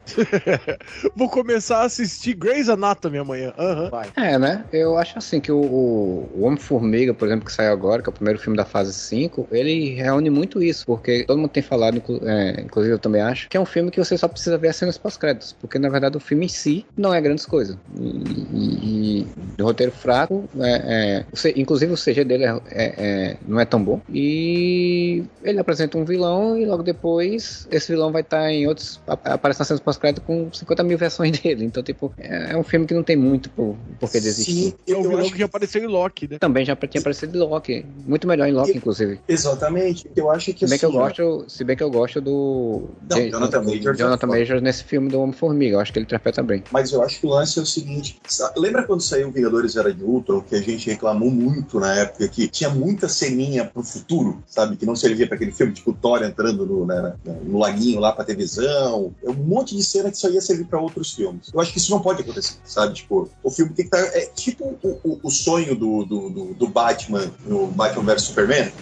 Vou começar a assistir Grey's Anatomy amanhã. Uhum. Vai. É, né? Eu acho assim que o, o, Homem-Formiga, por exemplo, que saiu agora, que é o primeiro filme da fase 5, ele reúne muito isso, porque todo mundo tem falado, é, inclusive eu também acho, que é um filme que você só precisa ver as cenas pós-créditos, porque na verdade o filme em si não é grandes coisas. E, e, e roteiro fraco, é, é, inclusive o CG dele é, é, não é tão bom. E ele apresenta um vilão e logo depois esse vilão vai estar tá em outros. aparece nas cenas pós-crédito com 50 mil versões dele. Então, tipo, é, é um filme que não tem muito por, por que desistir. Sim, é o vilão que já apareceu em Loki, né? Também já tinha aparecido em Loki. Muito melhor em Loki, inclusive. Exatamente. Eu acho que se bem assim, que eu gosto, se bem que eu gosto do. Não, de, Jonathan Majors. Jonathan Majors nesse filme do Homem-Formiga. Eu acho que ele interpreta bem. Mas eu acho que o lance é o seguinte: lembra quando saiu Vingadores Era de Ultron, que a gente reclamou muito na época que tinha muita ceninha pro futuro, sabe? Que não servia para aquele filme, tipo Thor entrando no, né, no laguinho lá pra televisão. É um monte de cena que só ia servir para outros filmes. Eu acho que isso não pode acontecer, sabe? Tipo, o filme tem que estar. Tá, é tipo o, o, o sonho do, do, do, do Batman no Batman vs Superman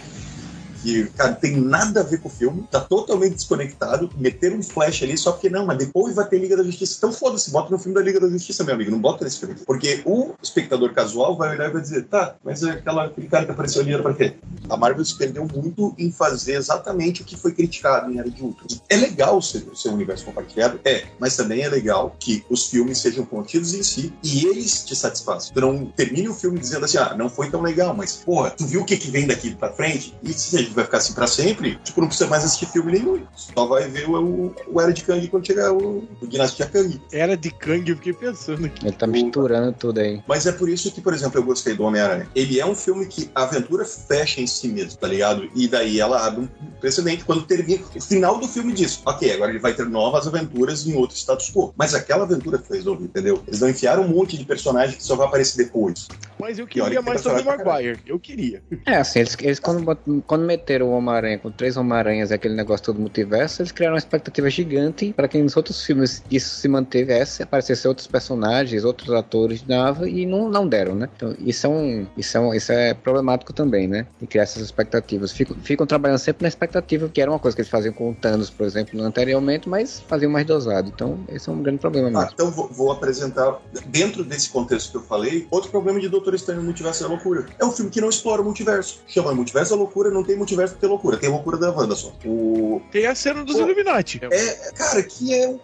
que, cara, tem nada a ver com o filme, tá totalmente desconectado, meteram um flash ali só porque não, mas depois vai ter Liga da Justiça. Então foda-se, bota no filme da Liga da Justiça, meu amigo, não bota nesse filme. Porque o espectador casual vai olhar e vai dizer, tá, mas é aquela, aquele cara que apareceu ali era pra quê? A Marvel se perdeu muito em fazer exatamente o que foi criticado em Era de Ultron. É legal ser, ser um universo compartilhado? É, mas também é legal que os filmes sejam contidos em si e eles te satisfaçam. Tu não termine o filme dizendo assim, ah, não foi tão legal, mas, porra, tu viu o que, que vem daqui pra frente? E se vai ficar assim pra sempre, tipo, não precisa mais assistir filme nenhum. Só vai ver o, o Era de Kang quando chegar o, o Dinastia Kang. Era de Kang, eu fiquei pensando aqui. Ele tá misturando tudo aí. Mas é por isso que, por exemplo, eu gostei do Homem-Aranha. Ele é um filme que a aventura fecha em si mesmo, tá ligado? E daí ela abre um precedente quando termina. O final do filme diz: ok, agora ele vai ter novas aventuras em outro status quo. Mas aquela aventura foi resolvida, entendeu? Eles não enfiaram um monte de personagem que só vai aparecer depois. Mas eu queria mais sobre o Maguire. Eu queria. É, assim, eles, eles quando, quando meteram o Homem-Aranha com três Homem-Aranhas e aquele negócio todo multiverso, eles criaram uma expectativa gigante para que nos outros filmes isso se mantivesse, aparecessem outros personagens, outros atores dava e não, não deram, né? Então isso é um isso é, um, isso é problemático também, né? De criar essas expectativas. Ficam, ficam trabalhando sempre na expectativa, que era uma coisa que eles faziam com o Thanos, por exemplo, anteriormente, mas faziam mais dosado. Então esse é um grande problema mesmo. Ah, então vou, vou, apresentar, dentro desse contexto que eu falei, outro problema de Doutor Estranho no Multiverso da Loucura. É um filme que não explora o multiverso. Chama Multiverso da Loucura, não tem multiverso, tem loucura. Tem loucura da Wanda só. O... Tem a cena dos o... Illuminati. É, cara, que é um,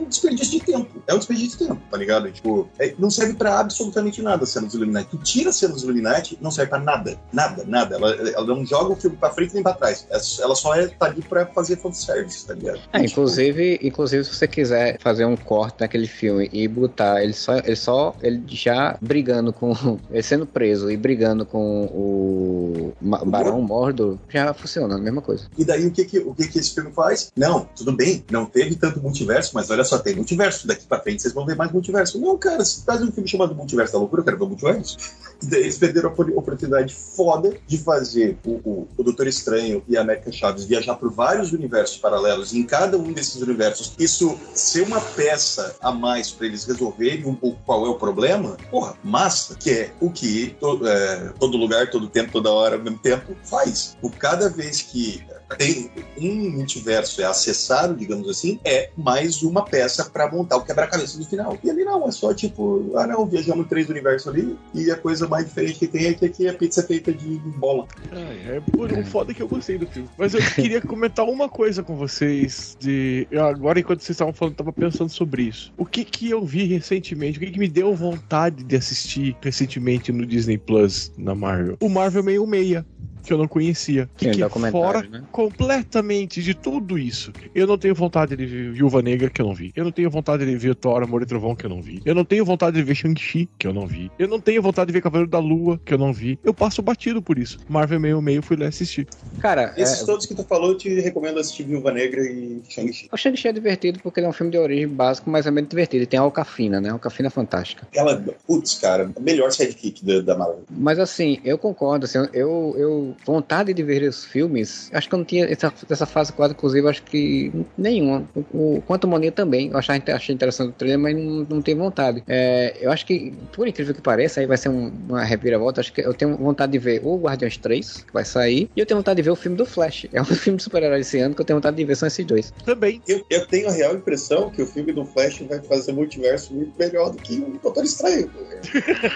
um, desperdício de tempo. É um desperdício de tempo, tá ligado? Tipo, é, não serve pra absolutamente nada a cena dos Illuminati. Tu tira a cena dos Illuminati, não serve pra nada. Nada, nada. Ela, ela não joga o filme pra frente nem pra trás. Ela só é, tá ali pra fazer fanservice, tá ligado? É, e, inclusive, tipo... inclusive, se você quiser fazer um corte naquele filme e botar ele só, ele só, ele já brigando com, ele sendo preso e brigando com o, o Barão Mordor, já funciona, a mesma coisa. E daí o que que, o que que esse filme faz? Não, tudo bem, não teve tanto multiverso, mas olha só, tem multiverso. Daqui pra frente vocês vão ver mais multiverso. Não, cara, se faz um filme chamado Multiverso da Loucura, eu quero ver multiverso. E daí eles perderam a oportunidade foda de fazer o, o, o Doutor Estranho e a América Chaves viajar por vários universos paralelos. E em cada um desses universos, isso ser uma peça a mais para eles resolverem um pouco qual é o problema, porra, massa, que é o que to, é, todo lugar, todo tempo, toda hora, ao mesmo tempo faz. Por cada vez que tem um multiverso é acessado, digamos assim, é mais uma peça para montar o quebra-cabeça do final. E ali não, é só tipo, ah não, viajamos três universos ali e a coisa mais diferente que tem é que aqui a pizza é feita de bola. é por um foda que eu gostei do filme. Mas eu queria comentar uma coisa com vocês de agora enquanto vocês estavam falando, eu tava pensando sobre isso. O que que eu vi recentemente, o que que me deu vontade de assistir recentemente no Disney Plus na Marvel? O Marvel 66 que eu não conhecia. Que, que fora né? completamente de tudo isso. Eu não tenho vontade de ver Viúva Negra, que eu não vi. Eu não tenho vontade de ver Thor, Amor e Trovão, que eu não vi. Eu não tenho vontade de ver Shang-Chi, que eu não vi. Eu não tenho vontade de ver Cavaleiro da Lua, que eu não vi. Eu passo batido por isso. Marvel meio meio fui lá assistir. Cara, esses é... todos que tu falou, eu te recomendo assistir Viúva Negra e Shang-Chi. O Shang-Chi é divertido porque ele é um filme de origem básico, mas é bem divertido. Ele tem a Alcafina, né? A Alcafina é fantástica. Ela, putz, cara, melhor sidekick da, da Marvel. Mas assim, eu concordo, assim, eu, eu vontade de ver os filmes, acho que eu não tinha essa, essa fase quase, inclusive, acho que nenhuma. O, o Quanto Monia também, eu achei, achei interessante o trailer, mas não, não tenho vontade. É, eu acho que, por incrível que pareça, aí vai ser um, uma reviravolta. Acho que eu tenho vontade de ver o Guardiões 3, que vai sair, e eu tenho vontade de ver o filme do Flash. É um filme de super-herói esse ano que eu tenho vontade de ver, são esses dois. Também. Eu, eu tenho a real impressão que o filme do Flash vai fazer multiverso muito melhor do que o Doutor Estranho.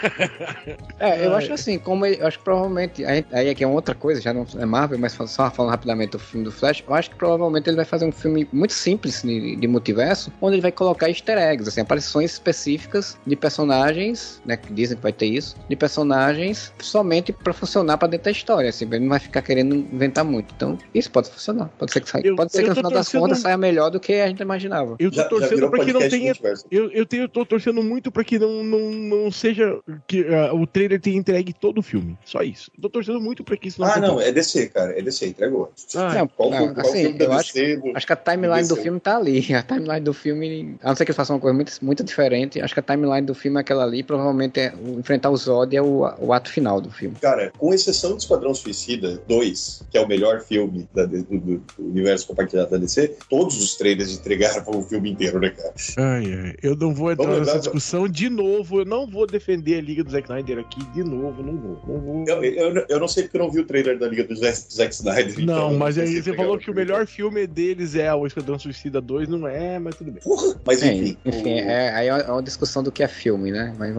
é, eu acho assim, como eu acho que provavelmente, aí, aí aqui é outra coisa, já não é Marvel, mas só falando rapidamente do filme do Flash, eu acho que provavelmente ele vai fazer um filme muito simples de, de multiverso, onde ele vai colocar easter eggs, assim, aparições específicas de personagens, né, que dizem que vai ter isso, de personagens somente para funcionar para dentro da história, assim, ele não vai ficar querendo inventar muito. Então, isso pode funcionar. Pode ser que saia, eu, pode ser que no final das contas saia melhor do que a gente imaginava. Eu tô já, torcendo para que não tenha eu, eu tenho, tô torcendo muito para que não, não, não seja que uh, o trailer tenha entregue todo o filme. Só isso. Eu tô torcendo muito para que isso não Ah, não, é DC, cara. É DC, entregou. Ah, não, qual, não, qual assim, eu acho, do, acho que a timeline do, do filme tá ali. A timeline do filme, a não ser que eles façam uma coisa muito, muito diferente, acho que a timeline do filme é aquela ali, provavelmente é enfrentar o Zod é o, o ato final do filme. Cara, com exceção do Esquadrão Suicida 2, que é o melhor filme da, do, do, universo compartilhado da DC, todos os trailers entregaram o filme inteiro, né, cara? Ai, ai. Eu não vou entrar Vamos nessa discussão de novo. Eu não vou defender a Liga do Zack Snyder aqui de novo. Não vou. Não vou. Eu, eu, eu, não sei porque eu não vi o trailer da Liga do Zack Snyder. Não, então, mas aí você falou que o melhor filme deles é o Esquadrão Suicida 2. Não é, mas tudo bem. Porra, mas enfim. É, enfim, o... é, aí é uma discussão do que é filme, né? Mas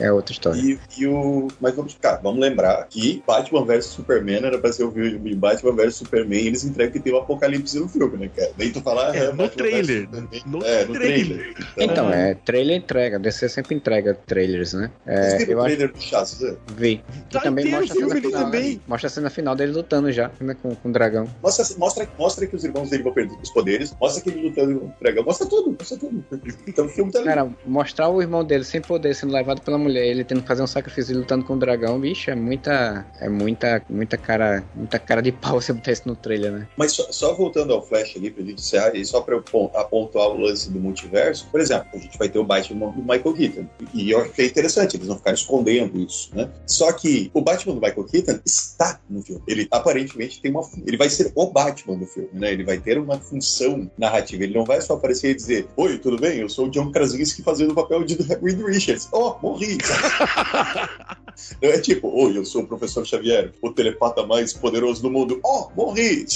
é outra história. E, e o... Mas vamos, cara, vamos lembrar que Batman vs Superman era pra ser o filme Batman vs Superman e eles entregam que tem o um apocalipse no filme, né, cara? Nem tu falar. É, no trailer. No, é, no trailer. Então, é, trailer entrega. DC sempre entrega trailers, né? É, eu o trailer acho... do Chaves, né? Vi. Tá também mostra a cena final. Também. Né? Mostra a cena final dele lutando já, né, com, com o dragão. Mostra, mostra, mostra que os irmãos dele vão perder os poderes, mostra que ele lutando com o dragão, mostra tudo, mostra tudo. Então o filme tá. Cara, mostrar o irmão dele sem poder sendo levado pela mulher, ele tendo que fazer um sacrifício lutando com o dragão, bicho, é muita. É muita, muita cara. Muita cara de pau se botar isso no trailer, né? Mas só, só voltando ao Flash ali pra gente encerrar, e só pra eu apontar o lance do multiverso, por exemplo, a gente vai ter o Batman do Michael Keaton. E eu achei interessante, eles não ficaram escondendo isso, né? Só que o Batman do Michael Keaton está no filme. Ele aparentemente tem uma. Ele vai ser o Batman do filme, né? Ele vai ter uma função narrativa. Ele não vai só aparecer e dizer: Oi, tudo bem? Eu sou o John Krasinski fazendo o papel de Reed Richards. Oh, morri! não é tipo: Oi, eu sou o professor Xavier, o telepata mais poderoso do mundo. Oh, morri!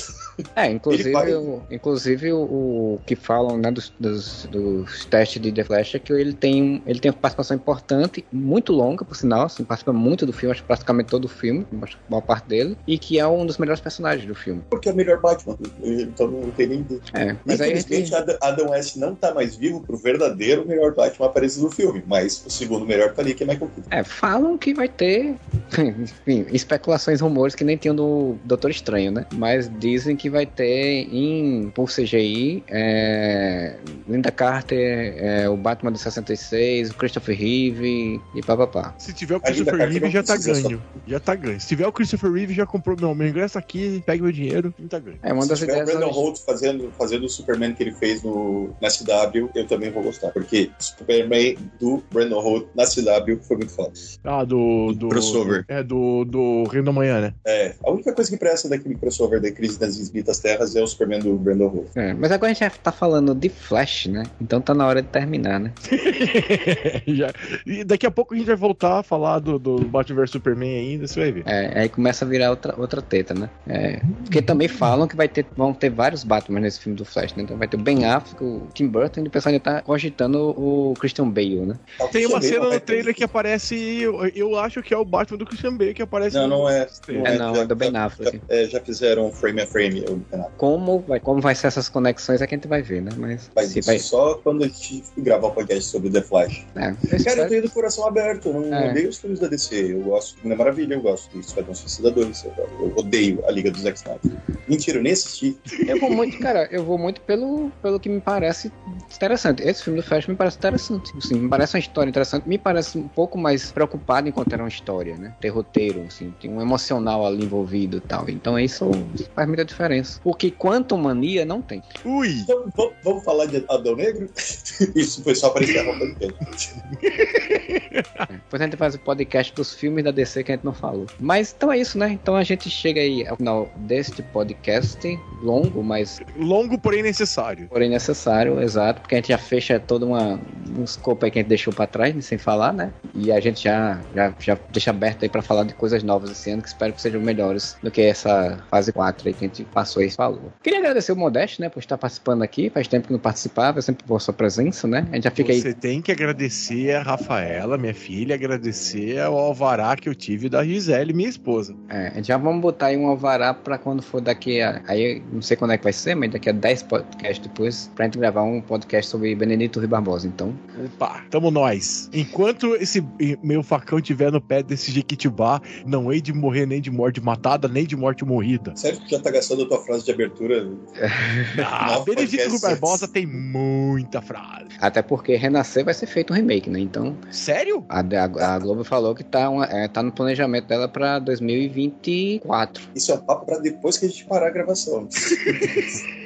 É, inclusive, vai... o, inclusive o, o, que falam né, dos, dos, dos, testes de The Flash é que ele tem, ele tem uma participação importante, muito longa, por sinal, assim, participa muito do filme, acho que praticamente todo o filme, acho que boa parte dele, e que é um dos melhores personagens do filme. Porque é o melhor Batman, então não tem nem dúvida. É, mas Infelizmente, aí. Adam West não tá mais vivo pro verdadeiro melhor Batman aparecer no filme, mas o segundo melhor tá ali, que é Michael Keaton. É, falam que vai ter, enfim, especulações, rumores que nem tinham do Doutor Estranho, né? Mas dizem que vai ter em por CGI é, Linda Carter, é, o Batman de 66, o Christopher Reeve e papapá. Se tiver o Christopher Reeve já tá ganho. Só... Já tá ganho. Se tiver o Christopher Reeve já comprou meu, meu ingresso aqui, pega meu dinheiro, e tá ganho. É uma das Se tiver. O Brandon Holt fazendo, fazendo o Superman que ele fez no, na CW, eu também vou gostar, porque o Superman do Brandon Holt na CW foi muito foda. Ah, do, do crossover. É do do Reino da Manhã, né? É. A única coisa que presta daquele crossover da Crise das Infinitas Terras é o Superman do Brandon Holt. É, mas agora a gente já tá falando de Flash, né? Então tá na hora de terminar, né? já. E daqui a pouco a gente vai voltar a falar do, do Batman vs Superman ainda, você vai ver. É, aí começa a virar outra, outra teta, né? É, porque também falam que vai ter, vão ter vários Batman nesse filme do Flash, né? Então vai ter o Ben Affleck, o Tim Burton e o pessoal ainda tá cogitando o Christian Bale, né? Tem uma cena no trailer que aparece, eu, eu, acho que é o Batman do Christian Bale que aparece. Não, não é. Não é, não, é do Ben Affleck. Já, é, já fizeram frame a frame. Como vai, como vai ser essas conexões é que a gente vai ver, né? Mas, Mas isso vai... só quando a gente gravar o podcast sobre The Flash. É, eu Cara, eu tenho do coração aberto, eu não é. odeio os filmes da DC. Eu gosto de Maravilha, eu gosto de Esquadrão Suicida 2. Eu, eu odeio a Liga dos Zack Snyder. Mentira, eu nem assisti. Eu vou muito, cara, eu vou muito pelo, pelo que me parece interessante. Esse filme do Flash me parece interessante. Assim, me parece uma história interessante. Me parece um pouco mais preocupado em contar uma história, né? Ter roteiro, assim, tem um emocional ali envolvido e tal. Então isso faz muita diferença. Porque quanto mania não tem. Ui! Então, vamos, vamos falar de Adão Negro? Isso foi só para encerrar o podcast. Depois a gente faz o podcast dos filmes da DC que a gente não falou. Mas então é isso, né? Então a gente chega aí ao final deste podcast, longo, mas. Longo, porém necessário. Porém necessário, exato, porque a gente já fecha todo uma, um escopo aí que a gente deixou pra trás, sem falar, né? E a gente já, já, já deixa aberto aí pra falar de coisas novas esse ano, que espero que sejam melhores do que essa fase 4 aí que a gente passou e falou. Queria agradecer o Modeste, né, por estar participando aqui. Faz tempo que não participava, é sempre boa sua presença, né? A gente já fica Você aí. tem que agradecer a Rafaela, minha filha, agradecer ao alvará que eu tive da Gisele, minha esposa. É, a gente já vamos botar aí um alvará pra quando for daqui a. Aí não sei quando é que vai ser, mas daqui a 10 podcasts depois, pra gente gravar um podcast sobre Benedito Rui Barbosa. Então, Opa, tamo nós. Enquanto esse meu facão tiver no pé desse Jequitibá, não hei de morrer nem de morte matada, nem de morte morrida. Sério que já tá gastando a tua frase de abertura? Ah, Benedito Rui. Barbosa tem muita frase. até porque Renascer vai ser feito um remake, né? Então, Sério? a, a, a Globo falou que tá, uma- é, tá no planejamento dela pra 2024. Isso é papo pra depois que a gente parar a gravação.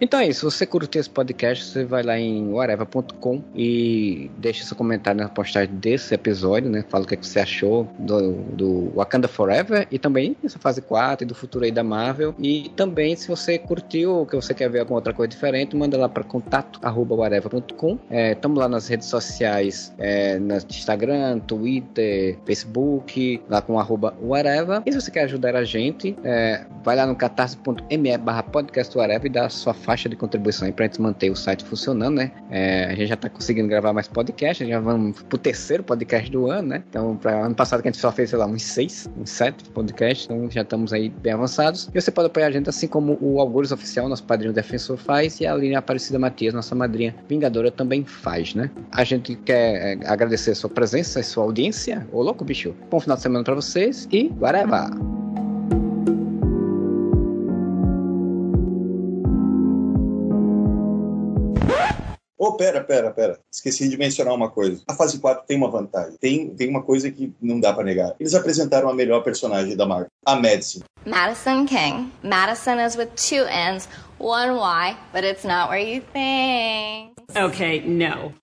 Então é isso, se você curtiu esse podcast, você vai lá em whatever.com e deixa seu comentário na postagem desse episódio, né? Fala o que, é que você achou do, do Wakanda Forever e também dessa fase 4 e do futuro aí da Marvel. E também, se você curtiu ou que você quer ver alguma outra coisa diferente, manda lá para contato arroba whatever.com. Estamos lá nas redes sociais, é, no Instagram, Twitter, Facebook, lá com arroba whatever. E se você quer ajudar a gente, é, vai lá no catarse.me barra podcast whatever e dá sua faixa de contribuição aí pra gente manter o site funcionando, né? É, a gente já tá conseguindo gravar mais podcast, já vamos pro terceiro podcast do ano, né? Então, para ano passado que a gente só fez, sei lá, uns seis, uns sete podcasts, então já estamos aí bem avançados. E você pode apoiar a gente assim como o Algures Oficial, nosso padrinho defensor, faz, e a Aline Aparecida Matias, nossa madrinha vingadora, também faz, né? A gente quer é, agradecer a sua presença e sua audiência. Ô louco, bicho. Bom final de semana pra vocês e whatever! Ô, pera, pera, pera. Esqueci de mencionar uma coisa. A fase 4 tem uma vantagem. Tem, tem uma coisa que não dá pra negar. Eles apresentaram a melhor personagem da Marvel, a Madison. Madison King. Madison is with two N's, one Y, but it's not where you think. Okay, no.